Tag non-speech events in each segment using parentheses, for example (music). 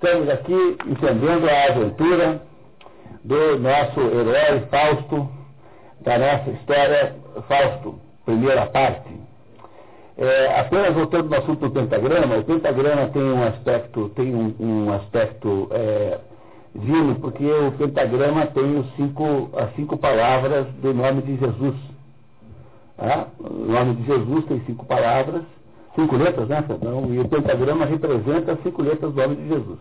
Estamos aqui entendendo a aventura do nosso herói Fausto, da nossa história Fausto, primeira parte. É, apenas voltando ao assunto do pentagrama, o pentagrama tem um aspecto, tem um, um aspecto é, divino, porque o pentagrama tem os cinco, as cinco palavras do nome de Jesus. Ah, o nome de Jesus tem cinco palavras, cinco letras, né, Fernão? E o pentagrama representa as cinco letras do nome de Jesus.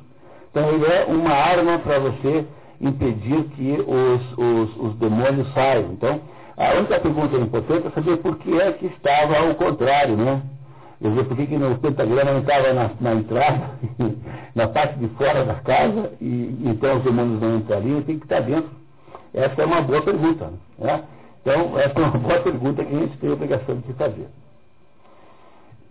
Então ele é uma arma para você impedir que os, os, os demônios saiam. Então, a única pergunta importante é saber por que é que estava ao contrário, né? Quer dizer, por que, que no pentagrama não estava na, na, entrada, (laughs) na parte de fora da casa, e então os demônios não entrariam, tem que estar dentro. Essa é uma boa pergunta. Né? Então, essa é uma boa pergunta que a gente tem a obrigação de fazer.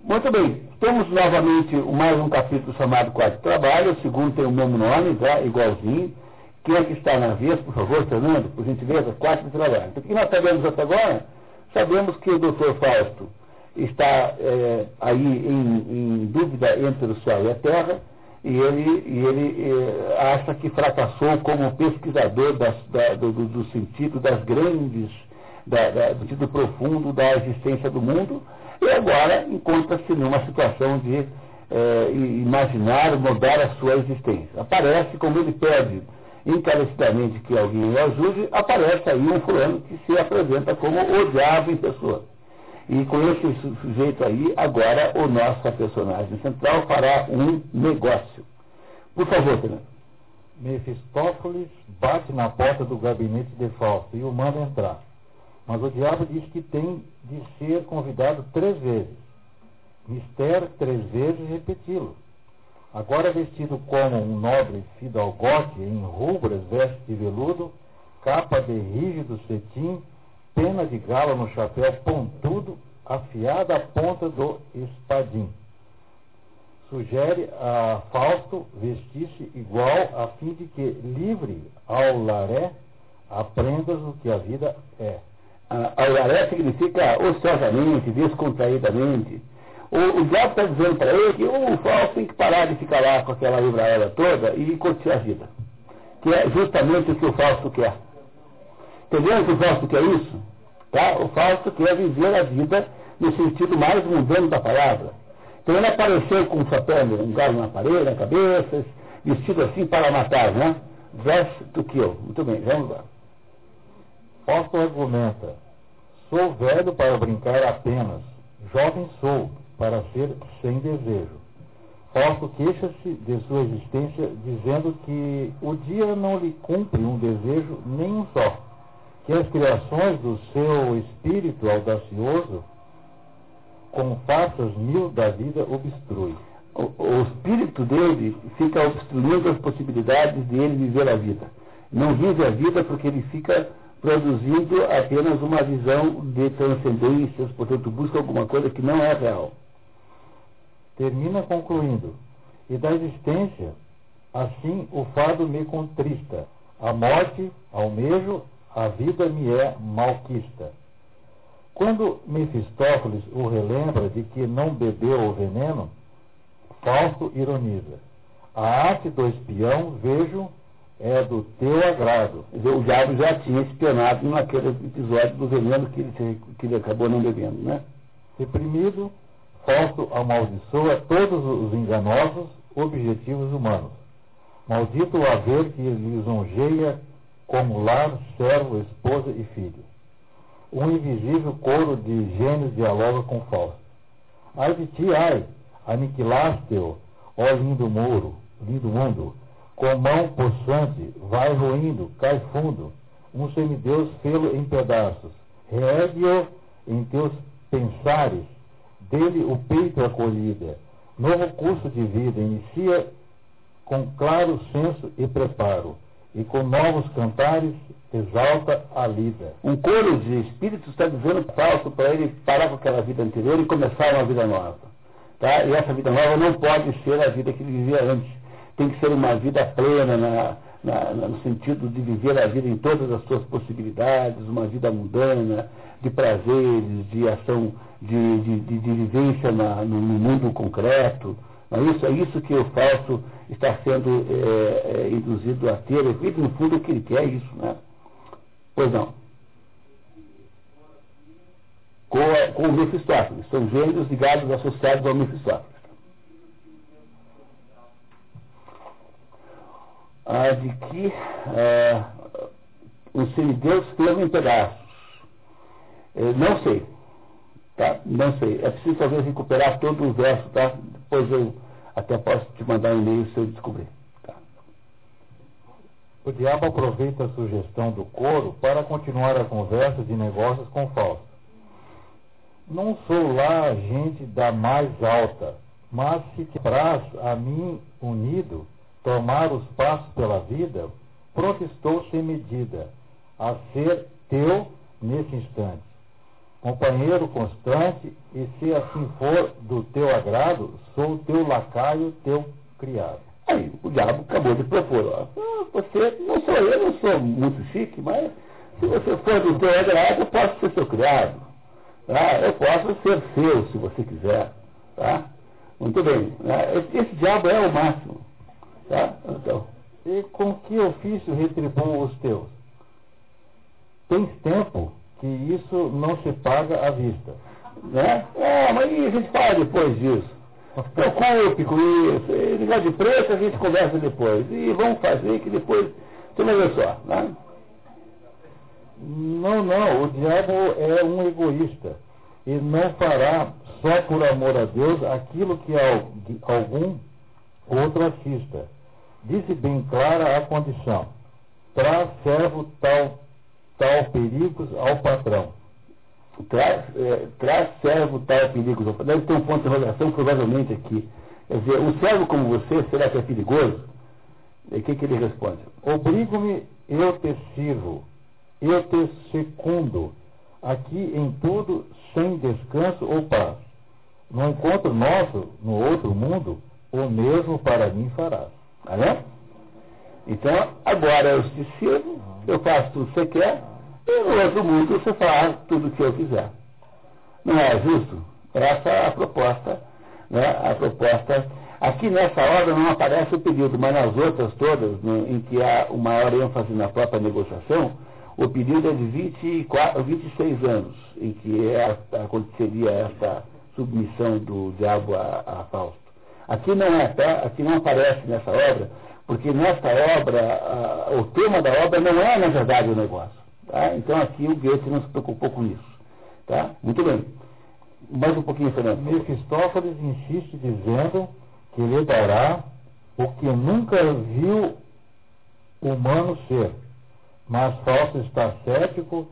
Muito bem, temos novamente mais um capítulo chamado Quadro de Trabalho, o segundo tem o mesmo nome, tá? igualzinho. Quem é que está na vez, por favor, Fernando, por gentileza, Quadro de Trabalho. O que nós sabemos até agora? Sabemos que o doutor Fausto está é, aí em, em, dúvida entre o céu e a terra, e ele, e ele é, acha que fracassou como pesquisador das, da, do, do, sentido das grandes, da, da, do sentido profundo da existência do mundo, e agora encontra-se numa situação de é, imaginar mudar a sua existência. Aparece, como ele pede encarecidamente que alguém o ajude, aparece aí um fulano que se apresenta como o diabo em pessoa. E com esse sujeito aí, agora o nosso personagem central fará um negócio. Por favor, Fernando. Mefistófeles bate na porta do gabinete de Fausto e o manda entrar. Mas o diabo diz que tem de ser convidado três vezes. Mister três vezes repeti-lo. Agora vestido como um nobre fidalgote em rubras vestes de veludo, capa de rígido cetim, pena de gala no chapéu pontudo, afiada a ponta do espadim. Sugere a Fausto vestir-se igual a fim de que, livre ao laré, aprendas o que a vida é. A laré significa ociosamente, descontraídamente. O, o diabo está dizendo para ele que o Fausto tem que parar de ficar lá com aquela livrarela toda e curtir a vida. Que é justamente o que o Fausto quer. Entendeu que o Fausto quer isso? Tá? O Fausto quer viver a vida no sentido mais mundano da palavra. Então ele apareceu com um chapéu, um galho na parede, na cabeça, vestido assim para matar, né? Do que eu. Muito bem, vamos lá. Fausto argumenta, sou velho para brincar apenas, jovem sou para ser sem desejo. Fausto queixa-se de sua existência, dizendo que o dia não lhe cumpre um desejo nem um só, que as criações do seu espírito audacioso, como faças mil da vida, obstrui. O, o espírito dele fica obstruindo as possibilidades de ele viver a vida. Não vive a vida porque ele fica produzindo apenas uma visão de transcendências, portanto busca alguma coisa que não é real. Termina concluindo, e da existência, assim o fado me contrista, a morte almejo, a vida me é malquista. Quando Mefistófeles o relembra de que não bebeu o veneno, Fausto ironiza. A arte do espião, vejo, é do teu agrado. O diabo já tinha espionado naquele episódio do veneno que ele, que ele acabou não bebendo, né? Reprimido, Fausto amaldiçoa todos os enganosos objetivos humanos. Maldito o haver que lisonjeia como lar, servo, esposa e filho. Um invisível coro de gênios dialoga com Fausto. Ai de ti, ai, aniquilaste-o, ó lindo muro, lindo mundo, com mão possante, vai ruindo, cai fundo, um semideus fê-lo em pedaços, reergue-o em teus pensares, dele o peito acolhida, novo curso de vida, inicia com claro senso e preparo, e com novos cantares exalta a lida. Um coro de espíritos está dizendo falso para ele parar com aquela vida anterior e começar uma vida nova. Tá? E essa vida nova não pode ser a vida que ele vivia antes tem que ser uma vida plena na, na, no sentido de viver a vida em todas as suas possibilidades, uma vida mundana, de prazeres, de ação, de, de, de, de vivência na, no, no, mundo concreto, Não é isso? É isso que o falso está sendo é, é, induzido a ter. E, no fundo, o que ele quer é isso. Né? Pois não. Com, com o Mefistófeles. São gêneros ligados, associados ao Mefistófeles. Ah, de que ah, os semideus ficam em pedaços. Eu não sei. Tá? Não sei. É preciso talvez recuperar todo o verso, tá? Depois eu até posso te mandar um e-mail se eu descobrir. Tá? O diabo aproveita a sugestão do coro para continuar a conversa de negócios com Fausto. Não sou lá gente da mais alta, mas se te traz a mim unido tomar os passos pela vida, pronto estou sem medida a ser teu nesse instante. Companheiro constante, e se assim for do teu agrado, sou teu lacaio, teu criado. Aí o diabo acabou de propor, ó, ah, você, não sou eu, não sou muito chique, mas se você for do teu agrado, eu posso ser seu criado. Tá? Eu posso ser seu, se você quiser. Tá? Muito bem. Esse, esse diabo é o máximo. Tá? Então. E com que ofício retribuo os teus? Tens tempo que isso não se paga à vista. Né? É, mas a gente fala depois disso. Preocupe com isso. Negócio de preço a gente conversa depois. E vamos fazer que depois. Vai ver só. Né? Não, não. O diabo é um egoísta. E não fará só por amor a Deus aquilo que algum outro assista. Disse bem clara a condição. Traz servo tal tal perigos ao patrão. Traz, é, traz servo tal perigos ao patrão. Deve ter um ponto de interrogação provavelmente aqui. Quer dizer, um servo como você, será que é perigoso? E o que, que ele responde? Obrigo-me, eu te sirvo, eu te secundo, aqui em tudo, sem descanso ou paz. No encontro nosso, no outro mundo, o mesmo para mim farás. Tá vendo? Então, agora te sirvo, eu faço tudo que você quer, e no outro mundo você faz tudo o que eu quiser. Não é justo? Essa é a proposta, né? A proposta. Aqui nessa obra não aparece o período, mas nas outras todas, no, em que há o maior ênfase na própria negociação, o período é de 24, 26 anos, em que é, aconteceria essa submissão do diabo a, a Fausto. Aqui não é, tá? Aqui não aparece nessa obra porque nesta obra, o tema da obra não é, na verdade, o negócio. Tá? Então aqui o Goethe não se preocupou com isso. Tá? Muito bem. Mais um pouquinho, Fernando. Mefistófeles insiste dizendo que lhe dará o que nunca viu humano ser, mas Fausto está cético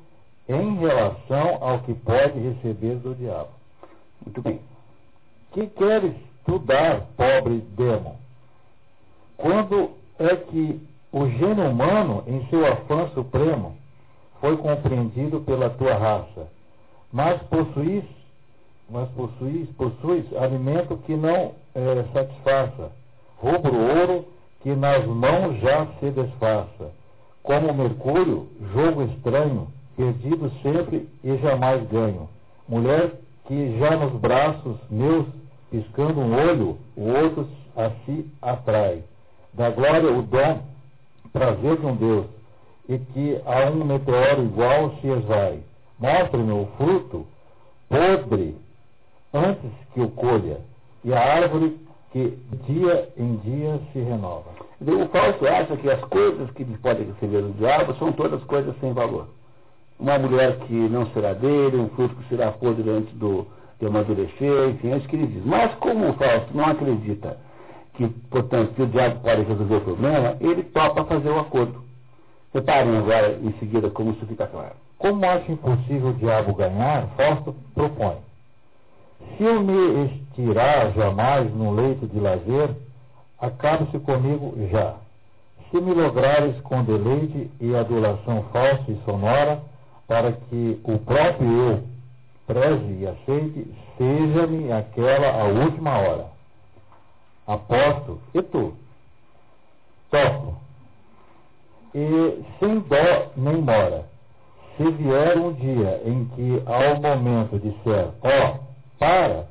em relação ao que pode receber do diabo. Muito bem. Que queres tu dar, pobre demo? Quando é que o gênio humano, em seu afã supremo, foi compreendido pela tua raça, mas possuís, mas possuís, possuis alimento que não é, satisfaça, rubro ouro que nas mãos já se desfaça, como mercúrio, jogo estranho, perdido sempre e jamais ganho. Mulher que já nos braços meus, piscando um olho, o outro a si atrai da glória o dom, prazer de um Deus, e que a um meteoro igual se esvai. Mostre-me o fruto podre antes que o colha, e a árvore que dia em dia se renova. O falso acha que as coisas que podem receber do diabo são todas coisas sem valor. Uma mulher que não será dele, um fruto que será podre antes do, de amadurecer, enfim, é isso que ele diz. Mas como o falso não acredita que, portanto, que o diabo pode resolver o problema, ele topa fazer o acordo. Reparem agora, em seguida, como isso fica claro. Como acha impossível o diabo ganhar, Fausto propõe. Se eu me estirar jamais no leito de lazer, acabe-se comigo já. Se me lograres com deleite e adulação falsa e sonora, para que o próprio eu preze e aceite, seja-me aquela a última hora aposto, e tu? Topo. E sem dó nem mora. Se vier um dia em que, ao momento, disser, ó, oh, para,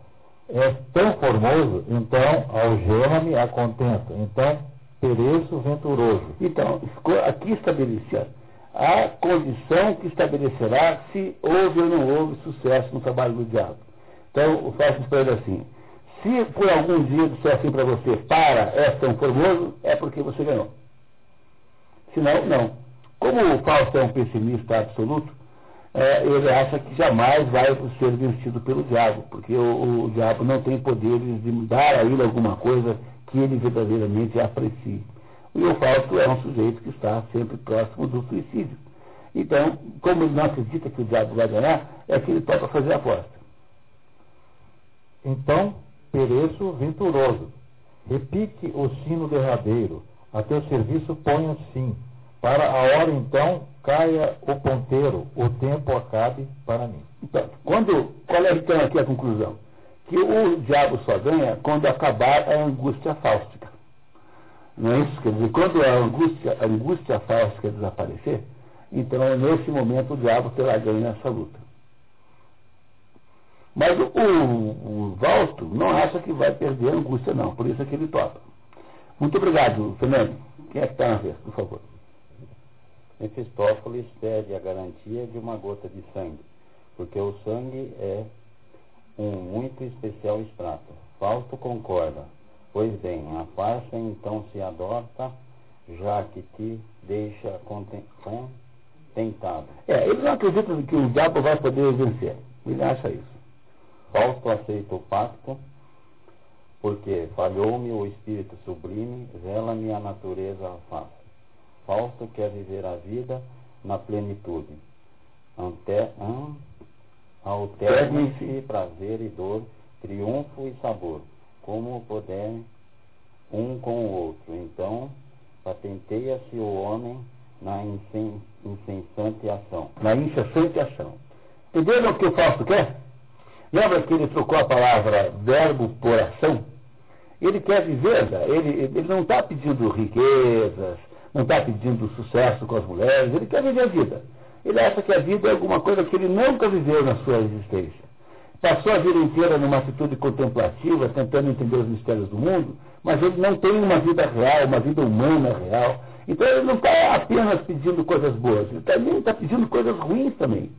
És tão formoso, então algema-me a contento. Então pereço venturoso. Então, aqui estabelecia a condição que estabelecerá se houve ou não houve sucesso no trabalho do diabo. Então, o Fausto para ele assim: se por algum dia disser assim para você, para, é tão formoso, é porque você ganhou. Senão, não. Como o Fausto é um pessimista absoluto, é, ele acha que jamais vai ser vencido pelo diabo, porque o, o diabo não tem poderes de dar a ele alguma coisa que ele verdadeiramente aprecie. E o Fausto é um sujeito que está sempre próximo do suicídio. Então, como ele não acredita que o diabo vai ganhar, é que ele toca fazer a aposta. Então, pereço venturoso. Repique o sino derradeiro, a teu serviço ponha sim. Para a hora então caia o ponteiro, o tempo acabe para mim. Então, quando, qual é então aqui a conclusão? Que o diabo só ganha quando acabar a angústia fáustica. Não é isso? Quer dizer, quando a angústia, a angústia fáustica desaparecer, então nesse momento o diabo terá ganho nessa luta. Mas o, o, o Valsto não acha que vai perder a angústia, não. Por isso é que ele topa. Muito obrigado, Fernando. Quem é que está na vez, por favor? Mefistófeles pede a garantia de uma gota de sangue, porque o sangue é um muito especial extrato. Fausto concorda. Pois bem, a farsa então se adota, já que te deixa contentado. É, ele não acredita que o diabo vai poder vencer. Ele acha isso. Fausto aceita o pacto, porque falhou-me o espírito sublime, vela-me a natureza face. Fausto quer viver a vida na plenitude. Ante, an, alterne-se prazer e dor, triunfo e sabor, como puder um com o outro. Então, patenteia-se o homem na incessante ação. Na incessante ação. Entenderam o que o Fausto quer? Lembra que ele trocou a palavra verbo por ação? Ele quer viver, né? ele, ele não está pedindo riquezas, não está pedindo sucesso com as mulheres, ele quer viver a vida. Ele acha que a vida é alguma coisa que ele nunca viveu na sua existência. Passou a vida inteira numa atitude contemplativa, tentando entender os mistérios do mundo, mas ele não tem uma vida real, uma vida humana real. Então ele não está apenas pedindo coisas boas, ele também está pedindo coisas ruins também.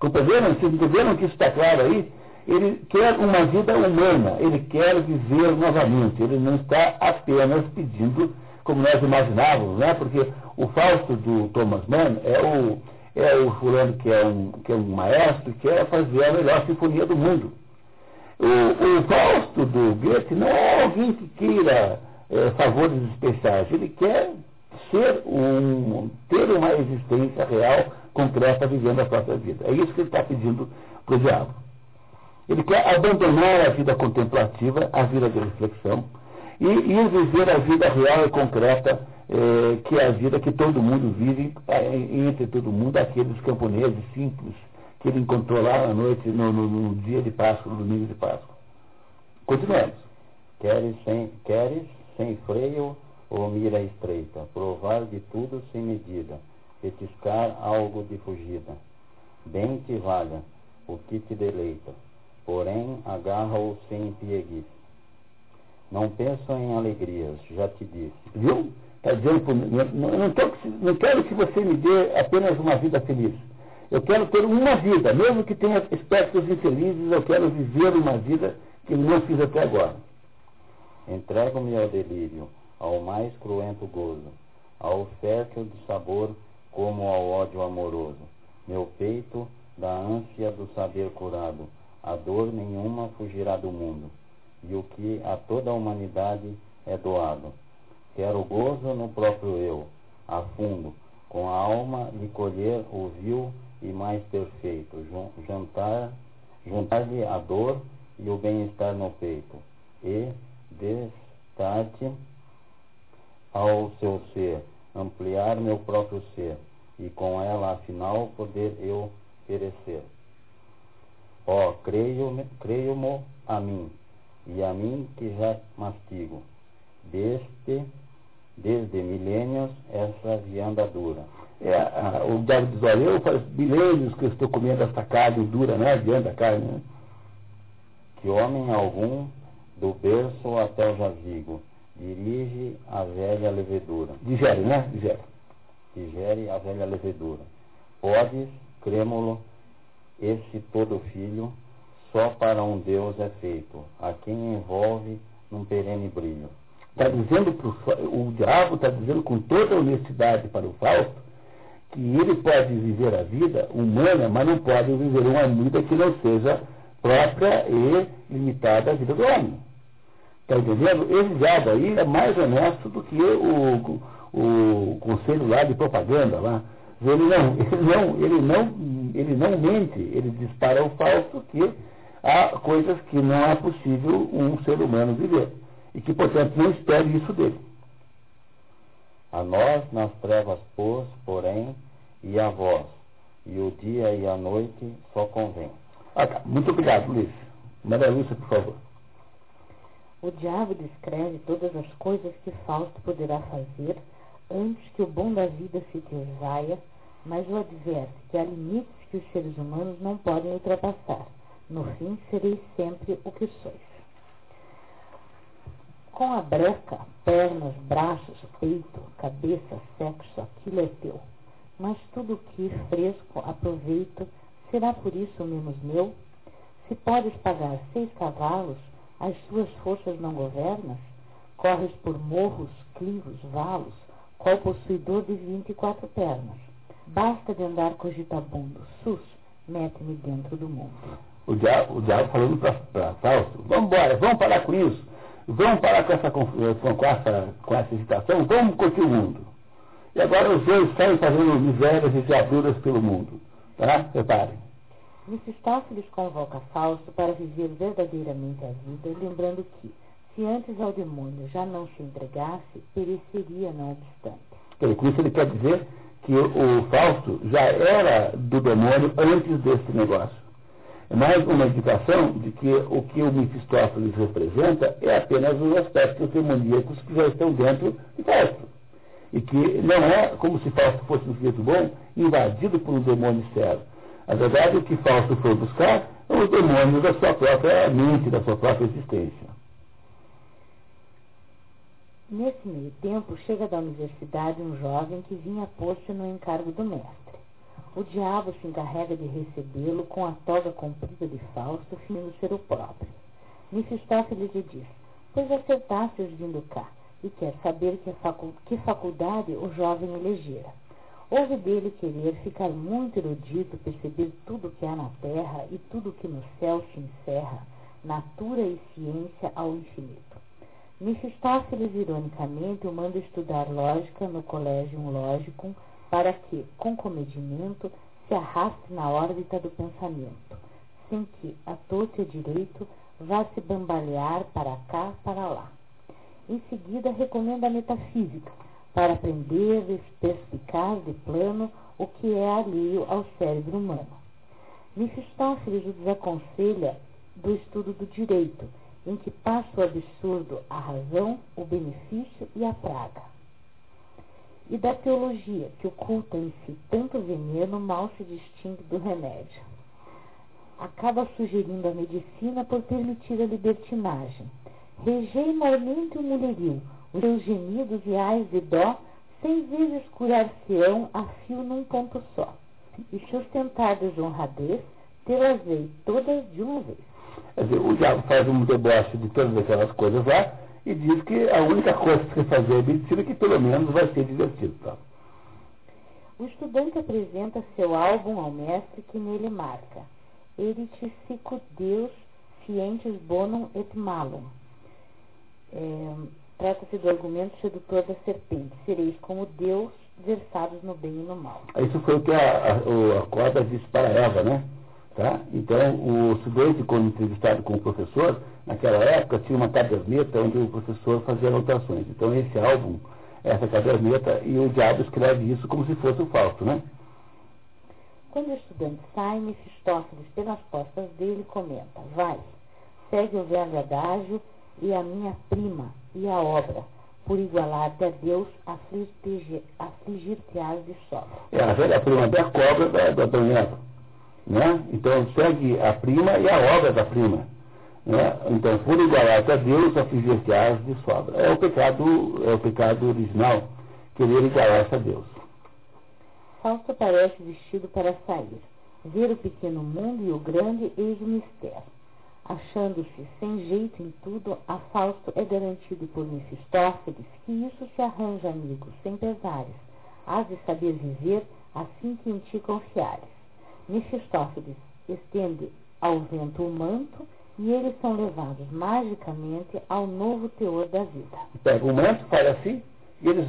Compreenderam? Vocês entenderam que isso está claro aí? Ele quer uma vida humana, ele quer viver novamente, ele não está apenas pedindo como nós imaginávamos, né? porque o Fausto do Thomas Mann é o, é o fulano que é, um, que é um maestro que quer fazer a melhor sinfonia do mundo. O, o do Goethe não é alguém que queira é, favores especiais, ele quer ser um, ter uma existência real concreta vivendo a própria vida. É isso que ele está pedindo para o diabo. Ele quer abandonar a vida contemplativa, a vida de reflexão, e, e viver a vida real e concreta, eh, que é a vida que todo mundo vive, eh, entre todo mundo, aqueles camponeses simples que ele encontrou lá na noite, no, no, no dia de Páscoa, no domingo de Páscoa. Continuemos. Queres sem, queres sem freio ou mira estreita, provar de tudo sem medida petiscar algo de fugida. Bem te valha o que te deleita, porém agarra-o sem pieguice. Não penso em alegrias, já te disse. Viu? Está dizendo, não, não, não quero que você me dê apenas uma vida feliz. Eu quero ter uma vida, mesmo que tenha aspectos infelizes, eu quero viver uma vida que não fiz até agora. Entrego-me ao delírio, ao mais cruento gozo, ao fértil de sabor como ao ódio amoroso. Meu peito, da ânsia do saber curado, a dor nenhuma fugirá do mundo, e o que a toda a humanidade é doado. Quero gozo no próprio eu, a fundo, com a alma lhe colher o vil e mais perfeito, juntar, juntar-lhe a dor e o bem-estar no peito, e destar-te ao seu ser, ampliar meu próprio ser, e com ela, afinal, poder eu perecer. Ó, oh, creio-mo creio a mim, e a mim que já mastigo, desde, desde milênios, essa vianda dura. É, o Diabo diz, olha, eu faz milênios que eu estou comendo essa carne dura, né? Vianda carne, né? que homem algum, do berço até o jazigo, dirige a velha levedura. Digere, né? Digere. Digere a velha levedura. Podes, crêmulo, esse todo filho, só para um Deus é feito, a quem envolve num perene brilho. Está dizendo pro, o diabo está dizendo com toda honestidade para o Fausto que ele pode viver a vida humana, mas não pode viver uma vida que não seja própria e limitada à vida do homem. Está entendendo? Esse diabo aí é mais honesto do que o, o conselho lá de propaganda lá. Ele não, ele não, ele não, ele não mente, ele diz para o falso que há coisas que não é possível um ser humano viver. E que, portanto, não espere isso dele. A nós nas trevas pôs, porém, e a vós, e o dia e a noite só convém. Ah, tá. Muito obrigado, Luiz. Maria Lúcia, por favor. O diabo descreve todas as coisas que Fausto poderá fazer antes que o bom da vida se te esvaia, mas o adverte que há limites que os seres humanos não podem ultrapassar. No fim, sereis sempre o que sois. Com a breca, pernas, braços, peito, cabeça, sexo, aquilo é teu. Mas tudo que fresco, aproveito, será por isso menos meu? Se podes pagar seis cavalos, as suas forças não governas? Corres por morros, clivos, valos, qual possuidor de vinte e quatro pernas. Basta de andar cogitabundo, sus, mete-me dentro do mundo. O diabo, o diabo falando para Fausto, vamos embora, vamos parar com isso, vamos parar com essa, com, essa, com essa hesitação, vamos curtir o mundo. E agora os dois saem fazendo misérias e diabruras pelo mundo. Tá? Reparem. Mefistófeles convoca Fausto para viver verdadeiramente a vida, lembrando que, se antes ao demônio já não se entregasse, pereceria não obstante. Com isso ele quer dizer que o, o Fausto já era do demônio antes desse negócio. É mais uma indicação de que o que o Mefistófeles representa é apenas os aspectos demoníacos que já estão dentro de Fausto. E que não é como se Fausto fosse um sujeito bom, invadido por um demônio externo. Na verdade, o que Fausto foi buscar os demônios da sua própria mente, da sua própria existência. Nesse meio tempo, chega da universidade um jovem que vinha posto no encargo do mestre. O diabo se encarrega de recebê-lo com a toga comprida de Fausto, fingindo ser o próprio. Mefistófeles lhe diz, pois acertastes vindo cá, e quer saber que, facu que faculdade o jovem elegera. Houve dele querer ficar muito erudito, perceber tudo que há na terra e tudo que no céu se encerra, natura e ciência ao infinito. Mefistófeles, ironicamente, o manda estudar lógica no colégio lógico para que, com comedimento, se arraste na órbita do pensamento, sem que, a torto direito, vá se bambalear para cá, para lá. Em seguida, recomenda a metafísica, para aprender perspicaz de plano o que é alheio ao cérebro humano. Mefistófeles o desaconselha do estudo do direito, em que passa o absurdo a razão, o benefício e a praga. E da teologia, que oculta em si tanto veneno, mal se distingue do remédio. Acaba sugerindo a medicina por permitir a libertinagem. Regei mormente o mulherio, os seus gemidos e ais de dó, cem vezes curar-se-ão a fio num ponto só. E se ostentar desonradez, tê-las-ei todas de uma vez. O diabo faz um deboche de todas aquelas coisas lá e diz que a única coisa que fazer é medicina que pelo menos vai ser divertido. Tá? O estudante apresenta seu álbum ao mestre que nele marca Erit sicut Deus scientes bonum et malum. É, Trata-se do argumento sedutor da serpente. Sereis como Deus, versados no bem e no mal. Isso foi o que a, a, a corda disse para Eva, né? Tá? Então, o estudante, quando entrevistado com o professor, naquela época tinha uma caderneta onde o professor fazia anotações. Então, esse álbum, essa caderneta, e o diabo escreve isso como se fosse o Fausto, né? Quando o estudante sai, Mefistófeles, pelas costas dele, comenta: Vai, segue o velho adágio e a minha prima e a obra, por igualar-te a Deus, afligir-te-ás de sobra. É a velha prima da cobra da, da Eva. Né? Então segue a prima e a obra da prima. Né? Então, por igualar-te a Deus, afligir-te-ás de sobra. É o pecado, é o pecado original, querer igualar-se a Deus. Fausto aparece vestido para sair, ver o pequeno mundo e o grande eis o mistério. Achando-se sem jeito em tudo, a Fausto é garantido por Mefistófeles que isso se arranja, amigo, sem pesares. Hás de saber viver assim que em ti confiares. Mefistófeles estende ao vento o manto e eles são levados magicamente ao novo teor da vida. Pega o manto, faz assim, e eles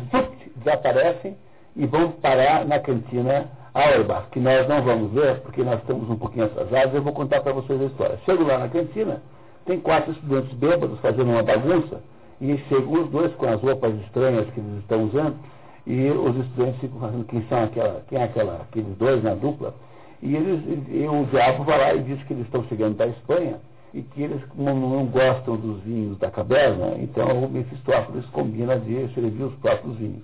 desaparecem e vão parar na cantina Auerbach, que nós não vamos ver, porque nós estamos um pouquinho atrasados, eu vou contar para vocês a história. Chego lá na cantina, tem quatro estudantes bêbados fazendo uma bagunça, e chegam os dois com as roupas estranhas que eles estão usando, e os estudantes ficam fazendo quem são aquela, quem é aquela, aqueles dois na dupla, e, eles, e o diabo vai lá e diz que eles estão chegando da Espanha, e que eles não, gostam dos vinhos da caverna, então o Mefistófeles combina de servir os próprios vinhos.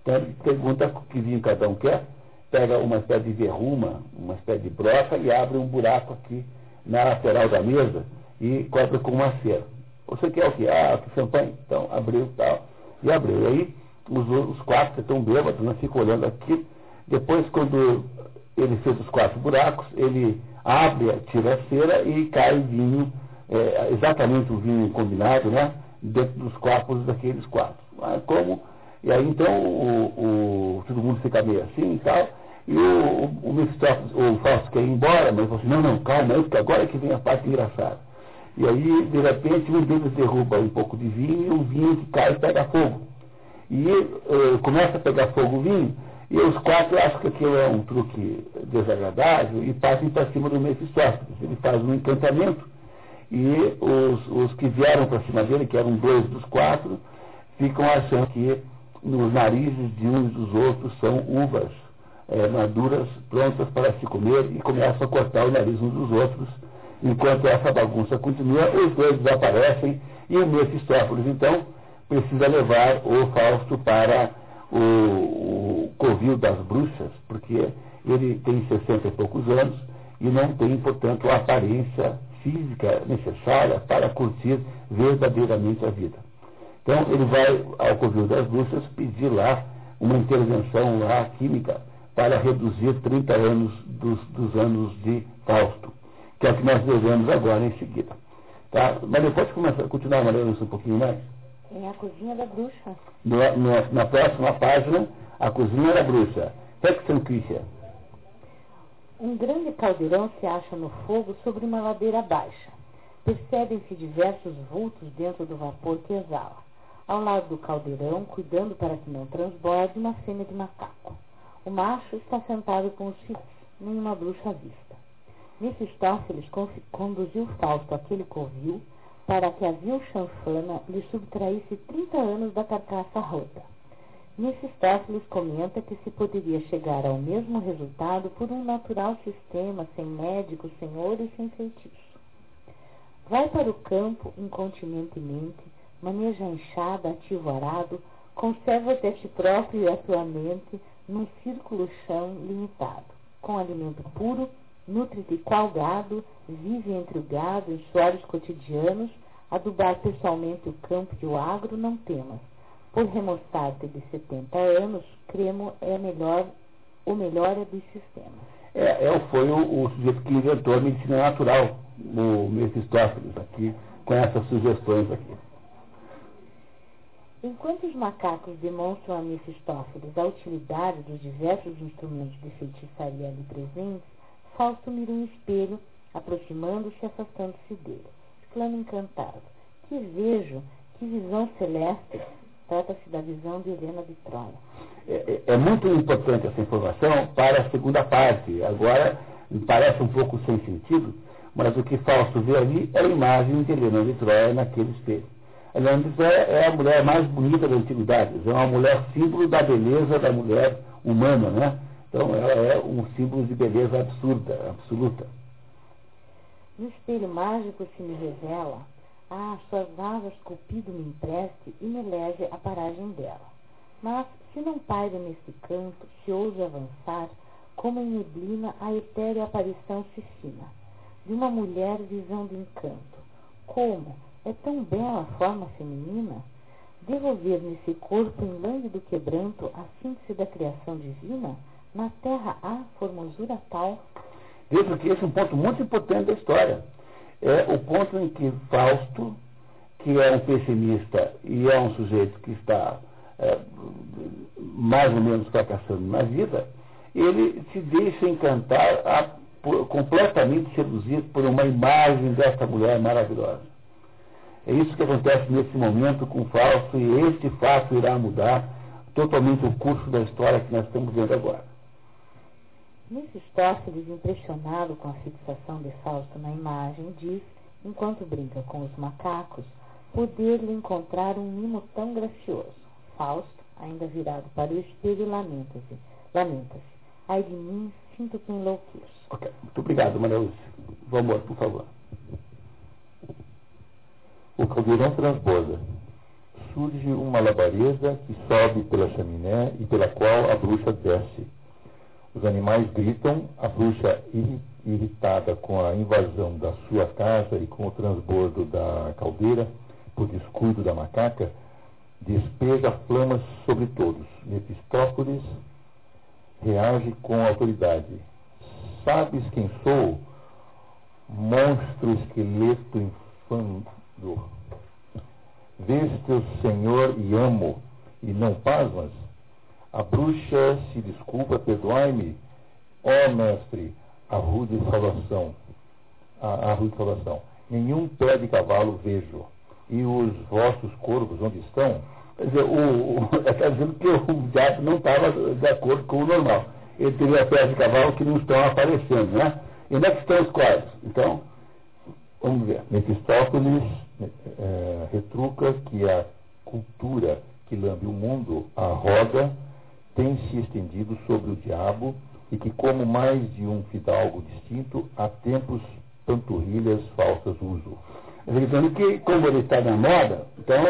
Então ele pergunta que vinho cada um quer, pega uma espécie de verruma, uma espécie de broca e abre um buraco aqui na lateral da mesa e cobre com uma cera. Você quer o quê? Ah, que champanhe? Então abriu tal. E abriu. E aí os, os quatro que estão bêbados, né, ficam olhando aqui. Depois, quando ele fez os quatro buracos, ele abre, tira a cera e cai vinho, é, exatamente o vinho combinado, né? Dentro dos copos daqueles quatro. Mas como? E aí então o, o, todo mundo fica meio assim e tal. E o, o, o Fausto quer ir embora, mas falou assim, não, não, calma porque agora é que vem a parte engraçada. E aí, de repente, um deles derruba um pouco de vinho e o vinho que cai pega fogo. E uh, começa a pegar fogo o vinho, e os quatro acham que aquilo é um truque desagradável e passam para cima do Mefistófeles. Ele faz um encantamento e os, os que vieram para cima dele, que eram dois dos quatro, ficam achando que nos narizes de uns dos outros são uvas é, maduras prontas para se comer e começam a cortar o nariz uns dos outros. Enquanto essa bagunça continua, os dois desaparecem e o Mefistófeles, então, precisa levar o Fausto para o, o covil das bruxas, porque ele tem 60 e poucos anos e não tem, portanto, a aparência física necessária para curtir verdadeiramente a vida. Então, ele vai ao covil das bruxas pedir lá uma intervenção lá química para reduzir 30 anos dos, dos anos de Fausto, que é o que nós devemos agora em seguida. Tá? Mas depois começar, continuar lendo isso um pouquinho mais. É a cozinha da bruxa. No, no, na próxima página, a cozinha da bruxa. Hexenküche. Um grande caldeirão se acha no fogo sobre uma ladeira baixa. Percebem-se diversos vultos dentro do vapor que exala. Ao lado do caldeirão, cuidando para que não transborde, uma fêmea de macaco. O macho está sentado com os filhos, nenhuma bruxa à vista. Mefistófeles conduziu Fausto àquele covil para que a vil chanfana lhe subtraísse 30 anos da carcaça rota. Mefistófeles comenta que se poderia chegar ao mesmo resultado por um natural sistema, sem médico, sem ouro e sem feitiço. Vai para o campo incontinentemente, maneja a enxada, ativo arado, conserva até ti próprio e a tua mente num círculo chão limitado, com alimento puro nutre-te qual gado, vive entre o gado em suores cotidianos, adubar pessoalmente o campo e o agro, não temas. Por remoçar-te de 70 anos, cremo é melhor, o melhor é dos sistemas. É, é, foi o, o, sujeito que inventou a medicina natural, o Mephistófeles, aqui, com essas sugestões aqui. Enquanto os macacos demonstram a Mephistófeles a utilidade dos diversos instrumentos de feitiçaria ali presentes, Fausto mira um espelho, aproximando-se e afastando-se dele. Exclama encantado. Que vejo, que visão celeste. Trata-se da visão de Helena de Troia. É, é, é, muito importante essa informação para a segunda parte. Agora, parece um pouco sem sentido, mas o que Fausto vê ali é a imagem de Helena de Troia naquele espelho. Helena de Troia é a mulher mais bonita da antiguidade, é uma mulher símbolo da beleza da mulher humana, né? Então ela é um símbolo de beleza absurda, absoluta. No espelho mágico se me revela, ah, suas asas cupido me empreste e me leve a paragem dela. Mas, se não pairo nesse canto, se ouso avançar, como em neblina a etérea aparição se fina, de uma mulher visão de encanto, Como? É tão bela a forma feminina? Devolver-me esse corpo em lânguido quebranto a síntese da criação divina? Na terra há formosura tal? Veja que esse é um ponto muito importante da história. É o ponto em que Fausto, que é um pessimista e é um sujeito que está é, mais ou menos fracassando na vida, ele se deixa encantar, a, por, completamente seduzido por uma imagem dessa mulher maravilhosa. É isso que acontece nesse momento com Fausto e este fato irá mudar totalmente o curso da história que nós estamos vendo agora. Mefistófeles, impressionado com a fixação de Fausto na imagem, diz, enquanto brinca com os macacos, poder-lhe encontrar um mimo tão gracioso. Fausto, ainda virado para o espelho, lamenta-se. Lamenta-se. Ai de mim, sinto que enlouqueço. Ok, muito obrigado, Maria Lúcia. Vamos, por favor. O caldeirão transborda. Surge uma labareda que sobe pela chaminé e pela qual a bruxa desce. Os animais gritam, a bruxa irritada com a invasão da sua casa e com o transbordo da caldeira, por descuido da macaca, despeja flamas sobre todos. Mephistópolis reage com autoridade. Sabes quem sou? Monstro esqueleto infame Vês teu Senhor e amo, e não pasmas? A bruxa se desculpa, perdoai-me, ó mestre, a rude salvação. A, a rude salvação. Nenhum pé de cavalo vejo. E os vossos corvos, onde estão? Quer dizer, o, o, (laughs) está dizendo que o diabo não estava de acordo com o normal. Ele teria pés de cavalo que não estão aparecendo, né? E onde é que estão os corvos? Então, vamos ver. Mefistófeles é, retruca que a cultura que lambe o mundo, a roda, tem se estendido sobre o diabo e que, como mais de um fidalgo distinto, há tempos panturrilhas falsas uso. Dizendo que, como ele está na moda, então,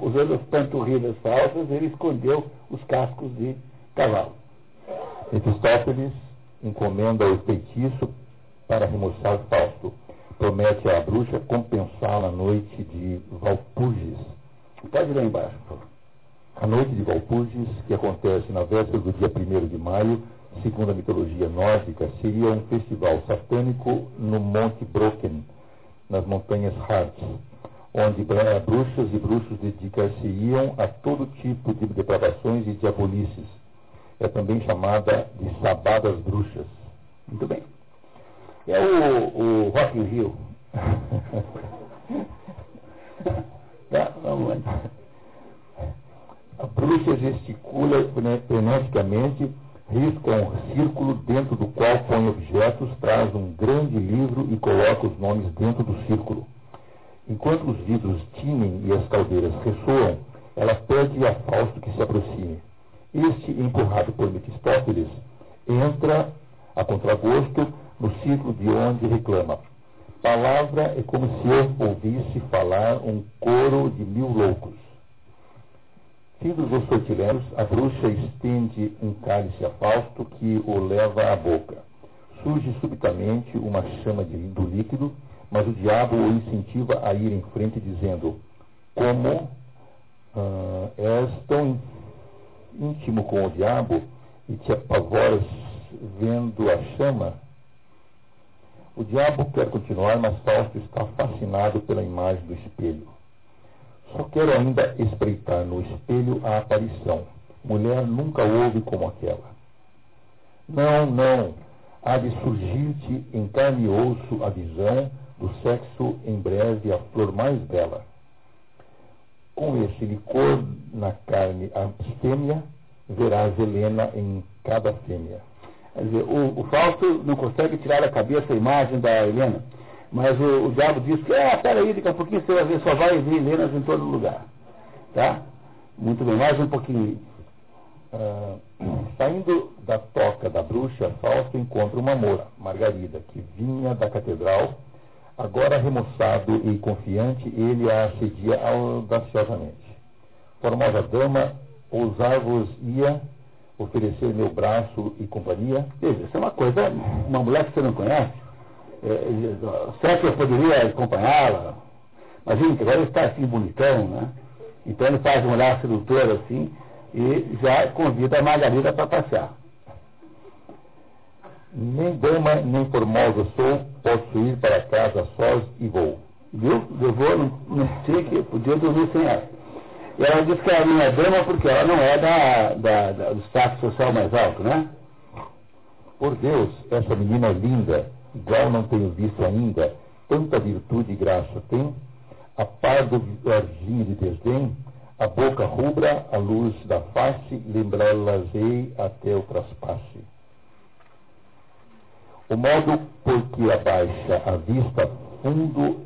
usando as panturrilhas falsas, ele escondeu os cascos de cavalo. Mefistófeles encomenda o feitiço para remoçar Fausto promete à bruxa compensá-la na noite de Valpurgis. Pode ir lá embaixo, por favor. A noite de Valpurgis, que acontece na véspera do dia 1 de maio, segundo a mitologia nórdica, seria um festival satânico no Monte Brocken, nas montanhas Harz, onde bruxas e bruxos dedicar-se-iam a todo tipo de depravações e diabolices. É também chamada de Sabá das Bruxas. Muito bem. É o, o Rock in Rio. (laughs) tá, vamos lá. A bruxa gesticula freneticamente, risca um círculo dentro do qual põe objetos, traz um grande livro e coloca os nomes dentro do círculo. Enquanto os vidros tinem e as caldeiras ressoam, ela pede a Fausto que se aproxime. Este, empurrado por Mefistófeles, entra a contragosto no ciclo de onde reclama. Palavra é como se eu ouvisse falar um coro de mil loucos. Filhos dos sortileros, a bruxa estende um cálice a Fausto que o leva à boca. Surge subitamente uma chama de, do líquido, mas o diabo o incentiva a ir em frente, dizendo: Como uh, és tão íntimo com o diabo e te apavoras vendo a chama, o diabo quer continuar, mas Fausto está fascinado pela imagem do espelho. Só quero ainda espreitar no espelho a aparição. Mulher nunca houve como aquela. Não, não. Há de surgir-te em carne e osso a visão do sexo em breve a flor mais bela. Com esse licor na carne a fêmea, verás Helena em cada fêmea. Quer dizer, o, o Fausto não consegue tirar da cabeça a imagem da Helena, mas o, o diabo diz que, ah, peraí, daqui a pouquinho você vai ver, só vai ver Helenas em todo lugar. Tá? Muito bem, mais um pouquinho. Uh, saindo da toca da bruxa, Fausto encontra uma moura, Margarida, que vinha da catedral. Agora remoçado e confiante, ele a assedia audaciosamente. Formosa dama, ousar-vos-ia oferecer meu braço e companhia. Veja, isso é uma coisa, uma mulher que você não conhece. É, será que eu poderia acompanhá-la? Imagina que agora ele está assim bonitão, né? Então ele faz um olhar sedutor assim e já convida a Margarida para passear. Nem dama nem formosa sou, posso ir para casa sós e vou. Viu? Eu vou, não, tinha que, podia dormir sem ela. E ela disse que ela não é dama porque ela não é da, da, da, do status social mais alto, né? Por Deus, essa menina é linda, igual não tenho visto ainda, tanta virtude e graça tem, a par do arzinho de desdém, a boca rubra, a luz da face, lembrá-las-ei até o traspasse. O modo por que abaixa a vista fundo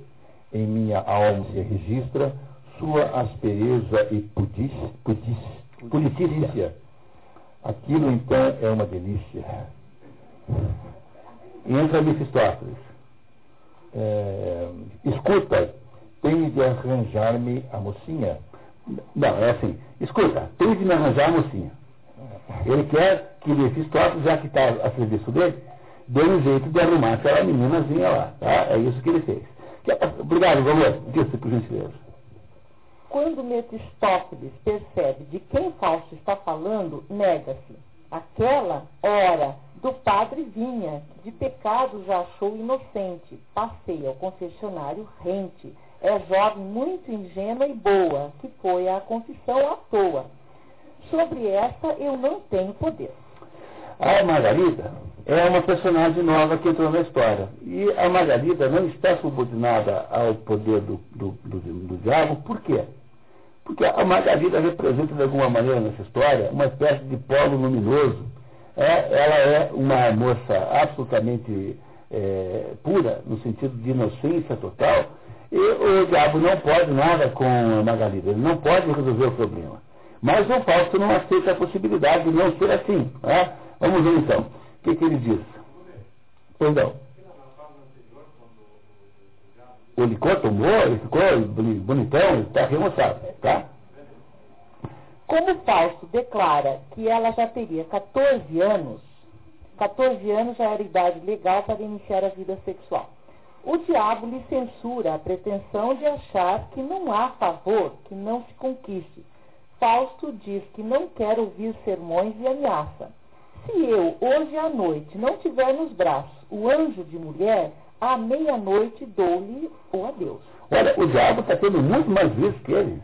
em minha alma se registra, sua aspereza e pudice, puditícia. Aquilo então é uma delícia. Entra Mefistófeles. É, escuta, tenho de arranjar-me a mocinha. Não, é assim. Escuta, tenho de me arranjar a mocinha. Ele quer que Mefistófeles, já que está a serviço dele, dê um jeito de arrumar aquela meninazinha lá. Tá? É isso que ele fez. Obrigado, Valor. Disse, por gentileza. Quando Mefistófeles percebe de quem Fausto está falando, nega-se. Aquela hora do padre vinha, de pecado já achou inocente, passeia ao confessionário rente, é jovem muito ingênua e boa, que foi à confissão à toa. Sobre essa eu não tenho poder. A Margarida é uma personagem nova que entrou na história. E a Margarida não está subordinada ao poder do, do, do, do diabo, por quê? Porque a Margarida representa, de alguma maneira, nessa história, uma espécie de polo luminoso. É, ela é uma moça absolutamente é, pura, no sentido de inocência total, e o diabo não pode nada com a Margarida, ele não pode resolver o problema. Mas o Fausto não aceita a possibilidade de não ser assim. Né? Vamos ver então. O que, que ele diz? Não. O licor tomou, ele ficou bonitão, ele está remoçado, tá? Como Fausto declara que ela já teria 14 anos, 14 anos já era idade legal para iniciar a vida sexual. O diabo lhe censura a pretensão de achar que não há favor que não se conquiste. Fausto diz que não quer ouvir sermões e ameaça. Se eu, hoje à noite, não tiver nos braços o anjo de mulher, à meia-noite dou-lhe o adeus. Olha, o diabo está tendo muito mais vício que ele.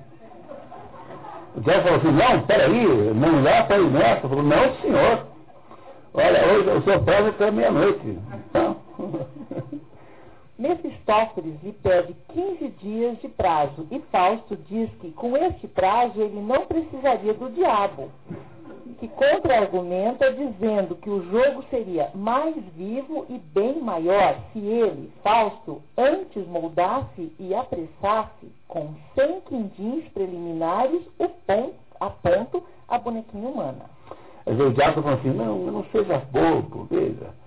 O diabo falou assim, não, peraí, não dá para ir nessa. Falou, não, senhor. Olha, hoje o senhor pode até meia-noite. (laughs) Mefistófeles lhe pede 15 dias de prazo e Fausto diz que com este prazo ele não precisaria do diabo, que contra-argumenta dizendo que o jogo seria mais vivo e bem maior se ele, Fausto, antes moldasse e apressasse com 100 quindins preliminares o ponto, a ponto a bonequinha humana. O diabo falou assim, não, não seja bobo, veja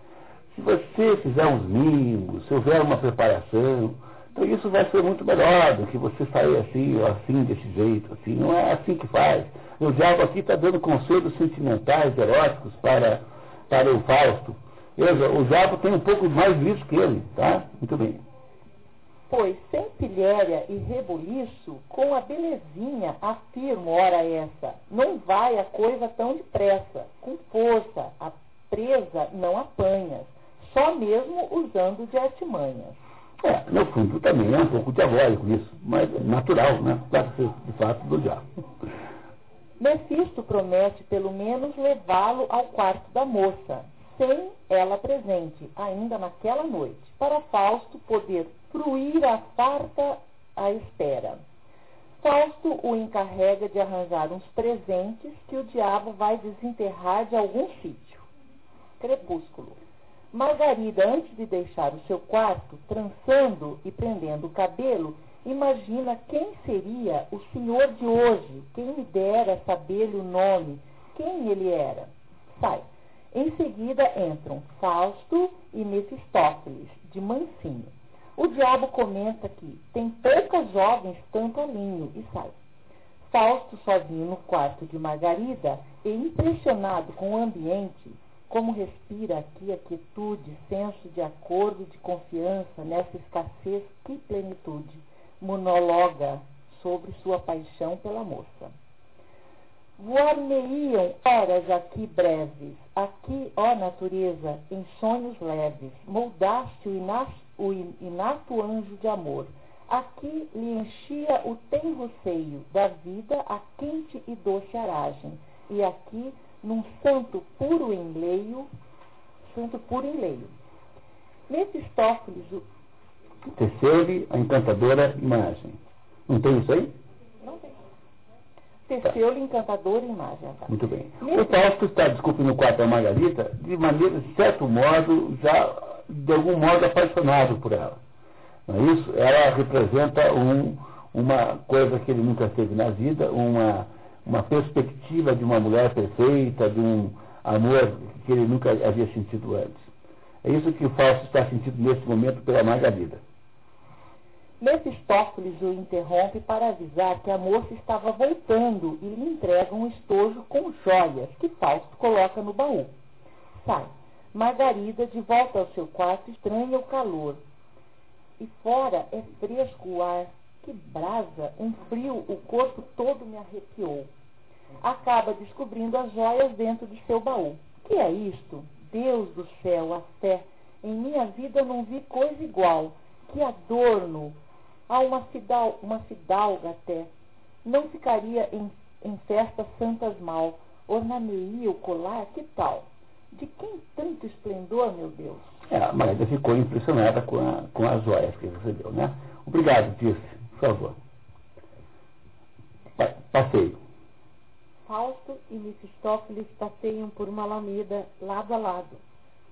se você fizer uns mimos, se houver uma preparação, então isso vai ser muito melhor do que você sair assim, ou assim, desse jeito, assim. Não é assim que faz. O diabo aqui está dando conselhos sentimentais, eróticos para, para o Fausto. Veja, o diabo tem um pouco mais disso que ele, tá? Muito bem. Pois sem pilhéria e rebuliço, com a belezinha afirmo, ora essa, não vai a coisa tão depressa, com força, a presa não apanhas só mesmo usando de artimanhas. É, no fundo também é um pouco diabólico isso, mas é natural, né? De fato do diabo. Mefisto promete pelo menos levá-lo ao quarto da moça, sem ela presente, ainda naquela noite, para Fausto poder fruir a farta à espera. Fausto o encarrega de arranjar uns presentes que o diabo vai desenterrar de algum sítio. Crepúsculo. Margarida, antes de deixar o seu quarto, trançando e prendendo o cabelo, imagina quem seria o senhor de hoje, quem me dera saber-lhe o nome, quem ele era. Sai. Em seguida entram Fausto e Mefistófeles, de mansinho. O diabo comenta que tem poucas jovens tanto alinho e sai. Fausto, sozinho no quarto de Margarida e impressionado com o ambiente, como respira aqui a quietude, senso de acordo, de confiança nessa escassez, que plenitude. monologa sobre sua paixão pela moça. Voar-me-iam horas aqui breves, aqui, ó natureza, em sonhos leves, moldaste o o inato anjo de amor. Aqui lhe enchia o tenro seio da vida a quente e doce aragem, e aqui, num santo puro enleio, santo puro enleio. Mefistófeles, o... Teceu-lhe a encantadora imagem. Não tem isso aí? Não tem. Teceu-lhe encantadora imagem. Tá? Muito bem. O Fausto está, desculpe, no quarto da Margarita, de maneira, de certo modo, já de algum modo apaixonado por ela. Não é isso? Ela representa um, uma coisa que ele nunca teve na vida, uma, uma perspectiva de uma mulher perfeita, de um amor que ele nunca havia sentido antes. É isso que o Fausto está sentindo nesse momento pela Margarida. Mefistófeles o interrompe para avisar que a moça estava voltando e lhe entrega um estojo com joias que Fausto coloca no baú. Sai. Margarida, de volta ao seu quarto, estranha o calor. E fora é fresco o ar. Que brasa! Um frio, o corpo todo me arrepiou. Acaba descobrindo as joias dentro de seu baú. Que é isto? Deus do céu, a fé. Em minha vida não vi coisa igual. Que adorno! Há uma, fidal, uma fidalga até. Não ficaria em, em festas santas mal. Ornameia o colar, que tal? De quem tanto esplendor, meu Deus? É, a Maria ficou impressionada com, a, com as joias que recebeu, né? Obrigado, Tirce. Por favor. Pa passeio. Fausto e Mefistófeles passeiam por uma alameda lado a lado.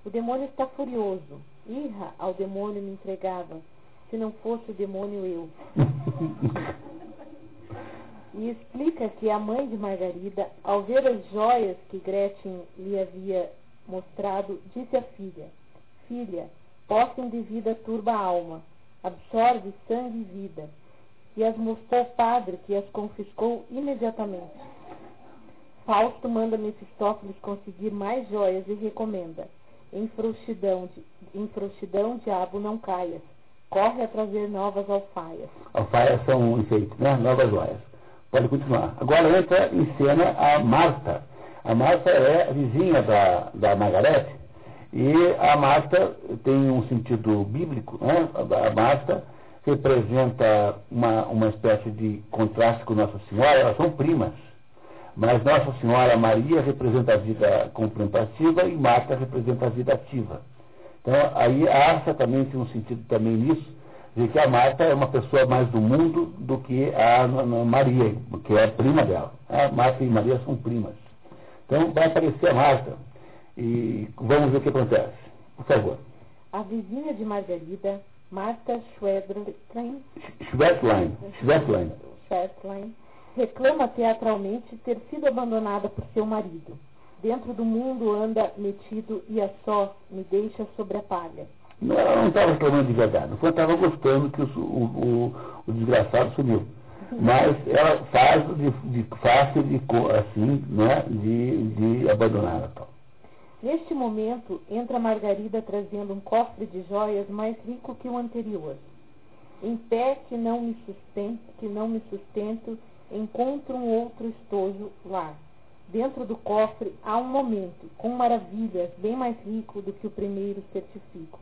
O demônio está furioso. Irra ao demônio me entregava. Se não fosse o demônio, eu. (laughs) e explica que a mãe de Margarida, ao ver as joias que Gretchen lhe havia mostrado, disse à filha: Filha, póssem de vida turba a alma, absorve sangue e vida. E as mostrou ao padre, que as confiscou imediatamente. Fausto manda Mefistófeles conseguir mais joias e recomenda: em frouxidão, em frouxidão, diabo, não caias. Corre a trazer novas alfaias. Alfaias são enfeites, né? Novas joias. Pode continuar. Agora entra em cena a Marta. A Marta é vizinha da, da Margarete. E a Marta tem um sentido bíblico, né? A Marta representa uma, uma espécie de contraste com Nossa Senhora, elas são primas. Mas Nossa Senhora Maria representa a vida contemplativa e Marta representa a vida ativa. Então, aí a Arça também tem um sentido também nisso, de que a Marta é uma pessoa mais do mundo do que a Maria, que é a prima dela. A Marta e Maria são primas. Então, vai aparecer a Marta. E vamos ver o que acontece. Por favor. A vizinha de Margarida, Marta Schwedlein, Schwedlein, Schwedlein. Schwedlein reclama teatralmente ter sido abandonada por seu marido. Dentro do mundo anda metido e a só me deixa sobre a palha. Não, ela não estava reclamando de verdade. Ela estava gostando que o, o, o, desgraçado sumiu. Mas ela faz de, de fácil de assim, né, de, de abandonar tal. Neste momento, entra Margarida trazendo um cofre de joias mais rico que o anterior. Em pé que não me sustento, que não me sustento, encontro um outro estojo lá. Dentro do cofre há um momento, com maravilhas, bem mais rico do que o primeiro certifico.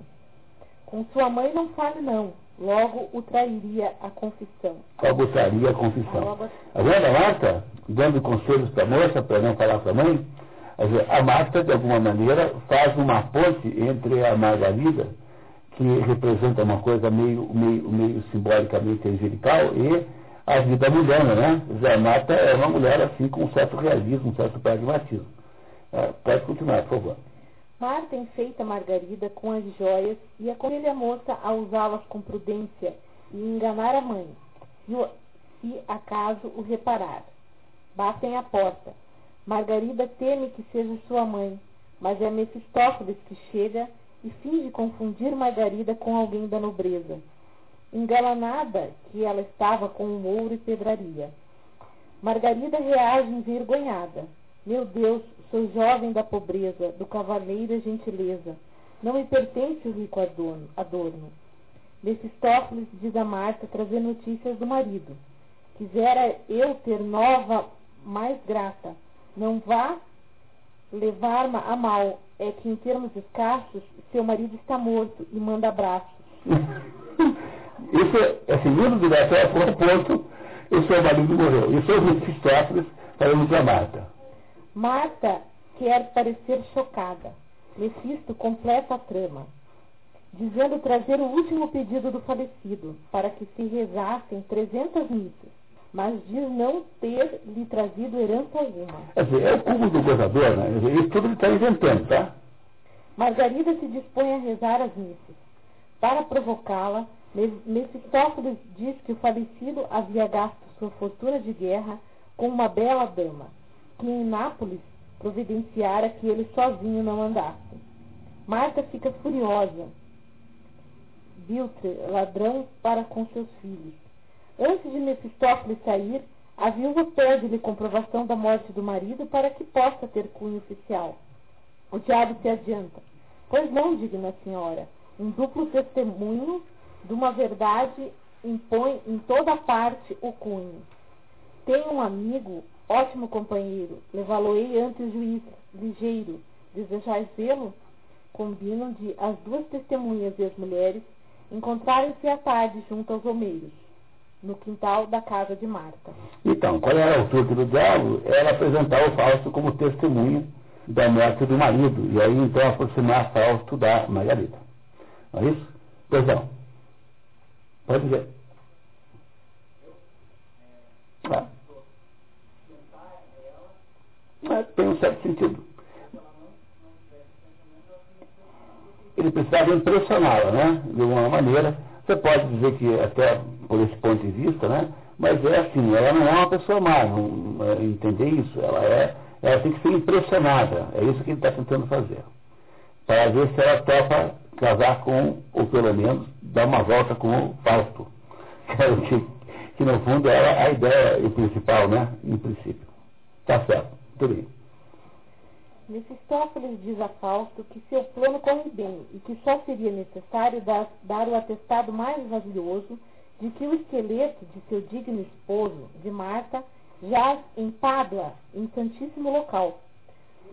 Com sua mãe não fale não, logo o trairia a confissão. Logo traria a confissão. A vendo a Marta, dando conselhos para a moça, para não falar para a mãe? A Marta, de alguma maneira, faz uma ponte entre a Margarida, que representa uma coisa meio, meio, meio simbolicamente angelical, e a vida mudando, né? Zé Mata é uma mulher assim com um certo realismo, um certo pragmatismo. É, pode continuar, por favor. Marta enfeita Margarida com as joias e aconselha a moça a usá-las com prudência e enganar a mãe, se, se acaso o reparar. Batem a porta. Margarida teme que seja sua mãe, mas é Mefistófeles que chega e finge confundir Margarida com alguém da nobreza engalanada que ela estava com um ouro e pedraria. Margarida reage envergonhada. Meu Deus, sou jovem da pobreza, do cavaleiro gentileza. Não me pertence o rico adorno. adorno. Mefistófeles diz a Marta trazer notícias do marido. Quisera eu ter nova mais grata. Não vá levar-me a mal. É que em termos escassos, seu marido está morto e manda abraços. Isso é segundo direto é por ponto, o seu marido morreu. É o Mefistófeles falando para Marta. Marta quer parecer chocada. Mefisto completa a trama, dizendo trazer o último pedido do falecido, para que se rezassem trezentas missas, mas diz não ter lhe trazido herança alguma. Quer dizer, é o cúmulo do gozador, né? Isso tudo ele está inventando, tá? Margarida se dispõe a rezar as missas. Para provocá-la, Mefistófeles diz que o falecido havia gasto sua fortuna de guerra com uma bela dama, que em Nápoles providenciara que ele sozinho não andasse. Marta fica furiosa. Biltre, ladrão para com seus filhos. Antes de Mefistófeles sair, a viúva pede-lhe comprovação da morte do marido para que possa ter cunho oficial. O diabo se adianta. Pois não, digna senhora, um duplo testemunho de uma verdade impõe em toda parte o cunho. Tenho um amigo, ótimo companheiro, levá-lo-ei ante o juiz, ligeiro. Desejais vê-lo? Combinam de as duas testemunhas e as mulheres encontrarem-se à tarde junto aos homeiros, no quintal da casa de Marta. Então, qual era o truque do diabo? Era apresentar o Fausto como testemunha da morte do marido, e aí então aproximar Fausto da Margarida. Não é isso? Pois não. Pode dizer. Ah. Ah, tem um certo sentido. Ele precisava impressioná-la, né? De alguma maneira. Você pode dizer que até por esse ponto de vista, né? Mas é assim, ela não é uma pessoa má, não, é, entender isso. Ela é, ela tem que ser impressionada. É isso que ele está tentando fazer. Para ver se ela topa casar com, ou pelo menos, dar uma volta com o Fausto. (laughs) Que, que no fundo era a ideia principal, né? Em princípio. Tá certo. Tudo bem. Mefistófeles diz a Fausto que seu plano corre bem e que só seria necessário dar, dar o atestado mais valioso de que o esqueleto de seu digno esposo, de Marta, jaz em Pádua, em santíssimo local.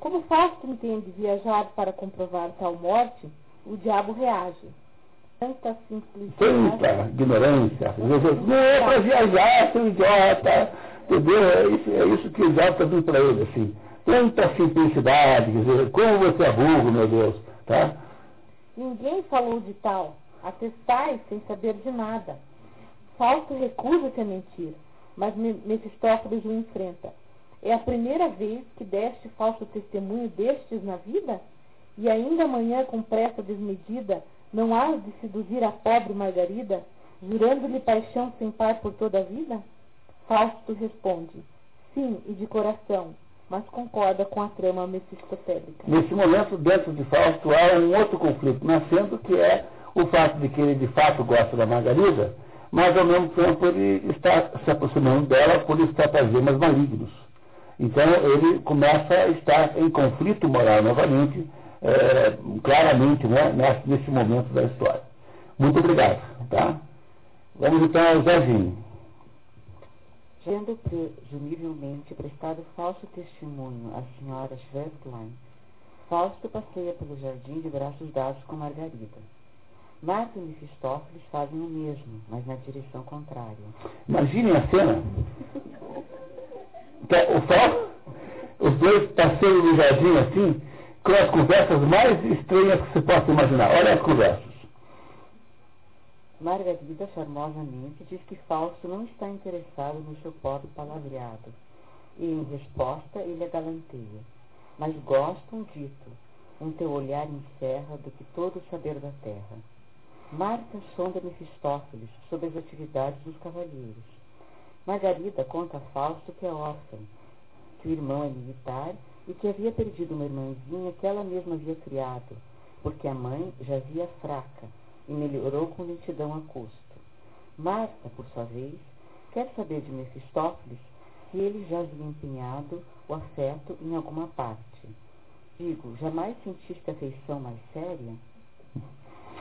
Como Fausto entende viajar para comprovar tal morte, o diabo reage. Tanta simplicidade. Tanta ignorância. Não é para viajar, seu idiota. Entendeu? É isso, é isso que o diabo está dando para ele, assim. Tanta simplicidade, quer dizer, como você é burro, meu Deus. Tá? Ninguém falou de tal. Atestais sem saber de nada. Fausto recusa-se a mentir, mas Mefistófeles o enfrenta. É a primeira vez que deste falso testemunho destes na vida? E ainda amanhã, com pressa desmedida, não há de seduzir a pobre Margarida, jurando-lhe paixão sem par por toda a vida? Fausto responde, sim, e de coração, mas concorda com a trama mefistotélica. Nesse momento, dentro de Fausto, há um outro conflito nascendo, que é o fato de que ele de fato gosta da Margarida, mas ao mesmo tempo ele está se aproximando dela por estratagemas malignos. Então ele começa a estar em conflito moral novamente, é, claramente né, nesse momento da história. Muito obrigado. Tá? Vamos então ao Zezinho. Tendo presumivelmente prestado falso testemunho à senhora Schwertlein, Fausto passeia pelo jardim de braços dados com Margarida. Marta e Mefistófeles fazem o mesmo, mas na direção contrária. Imaginem a cena. O Fausto, os dois passeiam no jardim assim, com as conversas mais estranhas que você possa imaginar. Olha as conversas. Margarida charmosamente diz que Fausto não está interessado no seu pobre palavreado. E, em resposta, ele a galanteia. Mas gostam dito, um teu olhar encerra do que todo o saber da terra. Marta sonda Mefistófeles sobre as atividades dos cavalheiros. Margarida conta a Fausto que é órfã, que o irmão é militar e que havia perdido uma irmãzinha que ela mesma havia criado, porque a mãe jazia fraca e melhorou com lentidão a custo. Marta, por sua vez, quer saber de Mefistófeles se ele já havia empenhado o afeto em alguma parte. Digo, jamais sentiste afeição mais séria?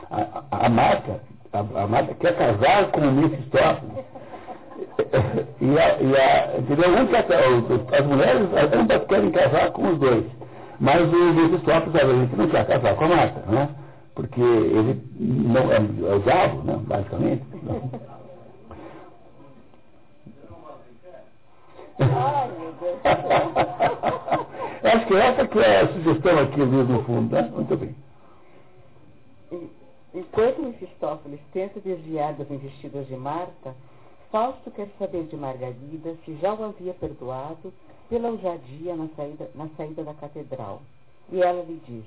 A, a, a Marta, a, a Marta quer casar com o Mefistófeles. E, a, e a, entendeu? as mulheres ambas querem casar com os dois. Mas o a gente não quer casar com a Marta, né? Porque ele não é, é diabo, né? basicamente. (laughs) Acho que essa que é a sugestão aqui no fundo, né? Muito bem. Enquanto Mefistófeles tenta desviar das investidas de Marta, Fausto quer saber de Margarida se já o havia perdoado pela ousadia na saída, na saída da catedral. E ela lhe diz: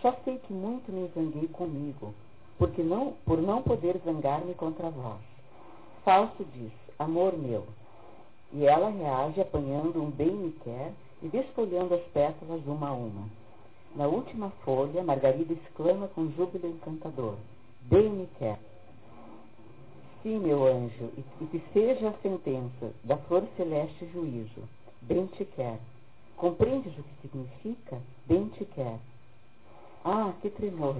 Só sei que muito me zanguei comigo, porque não, por não poder zangar-me contra vós. Fausto diz: Amor meu. E ela reage apanhando um bem-me-quer e desfolhando as pétalas uma a uma. Na última folha, Margarida exclama com júbilo encantador: Bem-me-quer. Sim, meu anjo, e, que seja a sentença da flor celeste juízo. Bem te quer. Compreendes o que significa? Bem te quer. Ah, que tremor.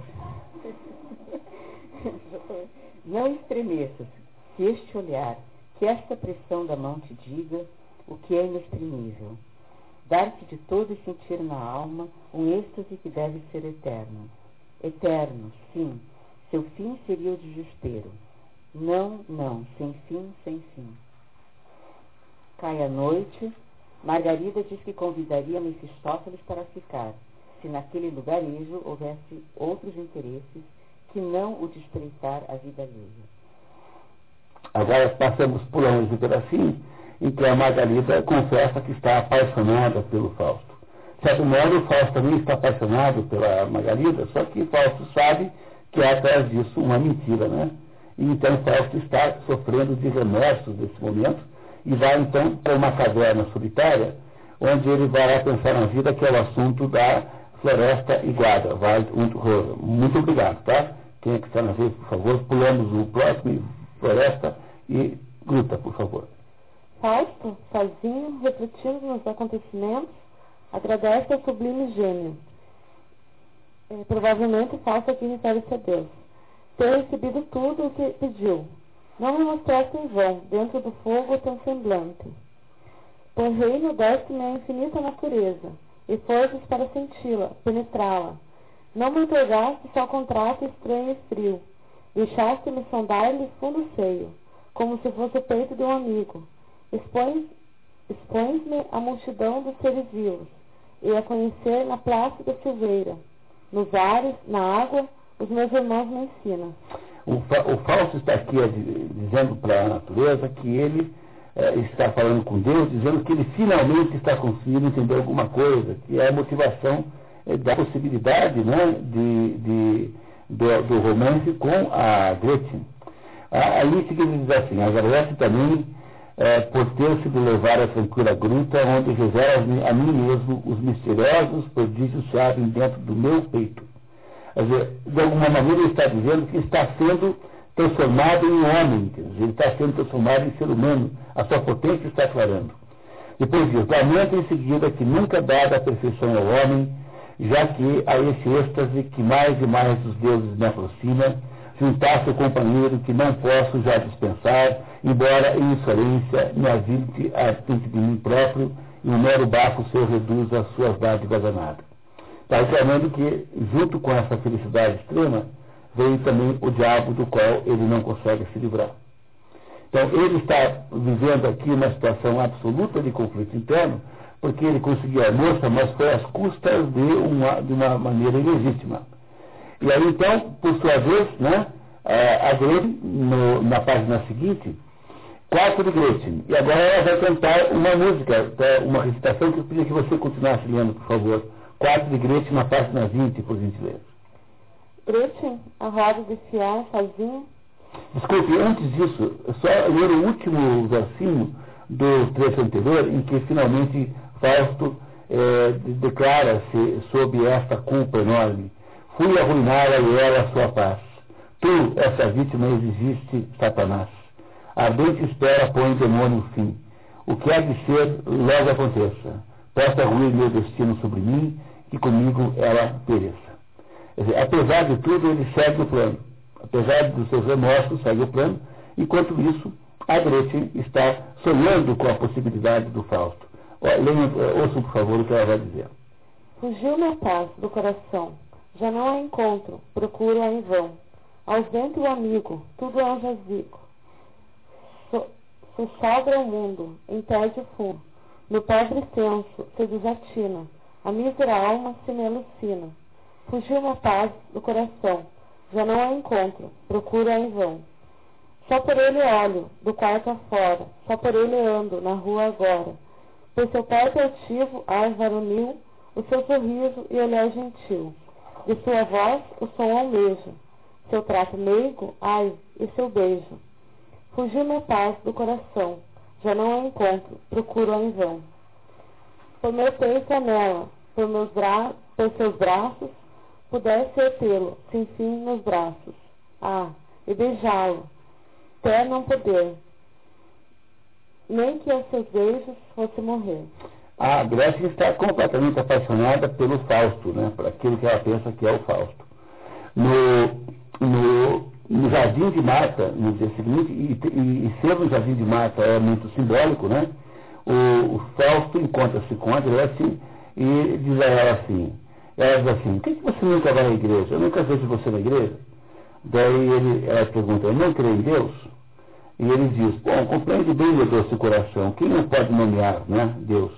(laughs) Não estremeças, que este olhar, que esta pressão da mão te diga o que é inexprimível. Dar-te de todo e sentir na alma um êxtase que deve ser eterno. Eterno, sim, seu fim seria o desespero. Não, não, sem fim, sem fim. Cai a noite, Margarida diz que convidaria Mefistófeles para ficar, se naquele lugarejo houvesse outros interesses que não o de espreitar a vida alheia. Agora passamos, pulamos um pedacinho em que a Margarida confessa que está apaixonada pelo Fausto. De certo modo, o Fausto também está apaixonado pela Margarida, só que Fausto sabe que há atrás disso uma mentira, né? E então Fausto está sofrendo de remorsos nesse momento e vai então para uma caverna solitária, onde ele vai lá pensar na vida, que é o assunto da floresta e guarda. Vai, muito obrigado, tá? Quem é que está na vez, por favor, pulamos o próximo, floresta e gruta, por favor. Fausto, sozinho, refletindo nos acontecimentos, agradece ao sublime gênio. É, provavelmente Fausto aqui refere-se a Deus ter recebido tudo o que pediu. Não me mostraste em vão, dentro do fogo teu semblante. Por reino deste-me a infinita natureza, e forças para senti-la, penetrá-la. Não me entregaste só contrato estranho e frio. Deixaste-me sondar-lhe fundo seio, como se fosse o peito de um amigo. Expões-me à multidão dos seres vivos, e a conhecer na plácida silveira, nos ares, na água, os meus irmãos me ensinam. O, o Fausto está aqui dizendo para a natureza que ele é, está falando com Deus, dizendo que ele finalmente está conseguindo entender alguma coisa, que é a motivação é, da possibilidade né, de, de do, do, romance com a Gretchen. Aí ele diz assim, agradece também é, por ter sido levar a tranquila gruta onde revela a mim mesmo os misteriosos prodígios se abrem dentro do meu peito. Quer dizer, de alguma maneira ele está dizendo que está sendo transformado em homem, ele está sendo transformado em ser humano, a sua potência está aclarando. Depois diz, lamento em seguida que nunca dada a perfeição ao homem, já que a esse êxtase que mais e mais dos deuses me aproxima, juntar-se o companheiro que não posso já dispensar, embora em insolência me avinte a de mim próprio e um mero bafo seu reduza as suas dádivas a nada. Está reclamando que, junto com essa felicidade extrema, veio também o diabo do qual ele não consegue se livrar. Então, ele está vivendo aqui uma situação absoluta de conflito interno, porque ele conseguiu a moça, mas foi às custas de uma, de uma maneira ilegítima. E aí, então, por sua vez, né, a Gretchen, na página seguinte, quatro de Gretchen. E agora ela vai cantar uma música, tá, uma recitação que eu queria que você continuasse lendo, por favor. 4 de Gretchen na página 20, por gentileza. Gretchen, a roda de fiar sozinha. Desculpe, antes disso, só ler o último versinho do trecho anterior, em que finalmente Fausto é, declara-se sob esta culpa enorme. Fui arruinada e ela a sua paz. Tu, essa vítima, exigiste Satanás. A ardente espera põe demônio fim. O que há de ser, logo aconteça. Possa ruir meu destino sobre mim, que comigo ela pereça. dizer, apesar de tudo, ele segue o plano. Apesar dos seus remorsos, segue o plano. Enquanto isso, a Gretchen está sonhando com a possibilidade do Fausto. Leia, ouça, por favor, o que ela vai dizer. Fugiu minha paz do coração. Já não a encontro, procuro-a em vão. Ausente o amigo, tudo é um jazigo. So, Sossogra o mundo, em tédio fundo. No pobre senso se desatina, a mísera alma se me alucina. Fugiu minha paz do coração, já não a encontro, procuro-a em vão. Só por ele olho, do quarto afora, só por ele ando, na rua agora. Pois seu porte altivo, ar varonil, o seu sorriso e olhar gentil. De sua voz, o som almeja. Seu trato meigo, ai, e seu beijo. Fugiu minha paz do coração, já não a encontro, procuro-a em vão. Por meu peito nela, por, meus bra por seus braços, pudesse eu tê-lo, sem fim nos braços. Ah, e beijá-lo, até não poder, nem que a seus beijos fosse morrer. A Grécia está completamente apaixonada pelo Fausto, né, por aquilo que ela pensa que é o Fausto. No, no, no Jardim de Mata, no dia seguinte, e, e, e ser no Jardim de Mata é muito simbólico, né? O, o Fausto encontra-se com a Grécia e diz a ela assim, ela diz assim, por que, que você nunca vai à igreja? Eu nunca vejo você na igreja. Daí ele, ela pergunta, eu não creio em Deus? E ele diz, bom, compreende bem meu doce coração, quem não pode nomear né, Deus?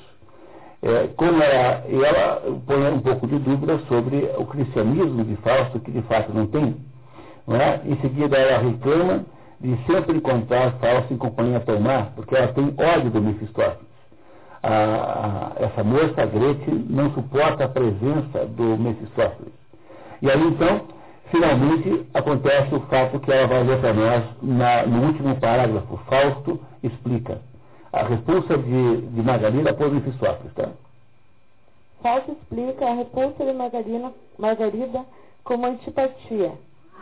É, como ela, e ela põe um pouco de dúvida sobre o cristianismo de Fausto, que de fato não tem. Não é? Em seguida ela reclama de sempre encontrar Fausto em companhia Tomar, porque ela tem ódio do Mefistófeles. Essa moça, Gretchen, não suporta a presença do Mefistófeles. E aí então, finalmente, acontece o fato que ela vai ler para nós na, no último parágrafo. Fausto explica a repulsa de, de Margarida por Mefistófeles, tá? Fausto explica a repulsa de Margarida, Margarida como antipatia.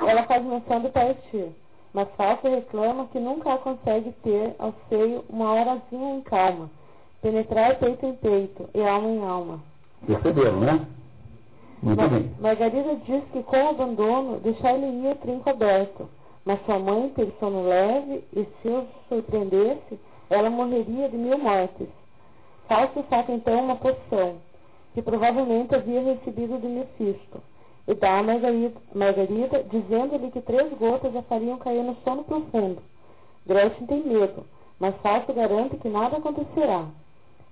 Ela faz menção de partir, mas Fausto reclama que nunca a consegue ter ao seio uma horazinha em calma, penetrar peito em peito e alma em alma. Perceberam, né? Muito Mar bem. Margarida diz que com o abandono deixar-lhe-ia o trinco aberto, mas sua mãe teve sono leve e se o surpreendesse, ela morreria de mil mortes. Fausto saca então uma poção, que provavelmente havia recebido de Mefisto, e dá a Margarida, dizendo-lhe que três gotas a fariam cair no sono profundo. Gretchen tem medo, mas Fausto garante que nada acontecerá.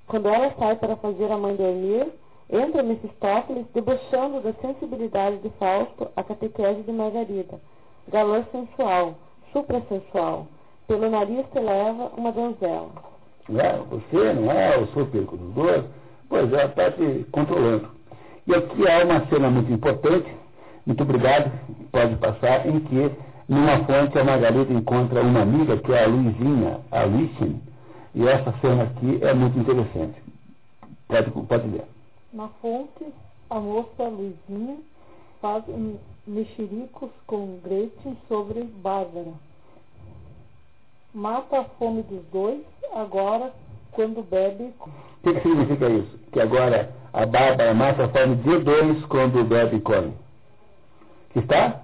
Quando ela sai para fazer a mãe dormir, entra Mefistófeles debochando da sensibilidade de Fausto a catequese de Margarida, galã sensual, suprassensual, pelo nariz te leva uma donzela. É? Você não é o super condutor? Pois é, está te controlando. E aqui há uma cena muito importante, muito obrigado, pode passar, em que numa fonte a Margarida encontra uma amiga que é a Luizinha, a Luizinha, e essa cena aqui é muito interessante. Pode, pode ler. Na fonte, a moça Luizinha faz mexericos com Gretchen sobre Bárbara. Mata a fome dos dois, agora, quando bebe. O que, que significa isso? Que agora a Bárbara mata a fome de dois quando bebe e come. Que está?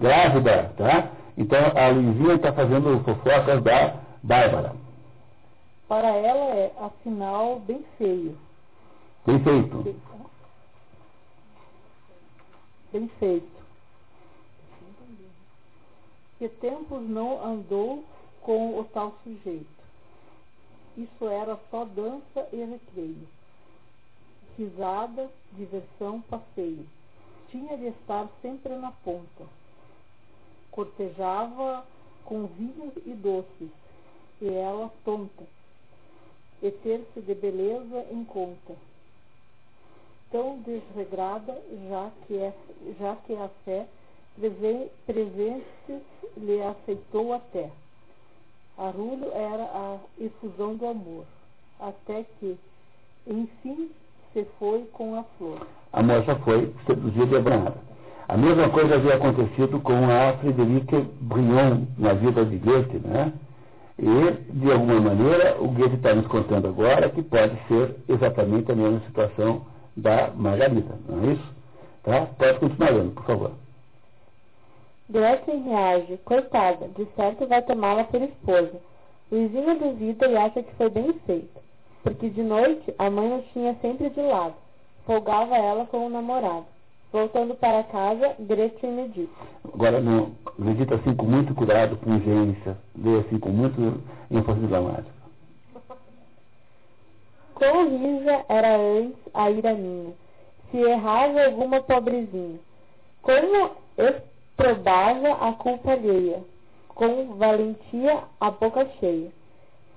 Grávida, tá? Então a Luizinha está fazendo fofocas da Bárbara. Para ela é, afinal, bem feio. Bem feito. Bem feito. Que tempos não andou com o tal sujeito. Isso era só dança e recreio. Risada, diversão, passeio. Tinha de estar sempre na ponta. Cortejava com vinhos e doces, e ela tonta. E ter-se de beleza em conta. Tão desregrada, já que, é, já que a fé presentes lhe aceitou até. Arulho era a efusão do amor, até que, enfim, se foi com a flor. A moça foi seduzida e abranhada. A mesma coisa havia acontecido com a Frederique Brion na vida de Goethe, né? E, de alguma maneira, o Goethe está nos contando agora que pode ser exatamente a mesma situação da Margarida, não é isso? Tá? Pode continuar lendo, por favor. Gretchen reage, coitada, de certo vai tomá-la por esposa. Luizinha duvida e acha que foi bem feito, porque de noite a mãe o tinha sempre de lado, folgava ela com o namorado. Voltando para casa, Gretchen medita. Agora, não, medita assim com muito cuidado, com urgência, lê assim com muito ênfase dramática. Quão rija era antes a ira minha, se errava alguma pobrezinha. Como exprobava a culpa alheia, com valentia a boca cheia.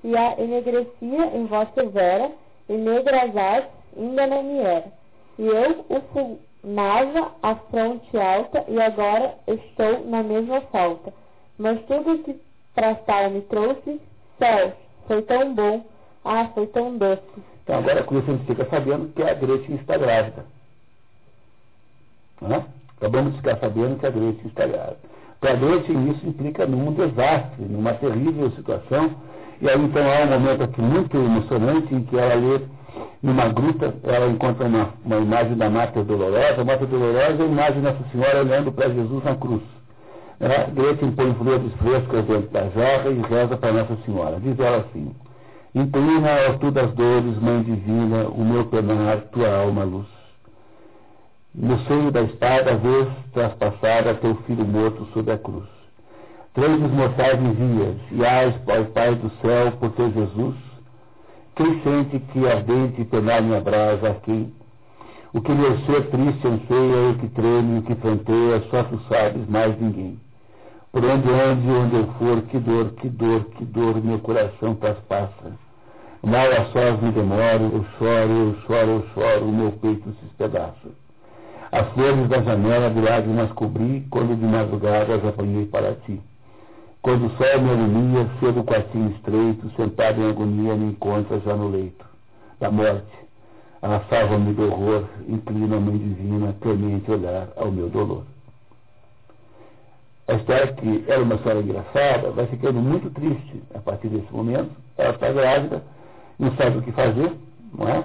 E a enegrecia em voz severa, e negras artes ainda não me era. E eu o fulnava a fronte alta, e agora estou na mesma falta. Mas tudo que pra tal me trouxe, céus, foi tão bom, ah, foi tão doce. Então agora a gente fica sabendo que a Gretchen está grávida. Né? Acabamos de ficar sabendo que a Gretchen está grávida. Para Gretchen isso implica num desastre, numa terrível situação. E aí então há um momento aqui muito emocionante em que ela lê numa gruta, ela encontra uma, uma imagem da Mata Dolorosa. A Mata Dolorosa é a imagem de Nossa Senhora olhando para Jesus na cruz. Né? Gretchen põe flores frescas dentro da jarra e reza para Nossa Senhora. Diz ela assim, Inclina a altura das dores, Mãe Divina, o meu penar, tua alma luz. No seio da espada, vês traspassada teu filho morto sob a cruz. Três mortais envias, e ais, ó Pai do céu, por teu Jesus, quem sente que ardente penar me abrasa aqui? O que meu ser triste anseia, o que treme, o que fronteia, só tu sabes, mais ninguém. Por onde ande, onde eu for, que dor, que dor, que dor, meu coração traspassa. Mal a sós me demoro, eu choro, eu choro, eu choro, o meu peito se espedaça. As flores da janela de lágrimas cobri, quando de madrugada as apanhei para ti. Quando o sol me alumia, cedo o quartinho estreito, sentado em agonia, me encontra já no leito da morte. A salva-me do horror, inclina a mãe divina, clemente olhar ao meu dolor. A história que era uma história engraçada vai ficando muito triste a partir desse momento. Ela está grávida, não sabe o que fazer, não é?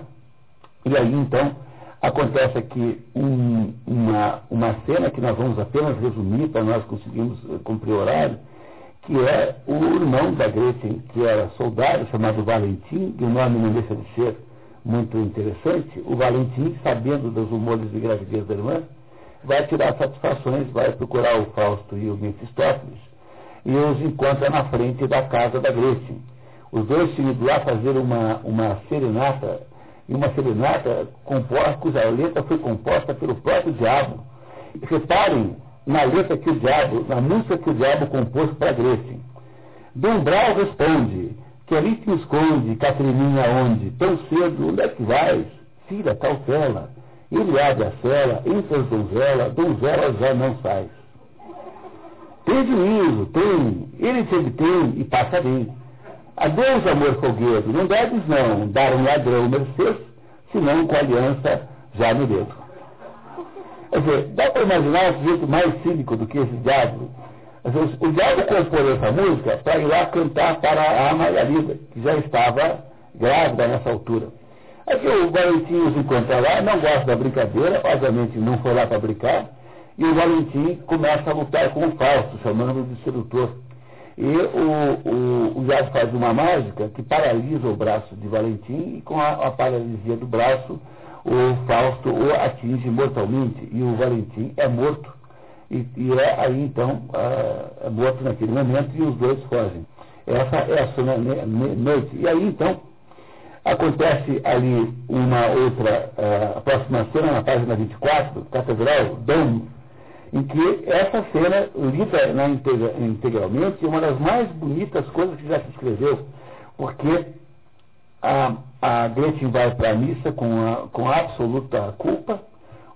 E aí então acontece aqui um, uma, uma cena que nós vamos apenas resumir para nós conseguirmos eh, cumprir o horário, que é o irmão da Gretchen, que era soldado, chamado Valentim, e o nome não deixa de ser muito interessante. O Valentim, sabendo dos rumores de gravidez da irmã, vai tirar satisfações, vai procurar o Fausto e o Mefistófeles, e os encontra na frente da casa da Gretchen. Os dois tinham ido lá fazer uma, uma serenata, e uma serenata composta, cuja letra foi composta pelo próprio diabo. Reparem na letra que o diabo, na música que o diabo compôs para Gretchen. Dom Brau responde, que ali te esconde, Catrininha onde? Tão cedo, onde é que vais? Filha, cautela. Ele abre a cela, entra as donzela, donzela já não sai. Tem juízo, tem. Ele te obtém e passa bem. Adeus, amor folguedo, não deves não dar um ladrão mercês, senão com aliança já no dedo. Quer dizer, dá para imaginar um sujeito mais cínico do que esse diabo? Dizer, o diabo compôs essa música para ir lá cantar para a Margarida, que já estava grávida nessa altura. Aqui o Valentim os encontra lá, não gosta da brincadeira, obviamente não foi lá para brincar, e o Valentim começa a lutar com o Fausto, chamando de sedutor. E o, o, o faz uma mágica que paralisa o braço de Valentim e com a, a paralisia do braço o Fausto o atinge mortalmente e o Valentim é morto. E, e é aí então é morto naquele momento e os dois fogem. Essa é a sua noite. E aí então acontece ali uma outra, a próxima cena na página 24, Catedral, Dom em que essa cena, lida na integra, integralmente, é uma das mais bonitas coisas que já se escreveu, porque a, a Gretchen vai para a missa com, a, com a absoluta culpa,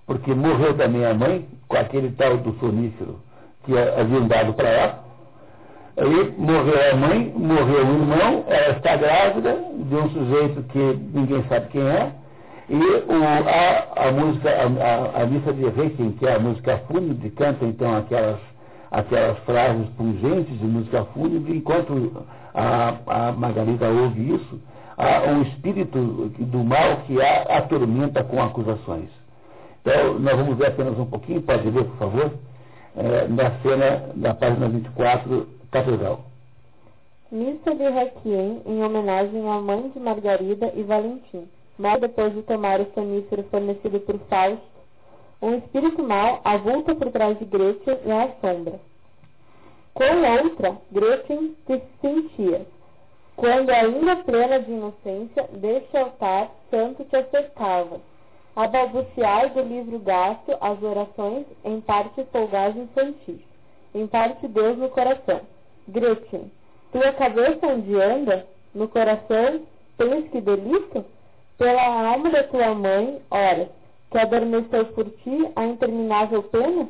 porque morreu também a mãe, com aquele tal do sonífero que haviam dado para ela. Aí morreu a mãe, morreu o irmão, ela está grávida de um sujeito que ninguém sabe quem é, e o, a, a, música, a, a, missa de Requiem, que é a música fúnebre, canta então aquelas, aquelas frases pungentes de música fúnebre, enquanto a, a Margarida ouve isso, há um espírito do mal que a atormenta com acusações. Então, nós vamos ver apenas um pouquinho, pode ler, por favor, é, na cena da página 24, Catedral. Missa de Requiem em homenagem à mãe de Margarida e Valentim. Mal depois de tomar o sonífero fornecido por Fausto, um espírito mau avulta por trás de Gretchen e a assombra. Com outra, Gretchen se sentia, quando ainda plena de inocência, deste altar santo te acercava, a balbuciar do livro gasto as orações, em parte folgaz infantis, em parte Deus no coração. Gretchen, tua cabeça onde anda? No coração tens que delito? Pela alma da tua mãe, ora, que adormeceu por ti a interminável pena?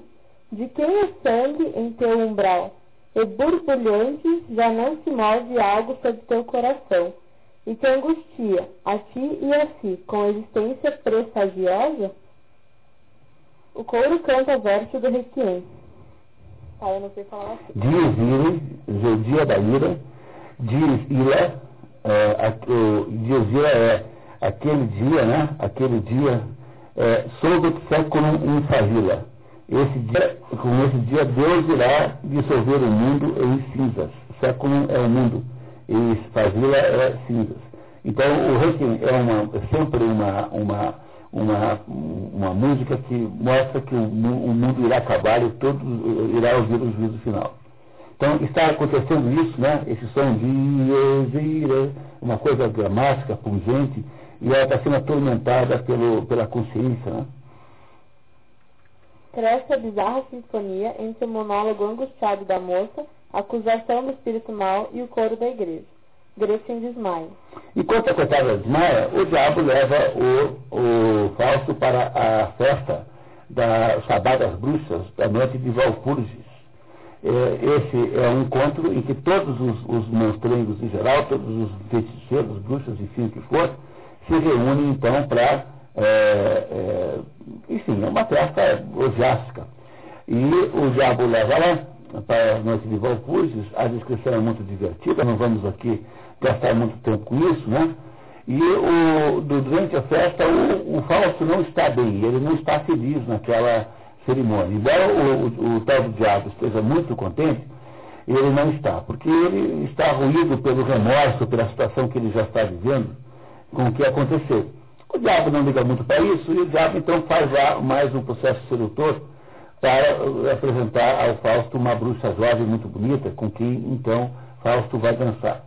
De quem é sangue em teu umbral? E borbulhante já não se move algo sobre teu coração, e te angustia, a ti e a si, com existência pressagiosa? O couro canta verso do requiem. Ah, eu não sei falar assim. Diz ire, o dia da ira, diz ila, é, diz ira é aquele dia, né? Aquele dia, é, soube século em favila. Esse dia, com esse dia, Deus irá dissolver o mundo em cinzas. Século é o mundo e favila é cinzas. Então, o Requiem é, uma, é sempre uma, uma, uma, uma música que mostra que o, o mundo irá acabar e todo irá ouvir o juízo final. Então, está acontecendo isso, né? Esse som de uma coisa dramática, pungente, e ela está sendo atormentada pelo, pela consciência. Né? Cresce a bizarra sinfonia entre o monólogo angustiado da moça, a acusação do espírito mau e o coro da igreja. Gretchen desmaia. Enquanto a coitada desmaia, o diabo leva o, o Fausto para a festa da Sabá das Bruxas, da noite de Valpurgis. É, esse é um encontro em que todos os, os monstrengos em geral, todos os feiticeiros, bruxas, enfim, o que for, se reúnem então para, é, é, enfim, é uma festa orgiástica. E o diabo leva lá para a noite de Valpurgis, a descrição é muito divertida, não vamos aqui gastar muito tempo com isso, né? E o, durante a festa o, o Fausto não está bem, ele não está feliz naquela cerimônia. Embora o, o, o tal do diabo esteja muito contente, ele não está, porque ele está ruído pelo remorso, pela situação que ele já está vivendo, com o que aconteceu. O diabo não liga muito para isso e o diabo então faz lá mais um processo sedutor para apresentar ao Fausto uma bruxa jovem muito bonita, com quem então Fausto vai dançar.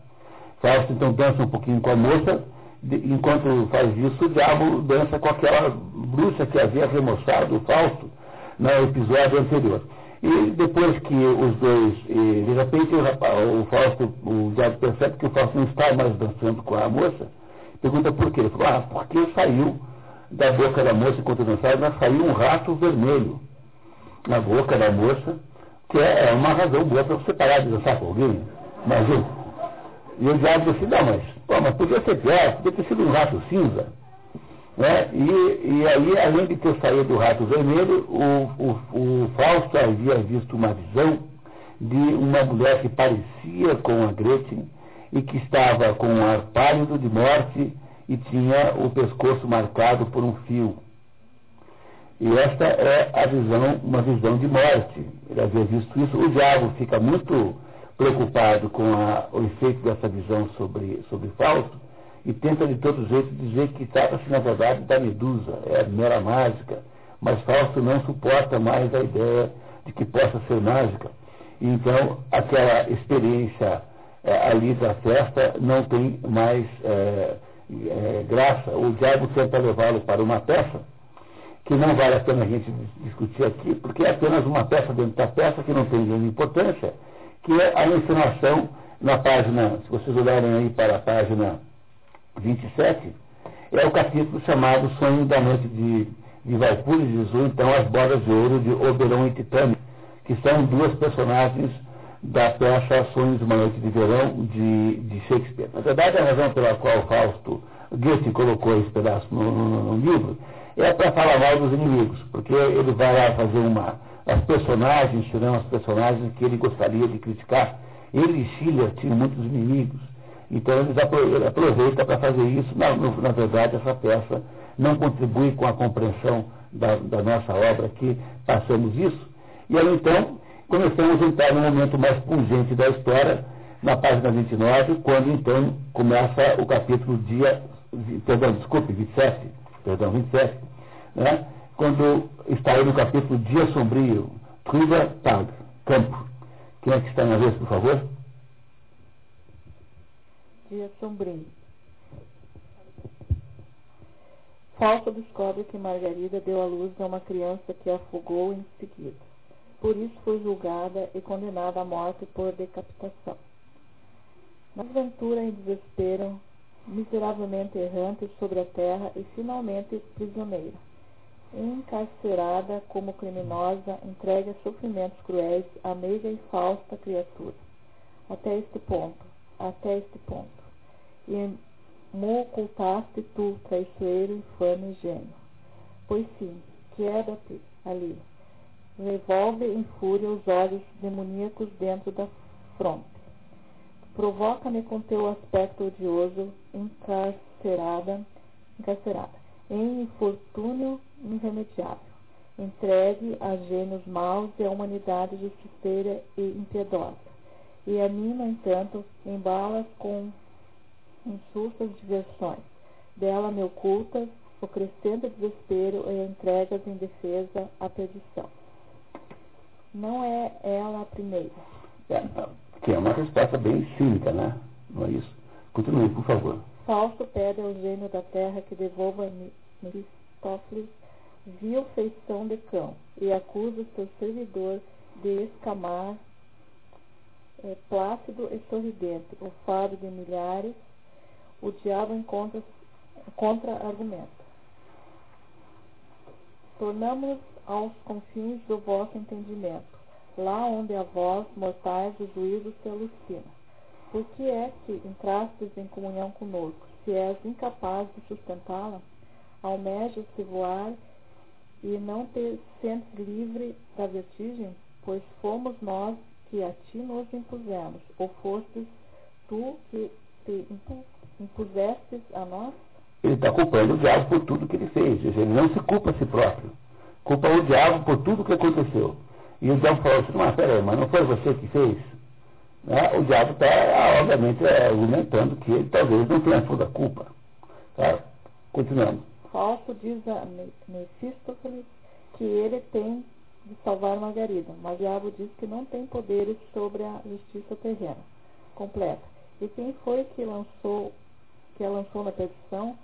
Fausto então dança um pouquinho com a moça, enquanto faz isso, o diabo dança com aquela bruxa que havia remoçado o Fausto no episódio anterior. E depois que os dois, de repente o, rapaz, o Fausto, o diabo percebe que o Fausto não está mais dançando com a moça, Pergunta por quê? Ele falou, ah, porque saiu da boca da moça enquanto dançava, mas saiu um rato vermelho na boca da moça, que é, é uma razão boa para você parar de dançar com alguém. Imagina. E o diabo disse, não, mas, pô, mas podia ser pior, podia ter sido um rato cinza. Né? E, e aí, além de ter saído do rato vermelho, o, o, o Fausto havia visto uma visão de uma mulher que parecia com a Gretchen, e que estava com um ar pálido de morte e tinha o pescoço marcado por um fio. E esta é a visão, uma visão de morte. Ele havia visto isso. O diabo fica muito preocupado com a, o efeito dessa visão sobre, sobre Fausto e tenta de todo jeito dizer que trata-se, na verdade, da medusa, é mera mágica. Mas Fausto não suporta mais a ideia de que possa ser mágica. Então, aquela experiência é, ali da festa não tem mais é, é, graça. O diabo tenta levá-lo para uma peça que não vale a pena a gente discutir aqui, porque é apenas uma peça dentro da peça que não tem grande importância, que é a encenação na página, se vocês olharem aí para a página 27, é o capítulo chamado Sonho da Noite de, de Valpurgis, então As Bodas de Ouro de Oberon e Titânia, que são duas personagens da peça Sonhos de uma Noite de Verão de, de Shakespeare. Na verdade, a razão pela qual Fausto Goethe colocou esse pedaço no, no, no livro é para falar mal dos inimigos, porque ele vai lá fazer uma. As personagens serão as personagens que ele gostaria de criticar. Ele e Schiller tinham muitos inimigos. Então ele aproveita para fazer isso. Na, na verdade, essa peça não contribui com a compreensão da, da nossa obra aqui, passamos isso, e aí então começamos a entrar no momento mais pungente da história, na página 29, quando então começa o capítulo dia, perdão, desculpe, 27, perdão, 27, né? quando está aí no capítulo Dia Sombrio, Truva Tag, Campo. Quem é que está na vez, por favor? Dia Sombrio. Falso descobre que Margarida deu à luz a uma criança que afogou em seguida. Por isso foi julgada e condenada à morte por decapitação. Na aventura em desespero, miseravelmente errante sobre a terra e finalmente prisioneira. Encarcerada como criminosa, entregue a sofrimentos cruéis a meiga e fausta criatura. Até este ponto, até este ponto. E me ocultaste tu, traiçoeiro, infame gênio. Pois sim, queda-te ali, revolve em fúria os olhos demoníacos dentro da fronte. Provoca-me com teu aspecto odioso, encarcerada, encarcerada, em infortúnio irremediável, entregue a gênios maus e a humanidade justiceira e impiedosa. E a mim, no entanto, embalas com insultas diversões. Dela me ocultas o crescente desespero e entregas em defesa à perdição. Não é ela a primeira. É, que é uma resposta bem cínica, né? Não é isso? Continue, por favor. Fausto pede ao gênio da terra que devolva Mefistófeles vil feição de cão e acusa seu servidor de escamar é, plácido e sorridente, o fado de milhares, o diabo encontra contra-argumento. Tornamos aos confins do vosso entendimento, lá onde a vós, mortais, o juízo se alucina. Por que é que entrastes em comunhão conosco, se és incapaz de sustentá-la? Almejas-se voar e não te sentes livre da vertigem? Pois fomos nós que a ti nos impusemos, ou fostes tu que te impusestes a nós? Ele está culpando o diabo por tudo que ele fez. Ele não se culpa a si próprio. Culpa o diabo por tudo que aconteceu. E o diabo falou assim, mas peraí, mas não foi você que fez? Né? O diabo está, obviamente, é, argumentando que ele talvez não tenha toda a culpa. Tá? Continuando. Falso diz a Mefistófeles que ele tem de salvar Margarida, mas o diabo diz que não tem poderes sobre a justiça terrena. Completa. E quem foi que lançou, que a lançou na perdição?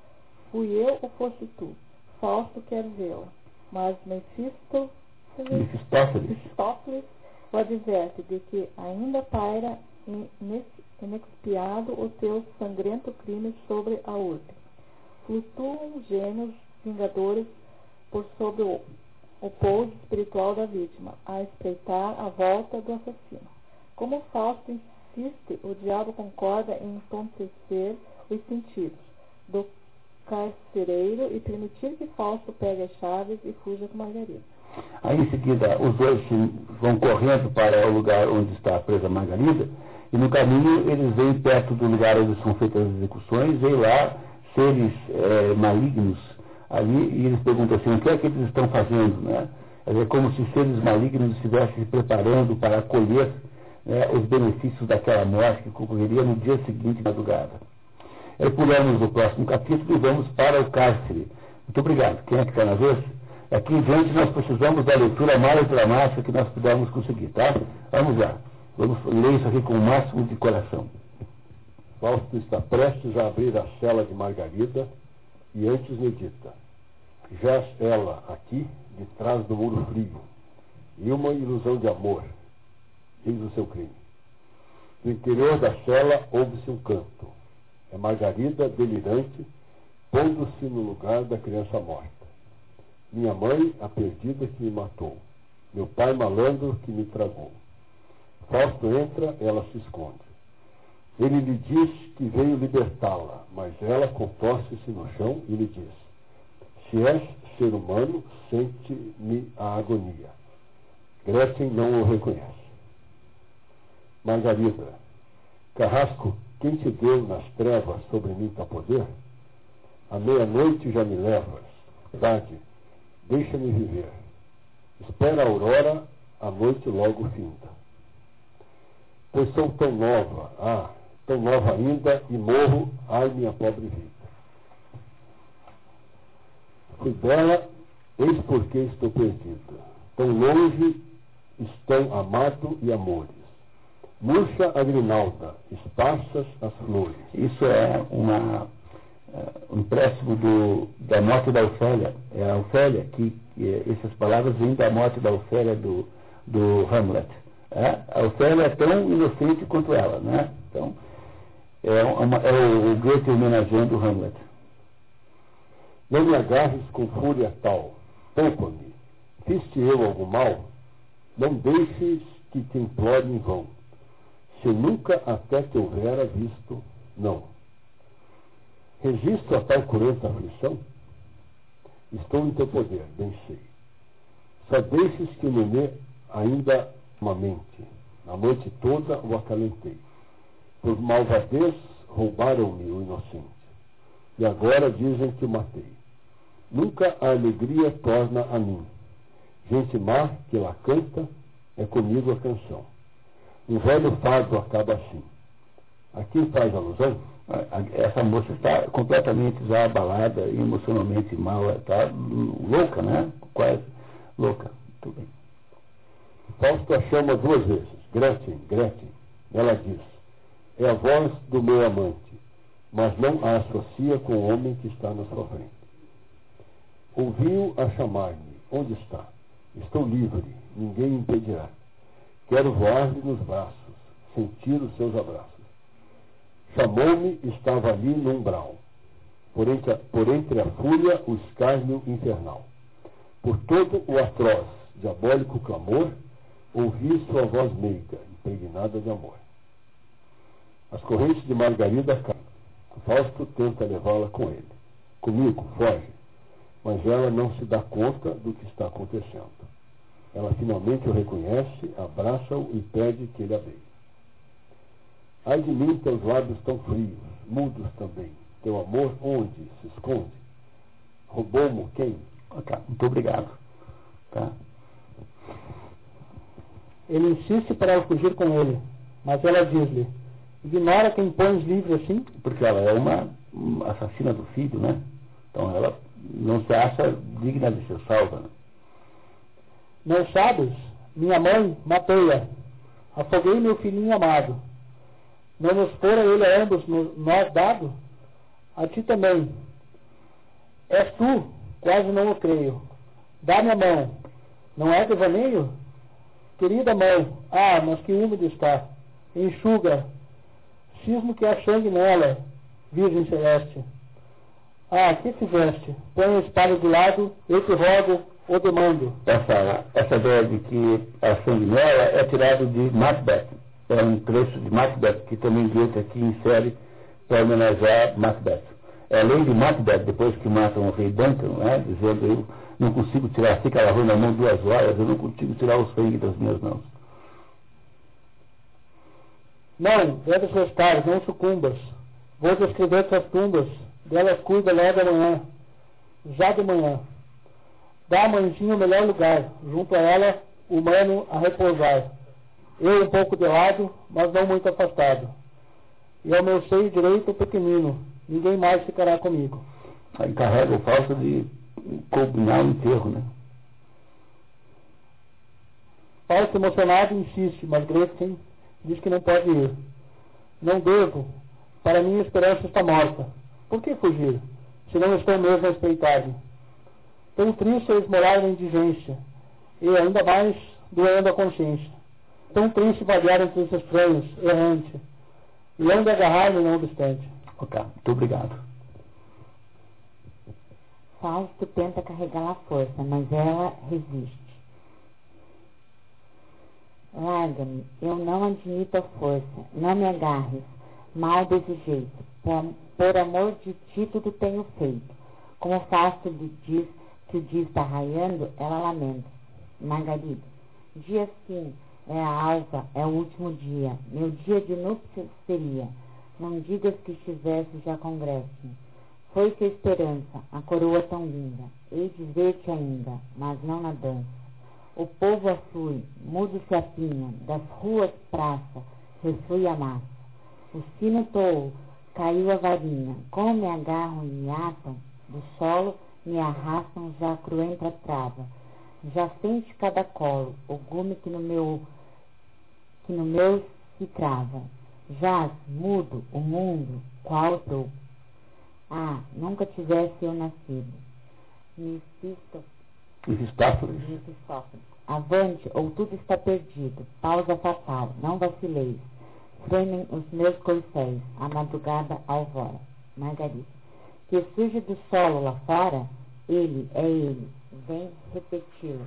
Fui eu ou fosse tu? Fausto quer vê-la. Mas Mefistófeles, Mefistófeles o adverte de que ainda paira inexpiado o teu sangrento crime sobre a urbe. Flutuam gênios vingadores por sobre o, o pouso espiritual da vítima, a espreitar a volta do assassino. Como Fausto insiste, o diabo concorda em entontecer os sentidos do carcereiro e permitir que Fausto pegue as chaves e fuja com Margarida. Aí em seguida os dois vão correndo para o lugar onde está presa Margarida e no caminho eles vêm perto do lugar onde são feitas as execuções, vêm lá seres é, malignos ali e eles perguntam assim, o que é que eles estão fazendo? Né? É como se seres malignos estivessem se preparando para acolher né, os benefícios daquela morte que ocorreria no dia seguinte, madrugada. Aí pulamos o próximo capítulo e vamos para o cárcere. Muito obrigado. Quem é que está na vez? Aqui em diante nós precisamos da leitura mais dramática que nós pudermos conseguir, tá? Vamos lá. Vamos ler isso aqui com o máximo de coração. Fausto está prestes a abrir a cela de Margarida e antes medita. Já ela aqui, de trás do muro frio, e uma ilusão de amor, eis o seu crime. No interior da cela ouve-se um canto. É Margarida, delirante, pondo-se no lugar da criança morta. Minha mãe, a perdida que me matou. Meu pai, malandro, que me tragou. Fausto entra, ela se esconde. Ele lhe diz que veio libertá-la, mas ela contorce-se no chão e lhe diz: Se és ser humano, sente-me a agonia. Gretchen não o reconhece. Margarida, Carrasco, quem te deu nas trevas sobre mim tal poder? À meia-noite já me levas. Tarde, deixa-me viver. Espera a aurora, a noite logo finda. Pois sou tão nova, ah, tão nova ainda, e morro, ai minha pobre vida. Fui bela, eis porque estou perdida. Tão longe estão amado e amores. Murcha a grinalda, esparsas as flores. Isso é uma, uh, um empréstimo do, da morte da Ofélia. É a Ofélia que, que, essas palavras vêm da morte da Ofélia do, do Hamlet. É? A Ofélia é tão inocente quanto ela, né? Então, é, uma, é o, o Goethe homenageando Hamlet. Não me agarres com fúria tal, poupa-me. Fiz-te eu algum mal? Não deixes que te implore em vão. Se nunca até te houvera visto, não. Registro a tal cruenta aflição? Estou em teu poder, bem sei. Só deixes que me dê ainda uma mente. A noite toda o acalentei. Por malvadez roubaram-me o inocente. E agora dizem que o matei. Nunca a alegria torna a mim. Gente má que lá canta, é comigo a canção. Um velho fado acaba assim. A quem faz alusão? Essa moça está completamente já abalada, emocionalmente mal, está louca, né? Quase louca. Tudo bem. Fausto a chama duas vezes. Gretchen, Gretchen. Ela diz: É a voz do meu amante, mas não a associa com o homem que está na sua frente. Ouviu a chamar-me. Onde está? Estou livre, ninguém impedirá. Quero voar-lhe nos braços, sentir os seus abraços. Chamou-me, estava ali no umbral, por entre, a, por entre a fúria, o escárnio infernal. Por todo o atroz, diabólico clamor, ouvi sua voz meiga, impregnada de amor. As correntes de Margarida caem. Fausto tenta levá-la com ele. Comigo, foge mas ela não se dá conta do que está acontecendo. Ela finalmente o reconhece, abraça-o e pede que ele a beije. Ai de mim, teus lábios tão frios, mudos também. Teu amor onde se esconde? Roubou-me quem? Ok, muito obrigado. Tá? Ele insiste para ela fugir com ele, mas ela diz-lhe: Ignora quem põe livre assim? Porque ela é uma assassina do filho, né? Então ela não se acha digna de ser salva. Né? Não sabes? Minha mãe matei-a. Afoguei meu filhinho amado. Não nos fora ele a ambos nós dado? A ti também. És tu? Quase não o creio. Dá-me a mão. Não é devaneio? Querida mão, ah, mas que úmido está. Enxuga. Cismo que há sangue nela, Virgem Celeste. Ah, que fizeste? Põe a espada do lado, eu te rogo ou demando. Essa, essa ideia de que a sanguinela é tirado de Macbeth. É um trecho de Macbeth que também Goethe aqui insere para homenagear Macbeth. É a lei de Macbeth, depois que matam o rei Duncan, né, dizendo eu não consigo tirar, fica lavando a mão duas horas, eu não consigo tirar o sangue das minhas mãos. Não, deves restar, não sucumbas. Vou descrever suas tumbas, delas cuida logo amanhã, já de manhã. Dá a mãezinha o melhor lugar, junto a ela, humano a repousar. Eu um pouco de lado, mas não muito afastado. E ao meu seio direito pequenino, ninguém mais ficará comigo. Aí carrega o falso de combinar o enterro, né? Fausto emocionado insiste, mas Gretchen diz que não pode ir. Não devo, para mim a esperança está morta. Por que fugir, se não estou mesmo a respeitar-me? Tão triste é esmolar na indigência, e ainda mais doendo a consciência. Tão triste vaguear entre os estranhos, errante, e onde agarrar-me não obstante. Ok, muito obrigado. Fausto tenta carregá-la à força, mas ela resiste. Larga-me, eu não admito a força, não me agarres, mal desse jeito, por amor de ti tudo tenho feito. Como Fausto lhe diz que o dia está raiando, ela lamenta. Margarida, dia sim, é a alva, é o último dia. Meu dia de núpcias seria. Não digas que estivesse já com Grécia. Foi-se a esperança, a coroa tão linda. Hei de ver-te ainda, mas não na dança. O povo aflui, mudo se apinha, das ruas praça, reflui a massa. O sino toou, caiu a varinha, como me agarram e me atam, do solo me arrastam já cruenta trava. Já sente cada colo, o gume que no meu, que no meu se trava. Jaz, mudo, o mundo, qual estou? Ah, nunca tivesse eu nascido. Mefistófeles. Mefistófeles. Avante, ou tudo está perdido. Pausa fatal, não vacileis. Fremem os meus corcéis, a madrugada alvora. Margarida. Que surge do solo lá fora, ele é ele, vem repeti-lo.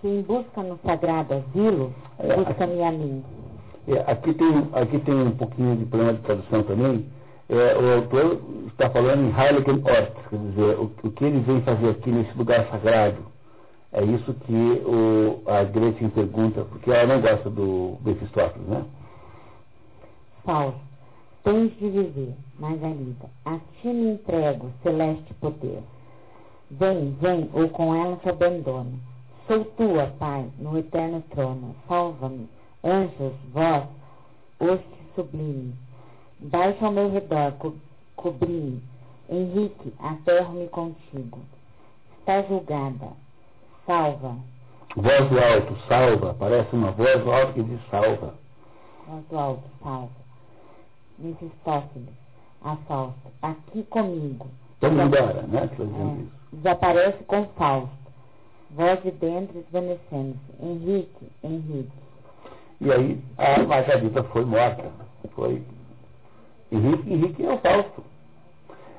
Quem busca no sagrado asilo, É, busca-me a mim. É, aqui, tem, aqui tem um pouquinho de problema de tradução também. É, o autor está falando em Heiligen Ort, quer dizer, o, o que ele vem fazer aqui nesse lugar sagrado. É isso que o, a Gretchen pergunta, porque ela não gosta do Mephistófeles, né? Fausto, tens de viver, Margarida, a ti me entrego, celeste poder. Vem, vem, ou com ela te abandono. Sou tua, Pai, no eterno trono. Salva-me, anjos, vós, hoste sublime. Baixa ao meu redor, co cobri-me. Henrique, aterro-me contigo. Está julgada. Salva. Voz do alto, salva, parece uma voz do alto que diz salva. Voz do alto, salva. Mefistófeles, a Fausto, aqui comigo. Vamos Desa- embora, né? É, isso. desaparece com Fausto. Voz de dentro esvanecendo-se. Henrique, Henrique. E aí a Margarida foi morta. Foi Henrique, Henrique é o Fausto.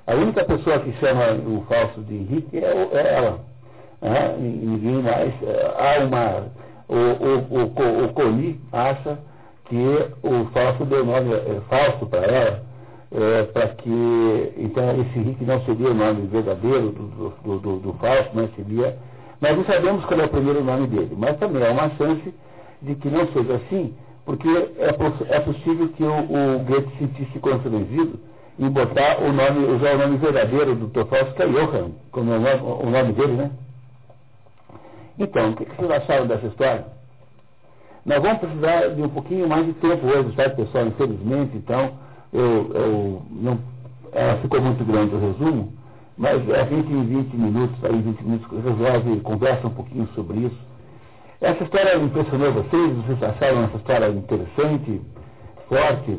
A única pessoa que chama o Fausto de Henrique é, o- é ela. né? Ninguém mais. é, Há uma. O, o, o, Co- o Coni acha que o Fausto deu nome é, Fausto para ela, é, para que. Então esse Henrique não seria o nome verdadeiro do, do, do, do Fausto, mas seria. Nós não sabemos qual é o primeiro nome dele, mas também há uma chance de que não seja assim, porque é, poss- é possível que o, o Goethe se sentisse constrangido em botar o nome, usar o nome verdadeiro do Dr. Fausto, que é Johann, como é o nome, o nome dele, né? Então, o que, que vocês acharam dessa história? Nós vamos precisar de um pouquinho mais de tempo hoje, sabe, pessoal? Infelizmente, então, eu, eu não, ela ficou muito grande o resumo, mas a gente em 20 minutos, aí 20 minutos, resolve, conversa um pouquinho sobre isso. Essa história impressionou vocês? Vocês acharam essa história interessante, forte?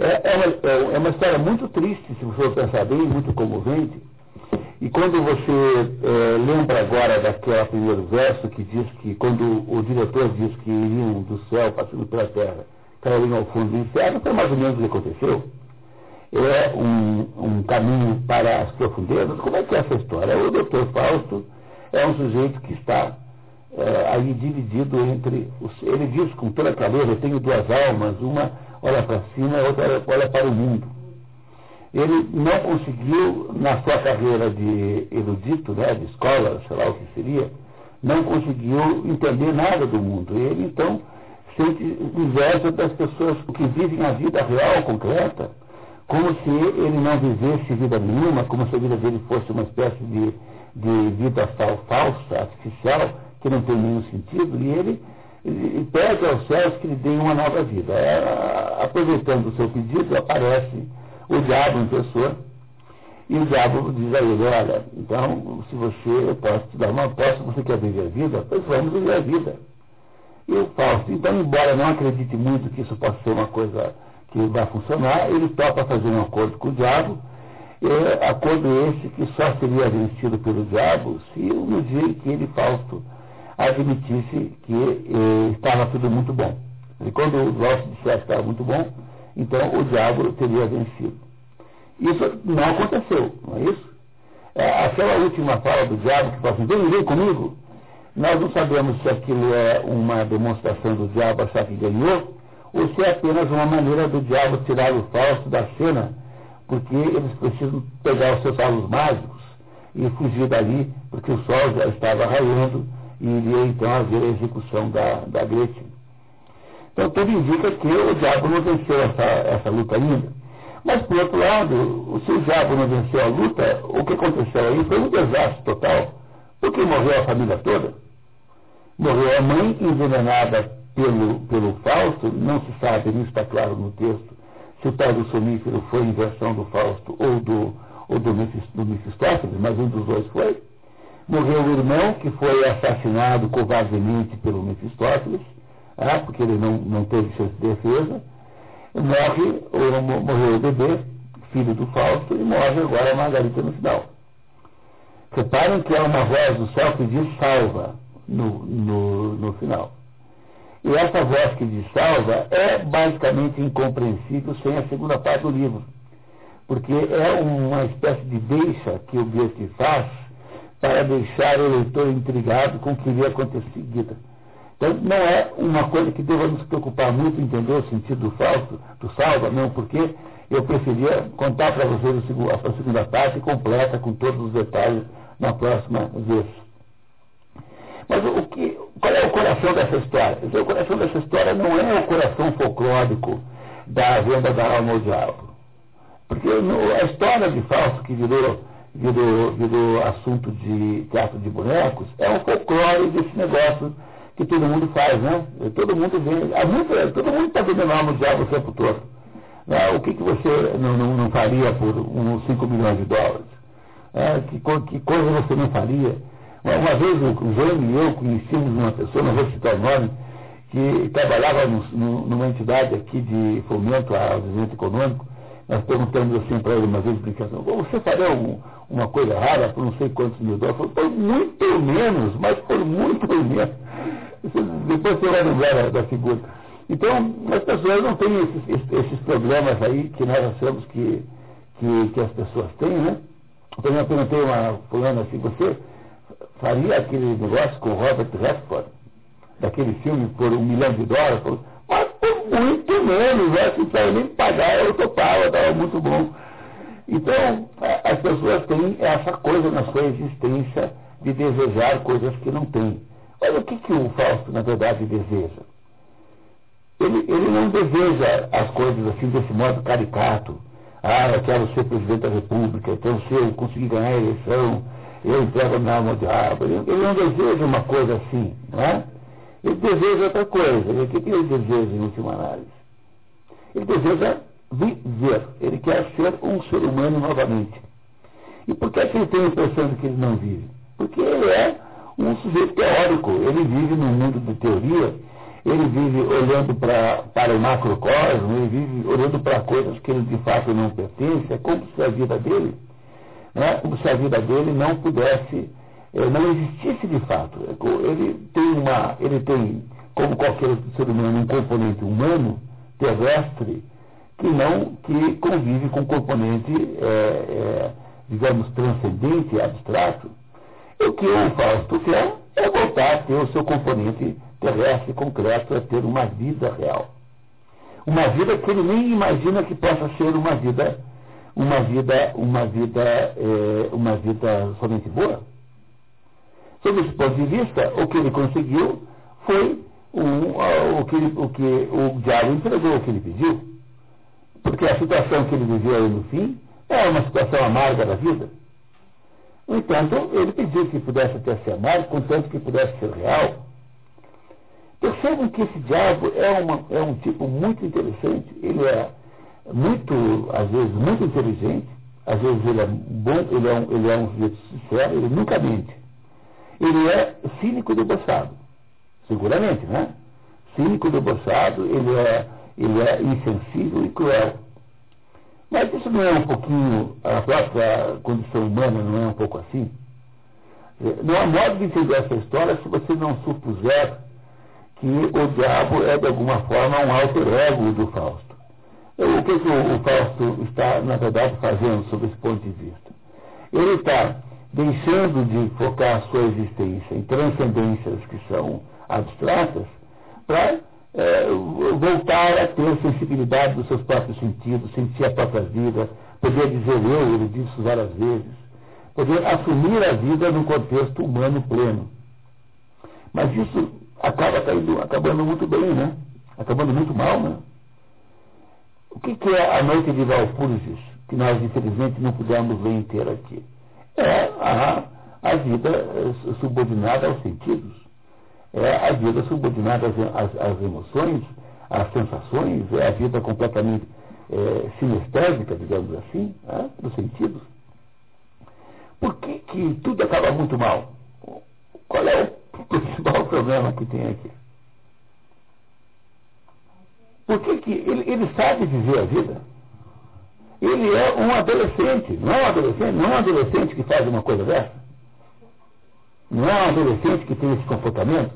É, é, uma, é- é uma história muito triste, se você pensar bem, muito comovente. E quando você é, lembra agora daquele primeiro verso que diz que, quando o diretor diz que iriam do céu passando pela terra, cairiam ao fundo do inferno, foi mais ou menos o que aconteceu. É um, um caminho para as profundezas. Como é que é essa história? O doutor Fausto é um sujeito que está é, aí dividido entre. Os, ele diz com toda clareza: eu tenho duas almas, uma olha para cima, a outra olha para o mundo. Ele não conseguiu, na sua carreira de erudito, né, de escola, sei lá o que seria, não conseguiu entender nada do mundo. Ele, então, sente inveja das pessoas que vivem a vida real, concreta, como se ele não vivesse vida nenhuma, como se a vida dele fosse uma espécie de, de vida fal- falsa, artificial, que não tem nenhum sentido, e ele, ele pede aos céus que lhe deem uma nova vida. É, aproveitando o seu pedido, aparece o diabo em pessoa, e o diabo diz a ele, olha, então, se você, eu posso te dar uma aposta, você quer viver a vida? Pois vamos viver a vida. E o Fausto, então, embora não acredite muito que isso possa ser uma coisa que vai funcionar, ele topa fazer um acordo com o diabo, e acordo esse que só seria vencido pelo diabo se no dia que ele, Fausto, admitisse que eh, estava tudo muito bom. E quando o Fausto dissesse que estava muito bom, então o diabo teria vencido. Isso não aconteceu, não é isso? É, aquela última fala do diabo que fala assim, vem, vem comigo, nós não sabemos se aquilo é uma demonstração do diabo achar que ganhou, ou se é apenas uma maneira do diabo tirar o Fausto da cena, porque eles precisam pegar os seus salos mágicos e fugir dali, porque o sol já estava raiando e iria então haver a execução da, da Gretchen. Então tudo indica que o diabo não venceu essa, essa luta ainda. Mas, por outro lado, se o diabo não venceu a luta, o que aconteceu aí foi um desastre total, porque morreu a família toda. Morreu a mãe envenenada pelo, pelo Fausto, não se sabe, não está claro no texto, se o tal do sonífero foi inversão do Fausto ou do, ou do, do Mefistófeles, mas um dos dois foi. Morreu o irmão, que foi assassinado covardemente pelo Mefistófeles, ah, porque ele não, não teve chance de defesa. Morre, ou morreu o bebê, filho do Fausto, e morre agora a Margarita no final. Reparem que há uma voz do céu que diz salva no, no, no final. E essa voz que diz salva é basicamente incompreensível sem a segunda parte do livro. Porque é uma espécie de deixa que o Goethe faz para deixar o leitor intrigado com o que iria acontecer em seguida. Então, não é uma coisa que deva nos preocupar muito entender o sentido do, falso, do salva, não, porque eu preferia contar para vocês a segunda parte completa, com todos os detalhes, na próxima vez. Mas o que, qual é o coração dessa história? O coração dessa história não é o coração folclórico da venda da alma ao diabo. Porque no, a história de Fausto, que virou, virou, virou assunto de teatro de bonecos, é um folclore desse negócio que todo mundo faz, né? Todo mundo vê, muito, todo mundo está vendendo alma ao diabo o tempo todo. Né? O que, que você não, não, não faria por uns 5 milhões de dólares? É, que, que coisa você não faria? Uma vez o Jânio e eu conhecíamos uma pessoa, não vou citar o nome, que trabalhava no, numa entidade aqui de fomento ao desenvolvimento econômico. Nós perguntamos assim para ele uma vez brincando, você faria um, uma coisa rara por não sei quantos mil dólares? Falou, por muito menos, mas por muito menos. Depois você vai lembrar da, figura. Então, as pessoas não têm esses, esses, problemas aí que nós achamos que, que, que as pessoas têm, né? Então, eu perguntei uma fulana assim, você faria aquele negócio com o Robert Redford, daquele filme por um milhão de dólares, mas por muito menos, né? se nem pagar, eu topava, estava muito bom. Então, as pessoas têm essa coisa na sua existência de desejar coisas que não têm. Olha o que, que o Fausto, na verdade, deseja. Ele, ele não deseja as coisas assim desse modo caricato. Ah, eu quero ser presidente da República, então se eu conseguir ganhar a eleição, eu entrego minha alma ao diabo. Ele, ele, não deseja uma coisa assim, não é? Ele deseja outra coisa. E o que, que ele deseja em última análise? Ele deseja viver. Ele quer ser um ser humano novamente. E por que, é que ele tem a impressão de que ele não vive? Porque ele é um sujeito teórico. Ele vive num mundo de teoria, ele vive olhando pra, para o macrocosmo, ele vive olhando para coisas que ele de fato não pertence. É como se a vida dele né, como se a vida dele não pudesse, eh, não existisse de fato. Ele tem, uma, ele tem, como qualquer ser humano, um componente humano, terrestre, que não, que convive com um componente, é, é, digamos, transcendente, abstrato. O que o Fausto quer é voltar a ter o seu componente terrestre, concreto, é ter uma vida real. Uma vida que ele nem imagina que possa ser uma vida uma vida, uma vida, é, uma vida somente boa? Sob esse ponto de vista, o que ele conseguiu foi um, o, que ele, o que o diabo entregou, o que ele pediu. Porque a situação que ele viveu aí no fim é uma situação amarga da vida. No entanto, ele pediu que pudesse até ser amargo, contanto que pudesse ser real. Percebam que esse diabo é, uma, é um tipo muito interessante. Ele é muito, às vezes, muito inteligente, às vezes ele é bom, ele é um, ele é um sujeito sincero, ele nunca mente. Ele é cínico debochado, seguramente, né? Cínico debochado, ele é, ele é insensível e cruel. Mas isso não é um pouquinho, a própria condição humana não é um pouco assim? Não há modo de entender essa história se você não supuser que o diabo é de alguma forma um alter ego do Fausto. O que, que o, o Fausto está, na verdade, fazendo sob esse ponto de vista? Ele está deixando de focar a sua existência em transcendências que são abstratas para é, voltar a ter sensibilidade dos seus próprios sentidos, sentir a própria vida, poder dizer eu, ele disse várias vezes, poder assumir a vida num contexto humano pleno. Mas isso acaba caindo, acabando muito bem, né? acabando muito mal, né? O que, que é a noite de Valpurgis, que nós infelizmente não pudemos ler inteira aqui? É a, a vida eh, subordinada aos sentidos. É a vida subordinada às, às, às emoções, às sensações, é a vida completamente é, sinestésica, digamos assim, né, dos sentidos. Por que, que tudo acaba muito mal? Qual é o (laughs) principal problema que tem aqui? Por que, que ele, ele sabe viver a vida? Ele é um adolescente, não é um adolescente, não é um adolescente que faz uma coisa dessa. Não é um adolescente que tem esse comportamento.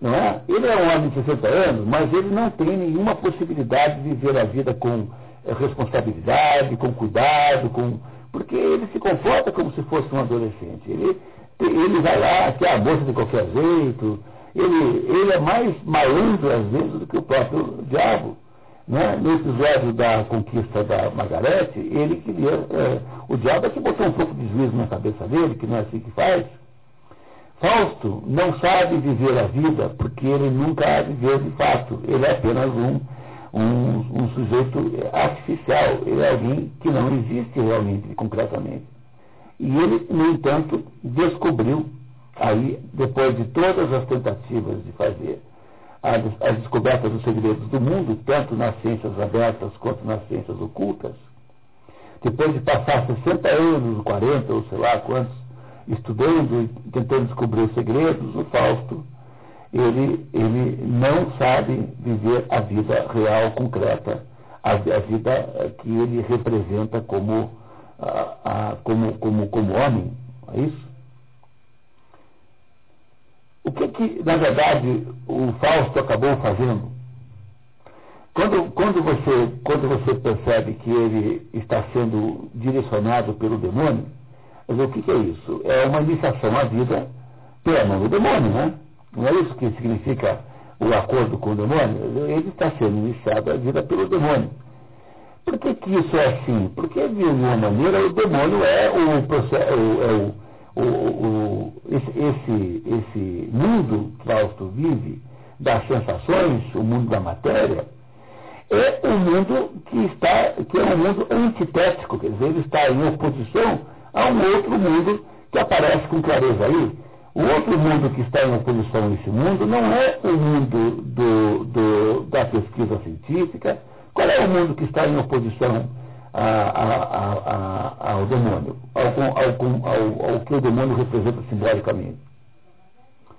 Não é? Ele é um homem de 60 anos, mas ele não tem nenhuma possibilidade de viver a vida com eh, responsabilidade, com cuidado, com porque ele se comporta como se fosse um adolescente. Ele, ele vai lá, quer a moça de qualquer jeito, ele, ele é mais malandro às vezes do que o próprio diabo. Né? No episódio da conquista da Margarete, ele queria. É, o diabo é que botou um pouco de juízo na cabeça dele, que não é assim que faz. Fausto não sabe viver a vida porque ele nunca a viveu de fato. Ele é apenas um, um, um sujeito artificial. Ele é alguém que não existe realmente, concretamente. E ele, no entanto, descobriu, aí, depois de todas as tentativas de fazer as, as descobertas dos segredos do mundo, tanto nas ciências abertas quanto nas ciências ocultas, depois de passar 60 anos, 40 ou sei lá quantos, estudando e tentando descobrir os segredos, o Fausto, ele, ele não sabe viver a vida real, concreta, a, a vida que ele representa como, a, a, como, como, como homem. É isso? O que, que, na verdade, o Fausto acabou fazendo? Quando, quando, você, quando você percebe que ele está sendo direcionado pelo demônio, o que, que é isso? É uma iniciação à vida pela mão do demônio, né? Não é isso que significa o acordo com o demônio? Ele está sendo iniciado à vida pelo demônio. Por que, que isso é assim? Porque, de alguma maneira, o demônio é o, é o, o, o, esse, esse, mundo que Fausto vive, das sensações, o mundo da matéria, é um mundo que, está, que é um mundo antitético, quer dizer, ele está em oposição a um outro mundo que aparece com clareza aí. O outro mundo que está em oposição a esse mundo não é o mundo do, do, da pesquisa científica. Qual é o mundo que está em oposição a, a, a, ao demônio, ao, ao, que o demônio representa simbolicamente?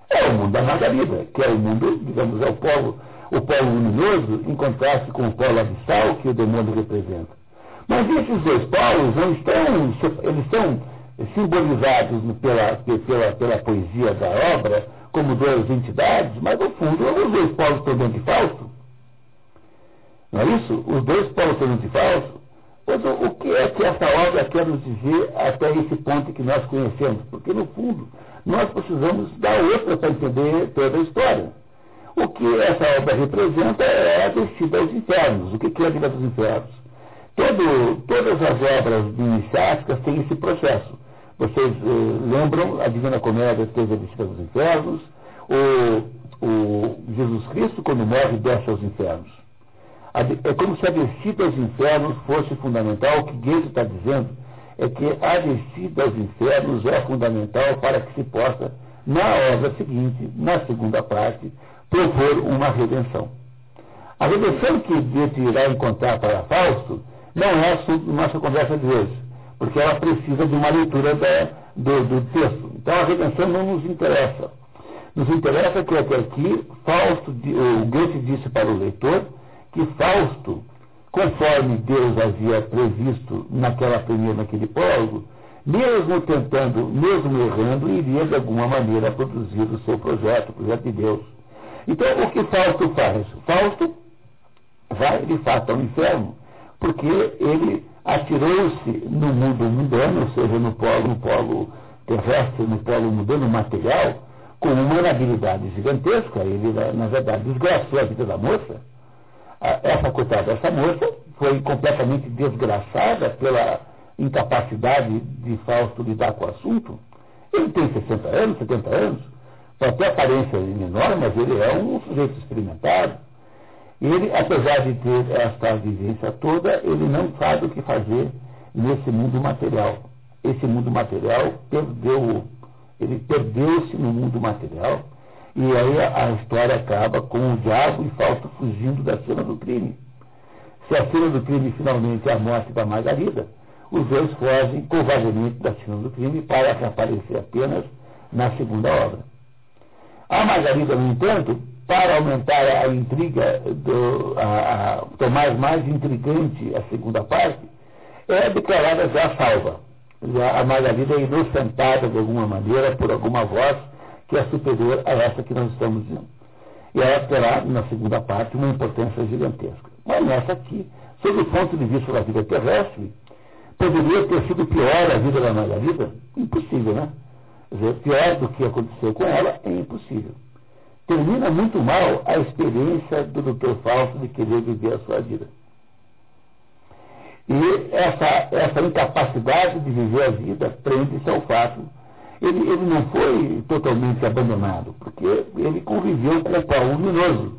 É o mundo da margarida, que é o mundo, digamos, é o polo, o polo luminoso, em contraste com o polo abissal que o demônio representa. Mas esses dois polos não estão, eles são simbolizados pela, pela, pela poesia da obra como duas entidades, mas no fundo os dois polos dentro de Fausto. Não é isso? Os dois polos dentro de Fausto. Mas o, que é que essa obra quer nos dizer até esse ponto que nós conhecemos? Porque, no fundo, nós precisamos da outra para entender toda a história. O que essa obra representa é a descida aos infernos. O que é a vida dos infernos? Todo, todas as obras iniciáticas têm esse processo. Vocês eh, lembram, a Divina Comédia teve a descida dos infernos, o, o Jesus Cristo, quando morre, desce aos infernos. É como se a descida aos infernos fosse fundamental. O que Goethe está dizendo é que a descida aos infernos é fundamental para que se possa, na obra seguinte, na segunda parte, propor uma redenção. A redenção que Goethe irá encontrar para Fausto não é assunto da nossa conversa de hoje, porque ela precisa de uma leitura da, do, do, texto. Então a redenção não nos interessa. Nos interessa que até aqui Fausto, o Goethe disse para o leitor que Fausto, conforme Deus havia previsto naquela primeira, naquele prólogo, mesmo tentando, mesmo errando, iria de alguma maneira produzir o seu projeto, o projeto de Deus. Então, o que Fausto faz? Fausto vai, de fato, ao inferno porque ele atirou-se no mundo mundano, ou seja, no polo, no polo terrestre, no polo mundano material, com uma habilidade gigantesca. Ele, na verdade, desgraçou a vida da moça. Essa coitada dessa moça foi completamente desgraçada pela incapacidade de Fausto lidar com o assunto. Ele tem 60 anos, 70 anos. Pode ter aparência menor, mas ele é um sujeito experimentado. Ele, apesar de ter esta vivência toda, ele não sabe o que fazer nesse mundo material. Esse mundo material perdeu, ele perdeu-se no mundo material, e aí a, a história acaba com o diabo e Fausto fugindo da cena do crime. Se a cena do crime finalmente é a morte da Margarida, os dois fogem covardemente da cena do crime para reaparecer apenas na segunda obra. A Margarida, no entanto, para aumentar a intriga, do, a, a, tornar mais intrigante a segunda parte, é declarada já salva. Já a Margarida é inocentada de alguma maneira por alguma voz que é superior a essa que nós estamos dizendo. E ela terá, na segunda parte, uma importância gigantesca. Mas nessa aqui, sob o ponto de vista da vida terrestre, poderia ter sido pior a vida da Margarida? Impossível, né? Quer dizer, pior do que aconteceu com ela é impossível. Termina muito mal a experiência do Dr. Fausto de querer viver a sua vida. E essa, essa incapacidade de viver a vida prende-se ao fato. Ele, ele não foi totalmente abandonado, porque ele conviveu com o pau luminoso.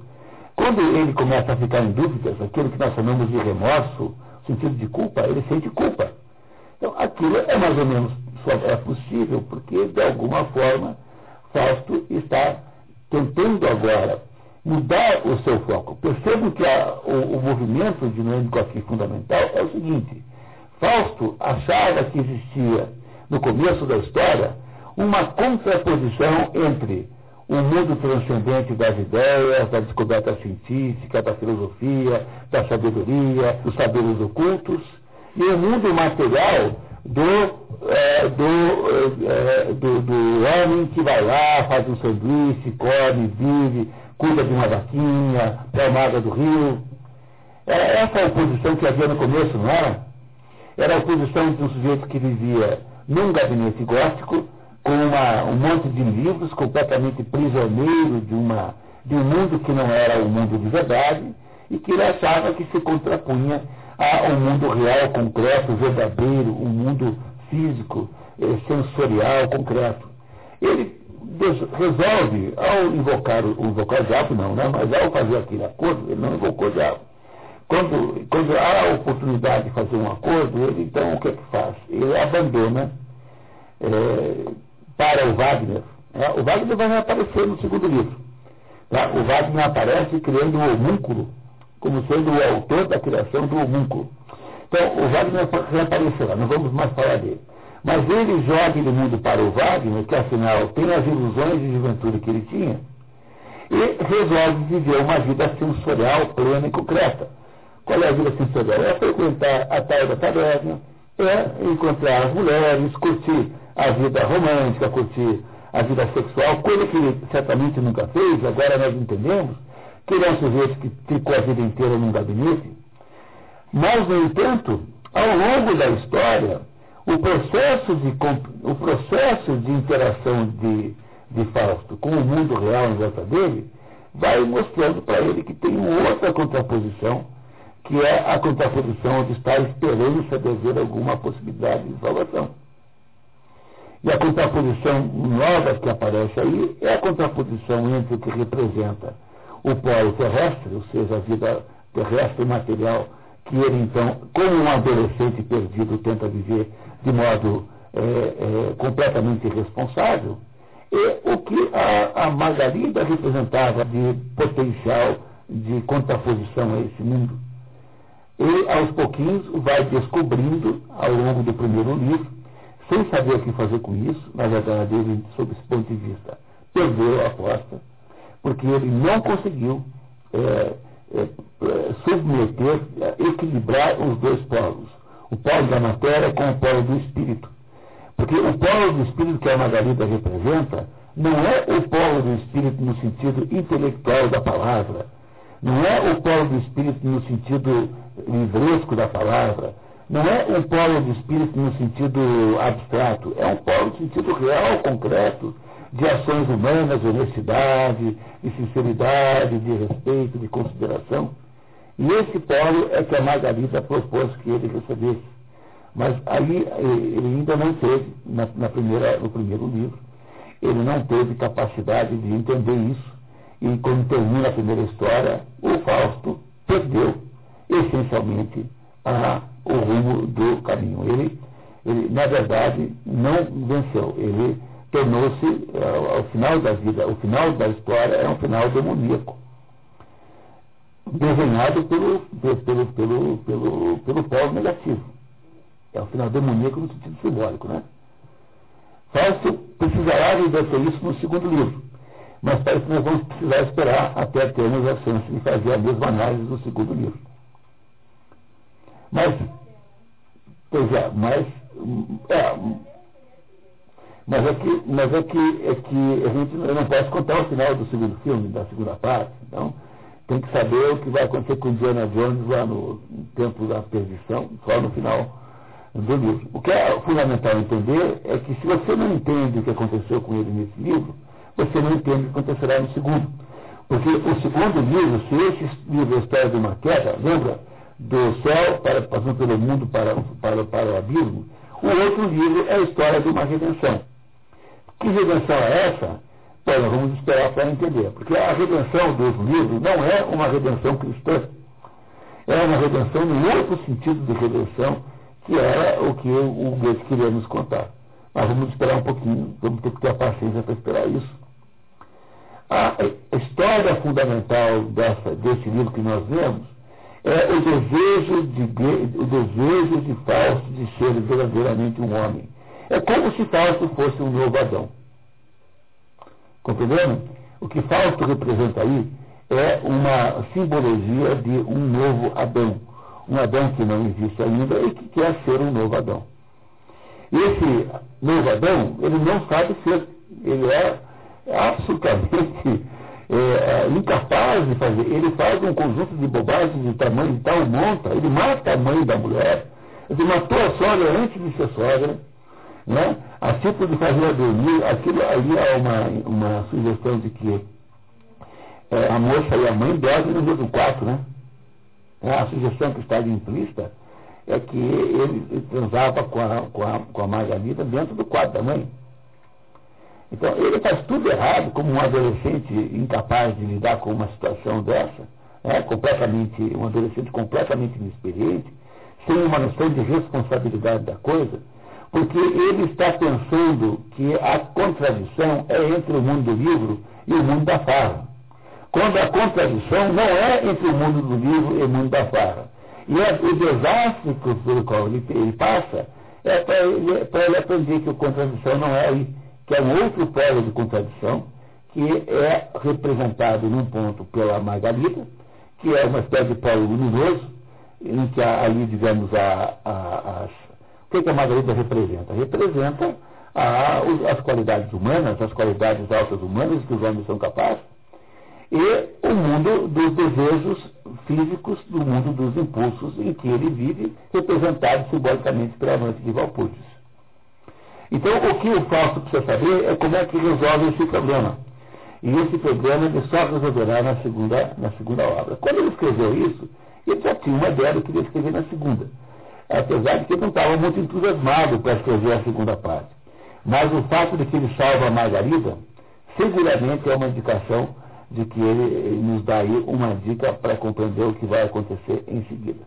Quando ele começa a ficar em dúvidas, aquilo que nós chamamos de remorso, sentido de culpa, ele sente culpa. Então, aquilo é mais ou menos só é possível porque, de alguma forma, Fausto está tentando agora mudar o seu foco. Percebo que a, o, o, movimento dinâmico aqui fundamental é o seguinte: Fausto achava que existia, no começo da história, uma contraposição entre o mundo transcendente das ideias, da descoberta científica, da filosofia, da sabedoria, dos saberes ocultos, e o mundo material do, é, do, é, do, do, homem que vai lá, faz um sanduíche, come, vive, cuida de uma vaquinha, toma água do rio. Era essa a oposição que havia no começo, não era? Era a oposição de um sujeito que vivia num gabinete gótico, com uma, um monte de livros, completamente prisioneiro de, uma, de um mundo que não era o mundo de verdade, e que ele achava que se contrapunha um mundo real, concreto, verdadeiro, um mundo físico, eh, sensorial, concreto. Ele resolve, ao invocar o, invocar o diabo, não, né? mas ao fazer aquele acordo, ele não invocou o diabo. Quando, quando há a oportunidade de fazer um acordo, ele então o que é que faz? Ele abandona é, para o Wagner. Né? O Wagner vai aparecer no segundo livro. Tá? O Wagner aparece criando um homúnculo como sendo o autor da criação do homúnculo. Então, o Wagner reaparecerá, não vamos mais falar dele. Mas ele joga aquele mundo para o Wagner, que afinal tem as ilusões de juventude que ele tinha, e resolve viver uma vida sensorial plena e concreta. Qual é a vida sensorial? É frequentar a tal da taberna, é encontrar as mulheres, curtir a vida romântica, curtir a vida sexual, coisa que ele certamente nunca fez, agora nós entendemos, que ele é um sujeito que ficou a vida inteira num gabinete. Mas, no entanto, ao longo da história, o processo de, o processo de interação de, de Fausto com o mundo real em volta dele vai mostrando para ele que tem outra contraposição, que é a contraposição onde está esperança de haver alguma possibilidade de salvação. E a contraposição nova que aparece aí é a contraposição entre o que representa o polo terrestre, ou seja, a vida terrestre material, que ele então, como um adolescente perdido, tenta viver de modo é, é, completamente irresponsável, e o que a, a Margarida representava de potencial de contraposição a esse mundo. E, aos pouquinhos, vai descobrindo, ao longo do primeiro livro, sem saber o que fazer com isso, na verdade, ele, sob esse ponto de vista, perdeu a aposta, porque ele não conseguiu é, é, é, submeter, equilibrar os dois polos, o polo da matéria com o polo do espírito. Porque o polo do espírito que a Margarida representa não é o polo do espírito no sentido intelectual da palavra, não é o polo do espírito no sentido livresco da palavra, não é um polo do espírito no sentido abstrato, é um polo no sentido real, concreto, de ações humanas, de honestidade, de sinceridade, de respeito, de consideração. E esse polo é que a Margarida propôs que ele recebesse. Mas aí ele ainda não teve na, na primeira, no primeiro livro. ele não teve capacidade de entender isso. E quando termina a primeira história, o Fausto perdeu essencialmente a, o rumo do caminho. Ele, ele, na verdade, não venceu. Ele tornou-se, ao, ao final da vida, o final da história é um final demoníaco desenhado pelo, pelo, pelo, pelo, pelo polo negativo. É o final demoníaco no sentido simbólico, né? Fausto precisará reverter isso no segundo livro, mas parece que nós vamos precisar esperar até termos a chance de fazer a mesma análise no segundo livro. Mas, pois é, mas, é, mas é que, mas é que, é que a gente não posso contar o final do segundo filme, da segunda parte, então tem que saber o que vai acontecer com Indiana Jones lá no tempo da perdição, só no final do livro. O que é fundamental entender é que se você não entende o que aconteceu com ele nesse livro, você não entende o que acontecerá no segundo. Porque o segundo livro, se esse livro é a história de uma queda, lembra? Do céu, para, passando pelo mundo para, para, para o abismo, o outro livro é a história de uma redenção. Que redenção é essa? Bom, nós vamos esperar para entender. Porque a redenção do outro livro não é uma redenção cristã. É uma redenção no outro sentido de redenção que era o que o Goethe queria nos contar. Mas vamos esperar um pouquinho, vamos ter que ter a paciência para esperar isso. A história fundamental dessa, desse livro que nós vemos é o desejo de, o desejo de Fausto de ser verdadeiramente um homem. É como se Fausto fosse um novo Adão. Compreendendo? O que Fausto representa aí é uma simbologia de um novo Adão um Adão que não existe ainda e que quer ser um novo Adão. Esse novo Adão, ele não sabe ser, ele é absolutamente é, é, incapaz de fazer. Ele faz um conjunto de bobagens de tamanho de tal monta, ele mata a mãe da mulher, ele matou a sogra antes de ser sogra, né? a tipo de fazer a dormir, aquilo ali há uma, uma sugestão de que é, a moça e a mãe dormem no mesmo quarto, né? É, a sugestão que está ali implícita é que ele transava com a, com, a, com a Margarida dentro do quarto da mãe. Então, ele faz tudo errado, como um adolescente incapaz de lidar com uma situação dessa, né, completamente, um adolescente completamente inexperiente, sem uma noção de responsabilidade da coisa, porque ele está pensando que a contradição é entre o mundo do livro e o mundo da farra quando a contradição não é entre o mundo do livro e o mundo da farra. E é, o desastre pelo qual ele, ele passa é para ele, ele, aprender que a contradição não é aí, que é um outro polo de contradição, que é representado num ponto pela Margarida, que é uma espécie de polo luminoso, em que ali, digamos, a, a, as, o que, que a Margarida representa? Representa a, as qualidades humanas, as qualidades altas humanas que os homens são capazes, e o mundo dos desejos físicos, do mundo dos impulsos em que ele vive, representado simbolicamente pela amante de Valpurgis. Então, o que o Fausto precisa saber é como é que resolve esse problema. E esse problema ele só resolverá na segunda, na segunda obra. Quando ele escreveu isso, ele já tinha uma ideia do que ele escrever na segunda. Apesar de que ele não estava muito entusiasmado para escrever a segunda parte. Mas o fato de que ele salva a Margarida, seguramente é uma indicação de que ele nos dá aí uma dica para compreender o que vai acontecer em seguida.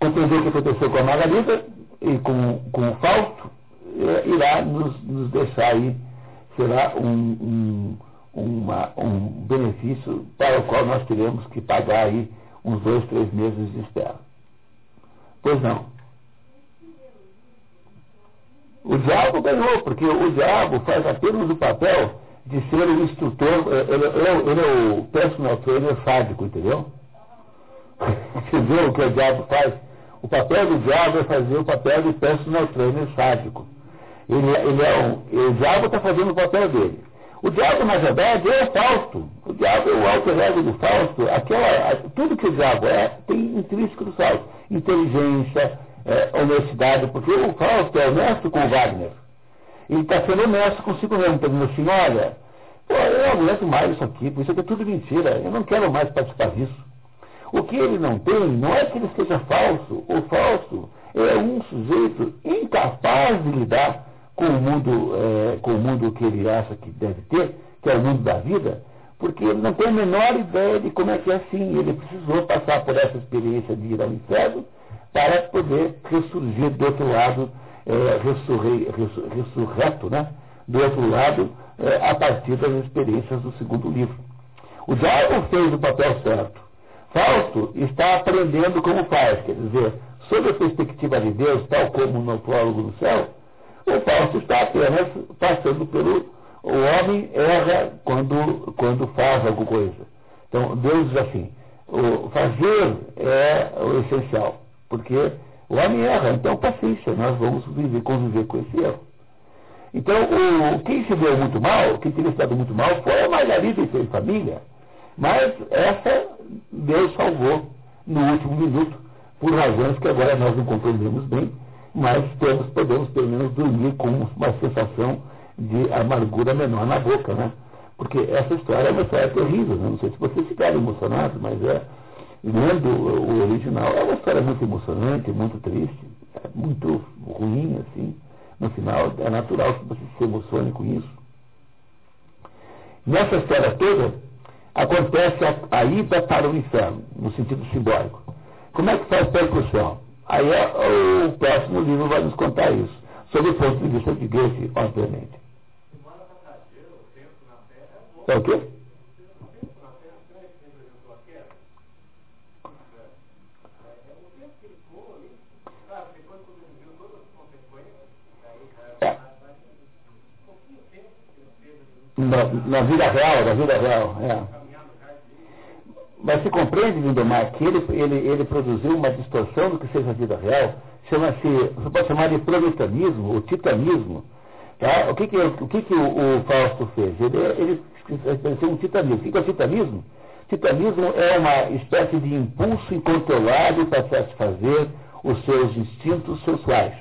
Compreender o que aconteceu com a Margarida e com, com o Fausto eh, irá nos, nos deixar aí, será um, um, uma, um benefício para o qual nós teremos que pagar aí uns dois, três meses de espera. Pois não. O diabo ganhou, porque o diabo faz apenas o papel de ser o instrutor, é, ele, ele, ele é o personal trainer sádico, entendeu? (laughs) entendeu o que o diabo faz? O papel do diabo é fazer o papel de personal trainer sádico. Ele, ele é um, o diabo está fazendo o papel dele. O diabo, na verdade, é o Fausto. O diabo é o alter ego do Fausto. Aquela, tudo que o diabo é, tem intrínseco do Fausto. Inteligência, é, honestidade, porque o Fausto é honesto com o Wagner. Ele está sendo honesto consigo mesmo, está dizendo assim, olha, eu não aguento mais isso aqui, isso aqui é tudo mentira, eu não quero mais participar disso. O que ele não tem não é que ele seja falso, o falso é um sujeito incapaz de lidar com o mundo, é, com o mundo que ele acha que deve ter, que é o mundo da vida, porque ele não tem a menor ideia de como é que é assim. Ele precisou passar por essa experiência de ir ao inferno para poder ressurgir do outro lado, é, ressurre, ressurreto, né? do outro lado, é, a partir das experiências do segundo livro. O diabo fez o papel certo. Fausto está aprendendo como faz, quer dizer, sob a perspectiva de Deus, tal como no prólogo do céu, o Fausto está apenas passando pelo. O homem erra quando, quando faz alguma coisa. Então, Deus diz assim: o fazer é o essencial, porque o homem erra, então paciência, nós vamos viver, conviver com esse erro. Então, o, quem se deu muito mal, quem teria se dado muito mal, foi a Margarida e sua família. Mas essa Deus salvou no último minuto, por razões que agora nós não compreendemos bem, mas temos, podemos pelo menos dormir com uma sensação de amargura menor na boca, né? Porque essa história é uma história terrível, né? não sei se vocês ficaram emocionados, mas é, lendo o original, é uma história muito emocionante, muito triste, é muito ruim, assim. No final, é natural que você se emocione com isso. Nessa história toda, acontece a, a ida para o inferno, no sentido simbólico. Como é que faz percussão? Aí é, o próximo livro vai nos contar isso, sob o ponto de vista de Goethe, obviamente. É o quê? Na, na, vida real, na vida real, é. Mas se compreende, Lindomar, que ele, ele, ele produziu uma distorção do que seja a vida real, chama-se, você pode chamar de prometanismo, ou titanismo. Tá? O que, que, o, que, que o, o Fausto fez? Ele, ele estabeleceu um titanismo. O que, é o titanismo? Titanismo é uma espécie de impulso incontrolável para satisfazer os seus instintos sexuais,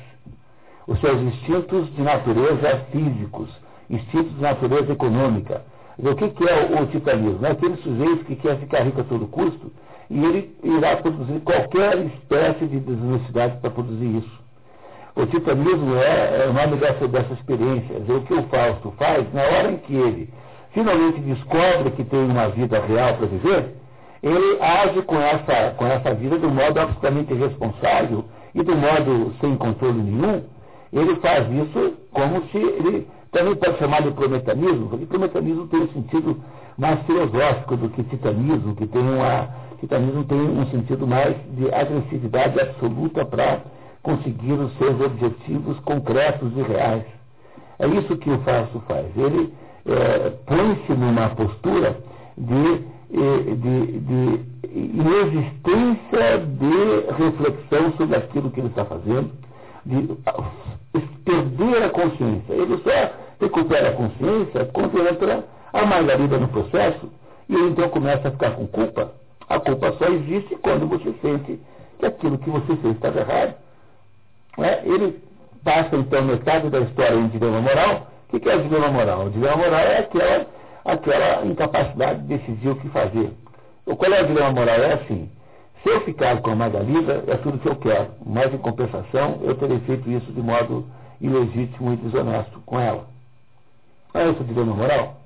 os seus instintos de natureza físicos instintos de natureza econômica. O que, que é o, o titanismo? É aquele sujeito que quer ficar rico a todo custo e ele irá produzir qualquer espécie de desonestidade para produzir isso. O titanismo é, é o nome dessa, dessa experiência. Dizer, o que o Fausto faz, na hora em que ele finalmente descobre que tem uma vida real para viver, ele age com essa, com essa vida de um modo absolutamente irresponsável e de um modo sem controle nenhum. Ele faz isso como se ele também pode chamar de prometanismo, porque prometanismo tem um sentido mais filosófico do que titanismo, que tem uma. Titanismo tem um sentido mais de agressividade absoluta para conseguir os seus objetivos concretos e reais. É isso que o Fausto faz. Ele é, põe-se numa postura de, de, de inexistência de reflexão sobre aquilo que ele está fazendo, de perder a consciência. Ele só recupera a consciência quando entra a margarida no processo e ele então começa a ficar com culpa. A culpa só existe quando você sente que aquilo que você fez estava errado. É? Ele passa então metade da história em dilema moral. O que é o dilema moral? O dilema moral é aquela, aquela incapacidade de decidir o que fazer. Qual é o dilema moral? É assim. Se eu ficar com a Margarida, é tudo que eu quero. Mas, em compensação, eu terei feito isso de modo ilegítimo e desonesto com ela. Não é esse dilema moral?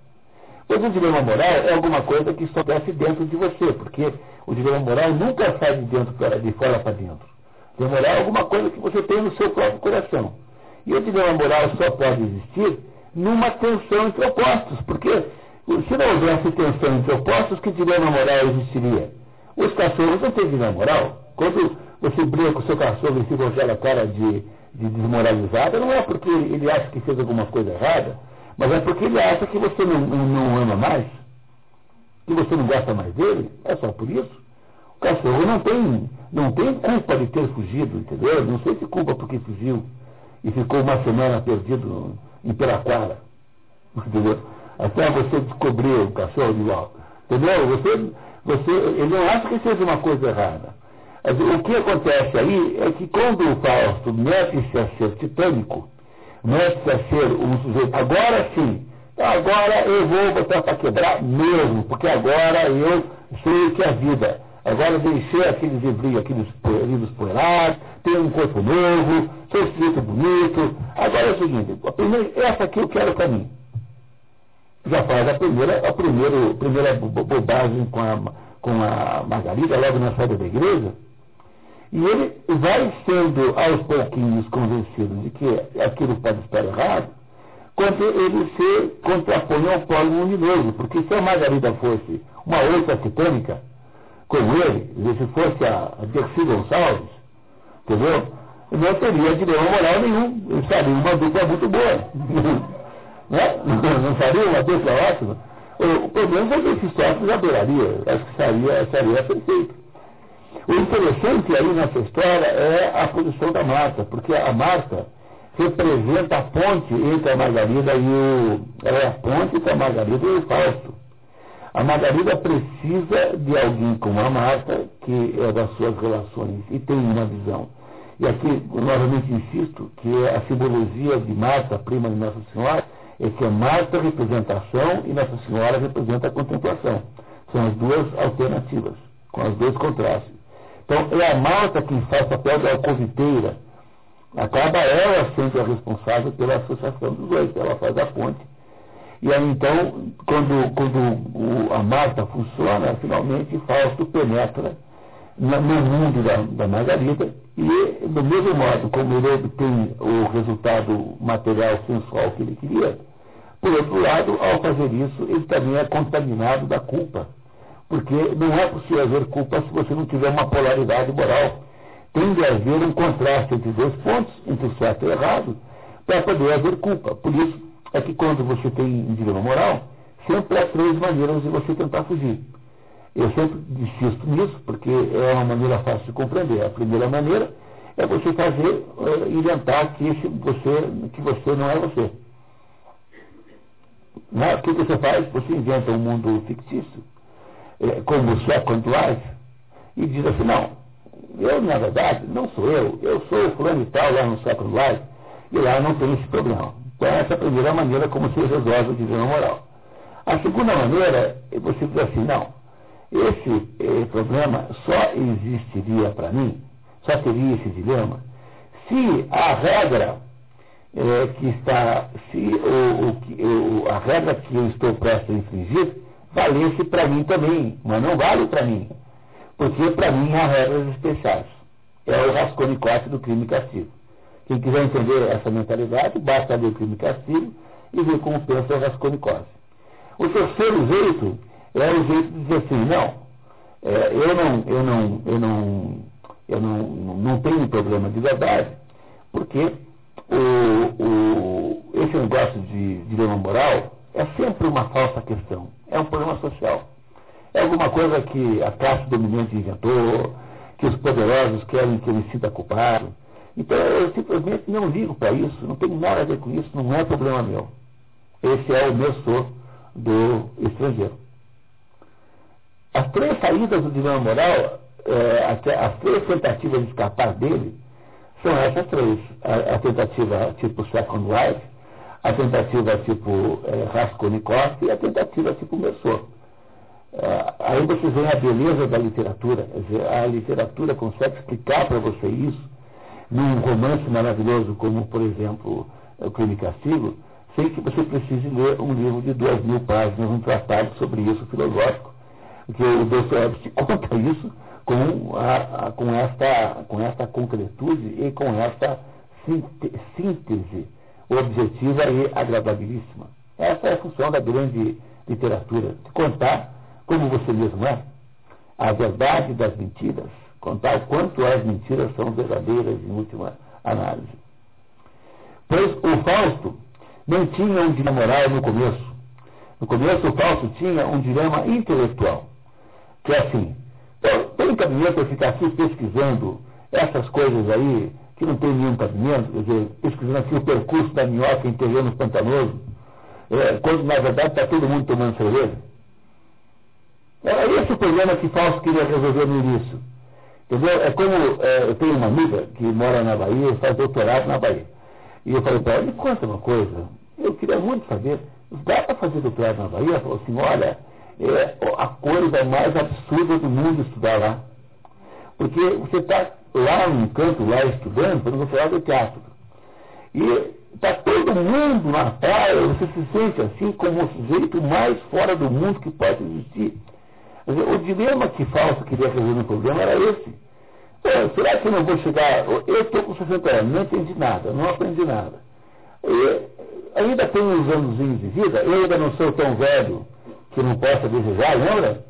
Pois o dilema moral é alguma coisa que acontece dentro de você, porque o dilema moral nunca sai de, dentro para, de fora para dentro. O dilema moral é alguma coisa que você tem no seu próprio coração. E o dilema moral só pode existir numa tensão entre opostos, porque se não houvesse tensão entre opostos, que dilema moral existiria? Os cachorros não têm dilema moral. Quando você briga com o seu cachorro e fica com aquela cara de, de desmoralizada, não é porque ele acha que fez alguma coisa errada, mas é porque ele acha que você não, não ama mais, que você não gosta mais dele, é só por isso. O cachorro não tem, não tem culpa de ter fugido, entendeu? Não sei se culpa porque fugiu e ficou uma semana perdido em Piraquara, (laughs) entendeu? Até você descobrir o cachorro de volta, entendeu? Você, você, ele não acha que seja uma coisa errada. O que acontece aí é que quando o Fausto mete-se a ser titânico, mostra ser um sujeito. Agora sim, agora eu vou botar para quebrar mesmo, porque agora eu sei que é a vida. Agora deixei aqueles livros, aqueles livros poeirados, tenho um corpo novo, sou escrito bonito. Agora é o seguinte, a primeira, essa aqui eu quero para mim. Já faz a primeira, a primeira, a primeira bobagem com a, com a Margarida, logo na saída da igreja. E ele vai sendo aos pouquinhos convencido de que aquilo pode estar errado, quando ele se contrapõe ao polo luminoso. Porque se a Margarida fosse uma outra titânica, como ele, se fosse a, a Gonçalves, entendeu? Não teria dilema moral nenhum. Ele estaria uma dupla muito boa. (laughs) né? (laughs) Não faria uma dupla ótima. O, problema é que Sócrates adoraria. Acho que seria, seria perfeito. O interessante aí nessa história é a posição da Marta, porque a Marta representa a ponte entre a Margarida e o. Ela é a ponte entre a Margarida e o Fausto. A Margarida precisa de alguém como a Marta, que é das suas relações e tem uma visão. E aqui, novamente insisto, que a simbologia de Marta, prima de Nossa Senhora, é que a Marta representa a ação e Nossa Senhora representa a contemplação. São as duas alternativas, com os dois contrastes. Então, é a Marta quem faz papel da alcoviteira. Acaba ela sendo a responsável pela associação dos dois, ela faz a ponte e aí então, quando, quando o, a Marta funciona, finalmente Fausto penetra no mundo da, da, Margarida e, do mesmo modo como ele obtém o resultado material sensual que ele queria, por outro lado, ao fazer isso, ele também é contaminado da culpa. Porque não é possível haver culpa se você não tiver uma polaridade moral. Tem de haver um contraste entre dois pontos, entre o certo e o errado, para poder haver culpa. Por isso, é que quando você tem um dilema moral, sempre há três maneiras de você tentar fugir. Eu sempre insisto nisso, porque é uma maneira fácil de compreender. A primeira maneira é você fazer, uh, inventar que, esse, você, que você não é você. Né? O que você faz? Você inventa um mundo fictício, é, como o Second Life, e diz assim, não, eu, na verdade, não sou eu, eu sou o fulano e tal lá no Second Life, e lá não tem esse problema. Então, essa é a primeira maneira como se resolve o dilema moral. A segunda maneira é você dizer assim, não, esse eh, problema só existiria para mim, só teria esse dilema, se a regra eh, que está, se o, o, a regra que eu estou prestes a infringir valesse para mim também, mas não vale para mim, porque para mim há regras especiais. É o rasconicote do crime e castigo. Quem quiser entender essa mentalidade, basta ler o crime e castigo e ver como pensa o Raskolnikov. O terceiro jeito é o jeito de dizer assim, não, é, eu não, eu não, eu não, eu não, não tenho problema de verdade, porque o, o, esse negócio de dilema moral é sempre uma falsa questão, é um problema social. É alguma coisa que a classe dominante inventou, que os poderosos querem que ele sinta culpado. Então eu simplesmente não ligo para isso, não tenho nada a ver com isso, não é problema meu. Esse é o meu sor do estrangeiro. As três saídas do dilema moral, é, as três tentativas de escapar dele, são essas três. A, a tentativa tipo Second Life, a tentativa tipo é, Raskolnikov e a tentativa tipo Messor. É, aí você vê a beleza da literatura, dizer, a literatura consegue explicar para você isso num romance maravilhoso como, por exemplo, O Crime e Castigo, sem que você precise ler um livro de duas mil páginas, um tratado sobre isso filosófico. Porque o Dostoevsky (laughs) conta isso com, a, a, com, esta, com esta concretude e com esta síntese objetiva e agradabilíssima. Essa é a função da grande literatura, de contar, como você mesmo é, a verdade das mentiras, contar quanto as mentiras são verdadeiras em última análise. Pois o Fausto não tinha um dilema moral no começo. No começo o Fausto tinha um dilema intelectual, que é assim, tem cabimento eu ficar aqui pesquisando essas coisas aí, que não tem nenhum cabimento, quer dizer, pesquisando aqui o percurso da minhoca em terreno pantanoso, é, quando na verdade está todo mundo tomando cerveja. Era esse o problema que Fausto queria resolver no início. Entendeu? É como é, eu tenho uma amiga que mora na Bahia e faz doutorado na Bahia. E eu falei para ela, me conta uma coisa, eu queria muito saber, dá para fazer doutorado na Bahia? Ela falou assim, olha, é a coisa mais absurda do mundo estudar lá. Porque você está lá num canto, lá estudando, quando você falar do teatro. E está todo mundo na praia, você se sente assim como o sujeito mais fora do mundo que pode existir. o dilema que Fausto queria resolver no problema era esse. É, será que eu não vou chegar? Eu estou com 60 anos, não entendi nada, não aprendi nada. E ainda tenho uns anos de vida, eu ainda não sou tão velho que não possa desejar, lembra?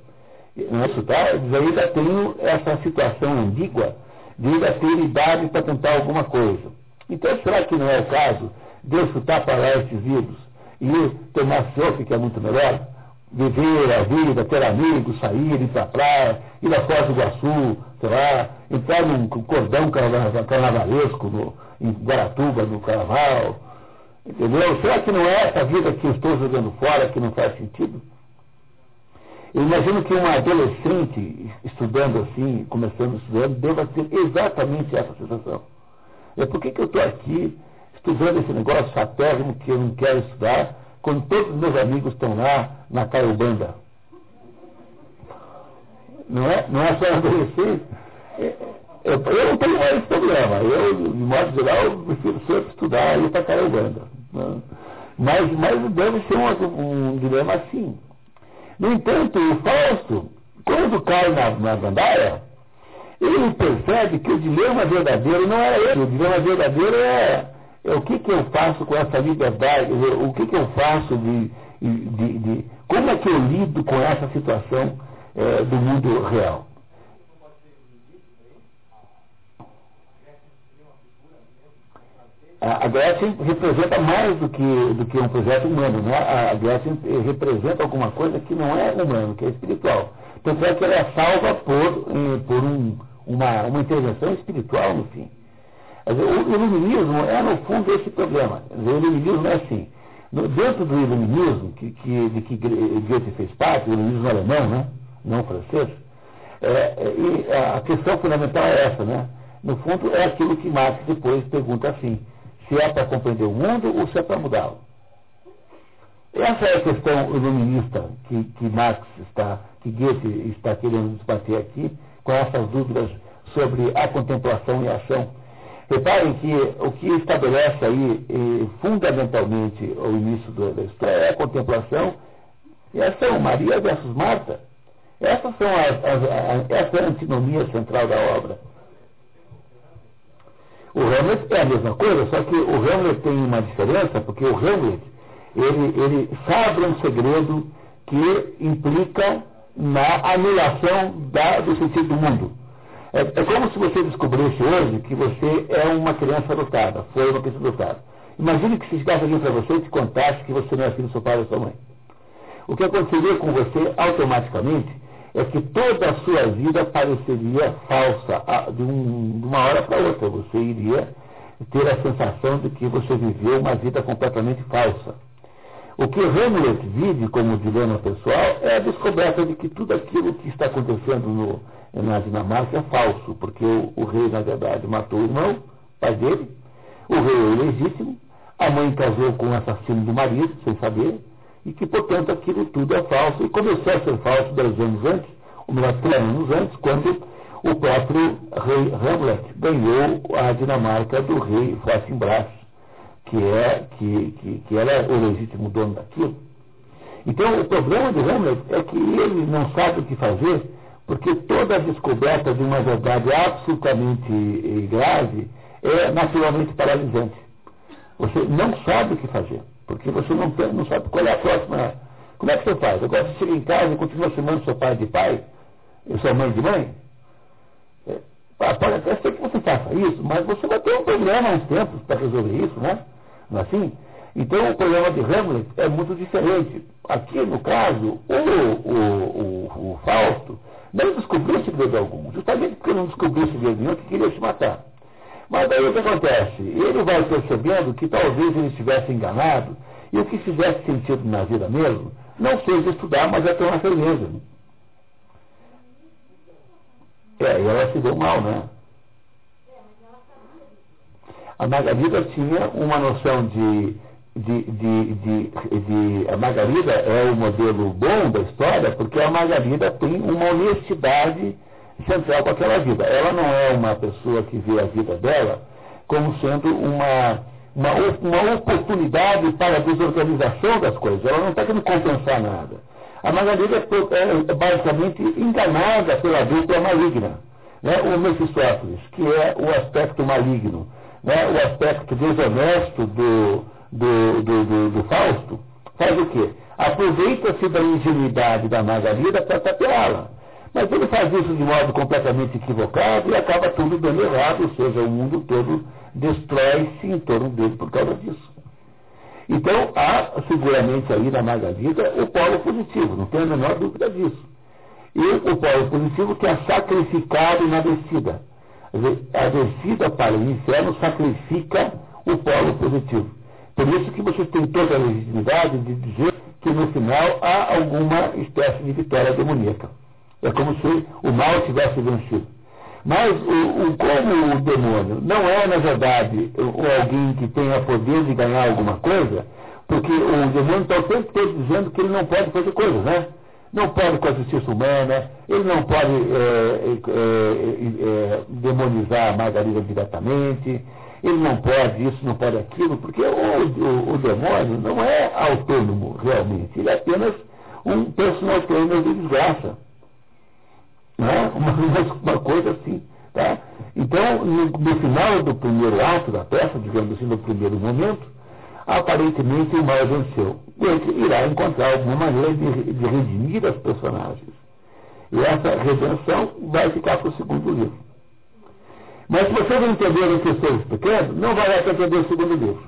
Não estudar, eu ainda tenho essa situação ambígua de ainda ter idade para tentar alguma coisa. Então, será que não é o caso de eu chutar para lá esses livros e tomar choque, que é muito melhor? Viver a vida, ter amigos, sair, ir para a praia, ir a Foz do Iguaçu, sei lá, entrar num cordão carnavalesco no, em Guaratuba, no carnaval. Entendeu? Será que não é essa vida que eu estou jogando fora que não faz sentido? Eu imagino que uma adolescente estudando assim, começando estudando, deva ter exatamente essa sensação. É por que, que eu estou aqui estudando esse negócio satélite que eu não quero estudar, quando todos os meus amigos estão lá na Caiobanda? Não é, não é só adolescente. Eu, eu não tenho mais esse problema. Eu, de modo geral, prefiro sempre estudar e ir para Caiobanda. Né? Mas, mas deve ser um, um dilema assim. No entanto, o Fausto, quando cai na, na gandaia, ele percebe que o dilema verdadeiro não era ele. O dilema verdadeiro é, é o que, que eu faço com essa liberdade, o que, que eu faço de, de, de Como é que eu lido com essa situação é, do mundo real. A Gretchen representa mais do que, do que um projeto humano. Né? A Gretchen representa alguma coisa que não é humano, que é espiritual. Tanto é que ela é salva por, por um, uma, uma intervenção espiritual, no fim. o iluminismo é, no fundo, esse problema. o iluminismo é assim. Dentro do iluminismo, que, que, de que Goethe fez parte, o iluminismo alemão, né? não francês, é, e a questão fundamental é essa, né? No fundo, é aquilo que Marx depois pergunta assim se é para compreender o mundo ou se é para mudá-lo. Essa é a questão iluminista que, que Marx está, que Goethe está querendo debater aqui, com essas dúvidas sobre a contemplação e a ação. Reparem que o que estabelece aí eh, fundamentalmente o início da história é a contemplação e a ação, Maria versus Marta. Essas são as, as, essa é a antinomia central da obra. O Hamlet é a mesma coisa, só que o Hamlet tem uma diferença, porque o Hamlet ele, ele sabe um segredo que implica na anulação da, do sentido do mundo. É, é, como se você descobrisse hoje que você é uma criança adotada, foi uma criança adotada. Imagine que se chegasse alguém para você e te contasse que você não é filho do seu pai ou da sua mãe. O que aconteceria com você automaticamente é que toda a sua vida pareceria falsa de, um, de uma hora para outra. Você iria ter a sensação de que você viveu uma vida completamente falsa. O que Hamlet vive como dilema pessoal é a descoberta de que tudo aquilo que está acontecendo no, na Dinamarca é falso, porque o, o, rei, na verdade, matou o irmão, pai dele, o rei é ilegítimo, a mãe casou com o assassino do marido, sem saber, e que, portanto, aquilo tudo é falso. E começou a ser falso dez anos antes, ou melhor, três anos antes, quando o próprio rei Hamlet ganhou a Dinamarca do rei Fortinbras, que, é, que, que, que era o legítimo dono daquilo. Então, o problema de Hamlet é que ele não sabe o que fazer, porque toda a descoberta de uma verdade absolutamente eh, grave é naturalmente paralisante. Você não sabe o que fazer. Porque você não, não sabe qual é a próxima. Como é que você faz? Agora você chega em casa e continua chamando seu pai de pai, e sua mãe de mãe? É, pode até ser que você faça isso, mas você vai ter um problema uns tempos para resolver isso, né? Não é assim? Então o problema de Hamlet é muito diferente. Aqui, no caso, o, o, o, o Fausto não descobriu segredo algum, justamente porque não descobriu segredo nenhum que queria se matar. Mas daí o que acontece? Ele vai percebendo que talvez ele estivesse enganado e o que fizesse sentido na vida mesmo não seja estudar, mas é ter uma cerveja. Né? É, e ela se deu mal, né? A Margarida tinha uma noção de de, de, de, de, a Margarida é o modelo bom da história porque a Margarida tem uma honestidade central com aquela vida. Ela não é uma pessoa que vê a vida dela como sendo uma, uma, uma oportunidade para a desorganização das coisas. Ela não está querendo compensar nada. A Margarida é, é basicamente enganada pela dupla maligna. Né? O Mefistófeles, que é o aspecto maligno, né? o aspecto desonesto do, do, do, do, do Fausto, faz o quê? Aproveita-se da ingenuidade da Margarida para tapeá-la. Mas ele faz isso de modo completamente equivocado e acaba tudo dando errado, ou seja, o mundo todo destrói-se em torno dele por causa disso. Então, há seguramente aí na Margarida o polo positivo, não tem a menor dúvida disso. E o polo positivo que é sacrificado na descida. A descida para o inferno sacrifica o polo positivo. Por isso que você tem toda a legitimidade de dizer que no final há alguma espécie de vitória demoníaca. É como se o mal tivesse vencido. Mas o, o, como o demônio não é, na verdade, alguém que tenha poder de ganhar alguma coisa, porque o demônio está o tempo todo dizendo que ele não pode fazer coisas, né? Não pode com a justiça humana, ele não pode é, é, é, demonizar a Margarida diretamente, ele não pode isso, não pode aquilo, porque o, o, o demônio não é autônomo realmente, ele é apenas um personal trainer de desgraça. Né? Uma, uma, coisa assim. Tá? Então, no, no, final do primeiro ato da peça, digamos assim, no primeiro momento, aparentemente o mal venceu. Ele irá encontrar alguma maneira de, de redimir as personagens. E essa redenção vai ficar para o segundo livro. Mas se vocês não entenderem o que estou explicando, não vai para entender o segundo livro.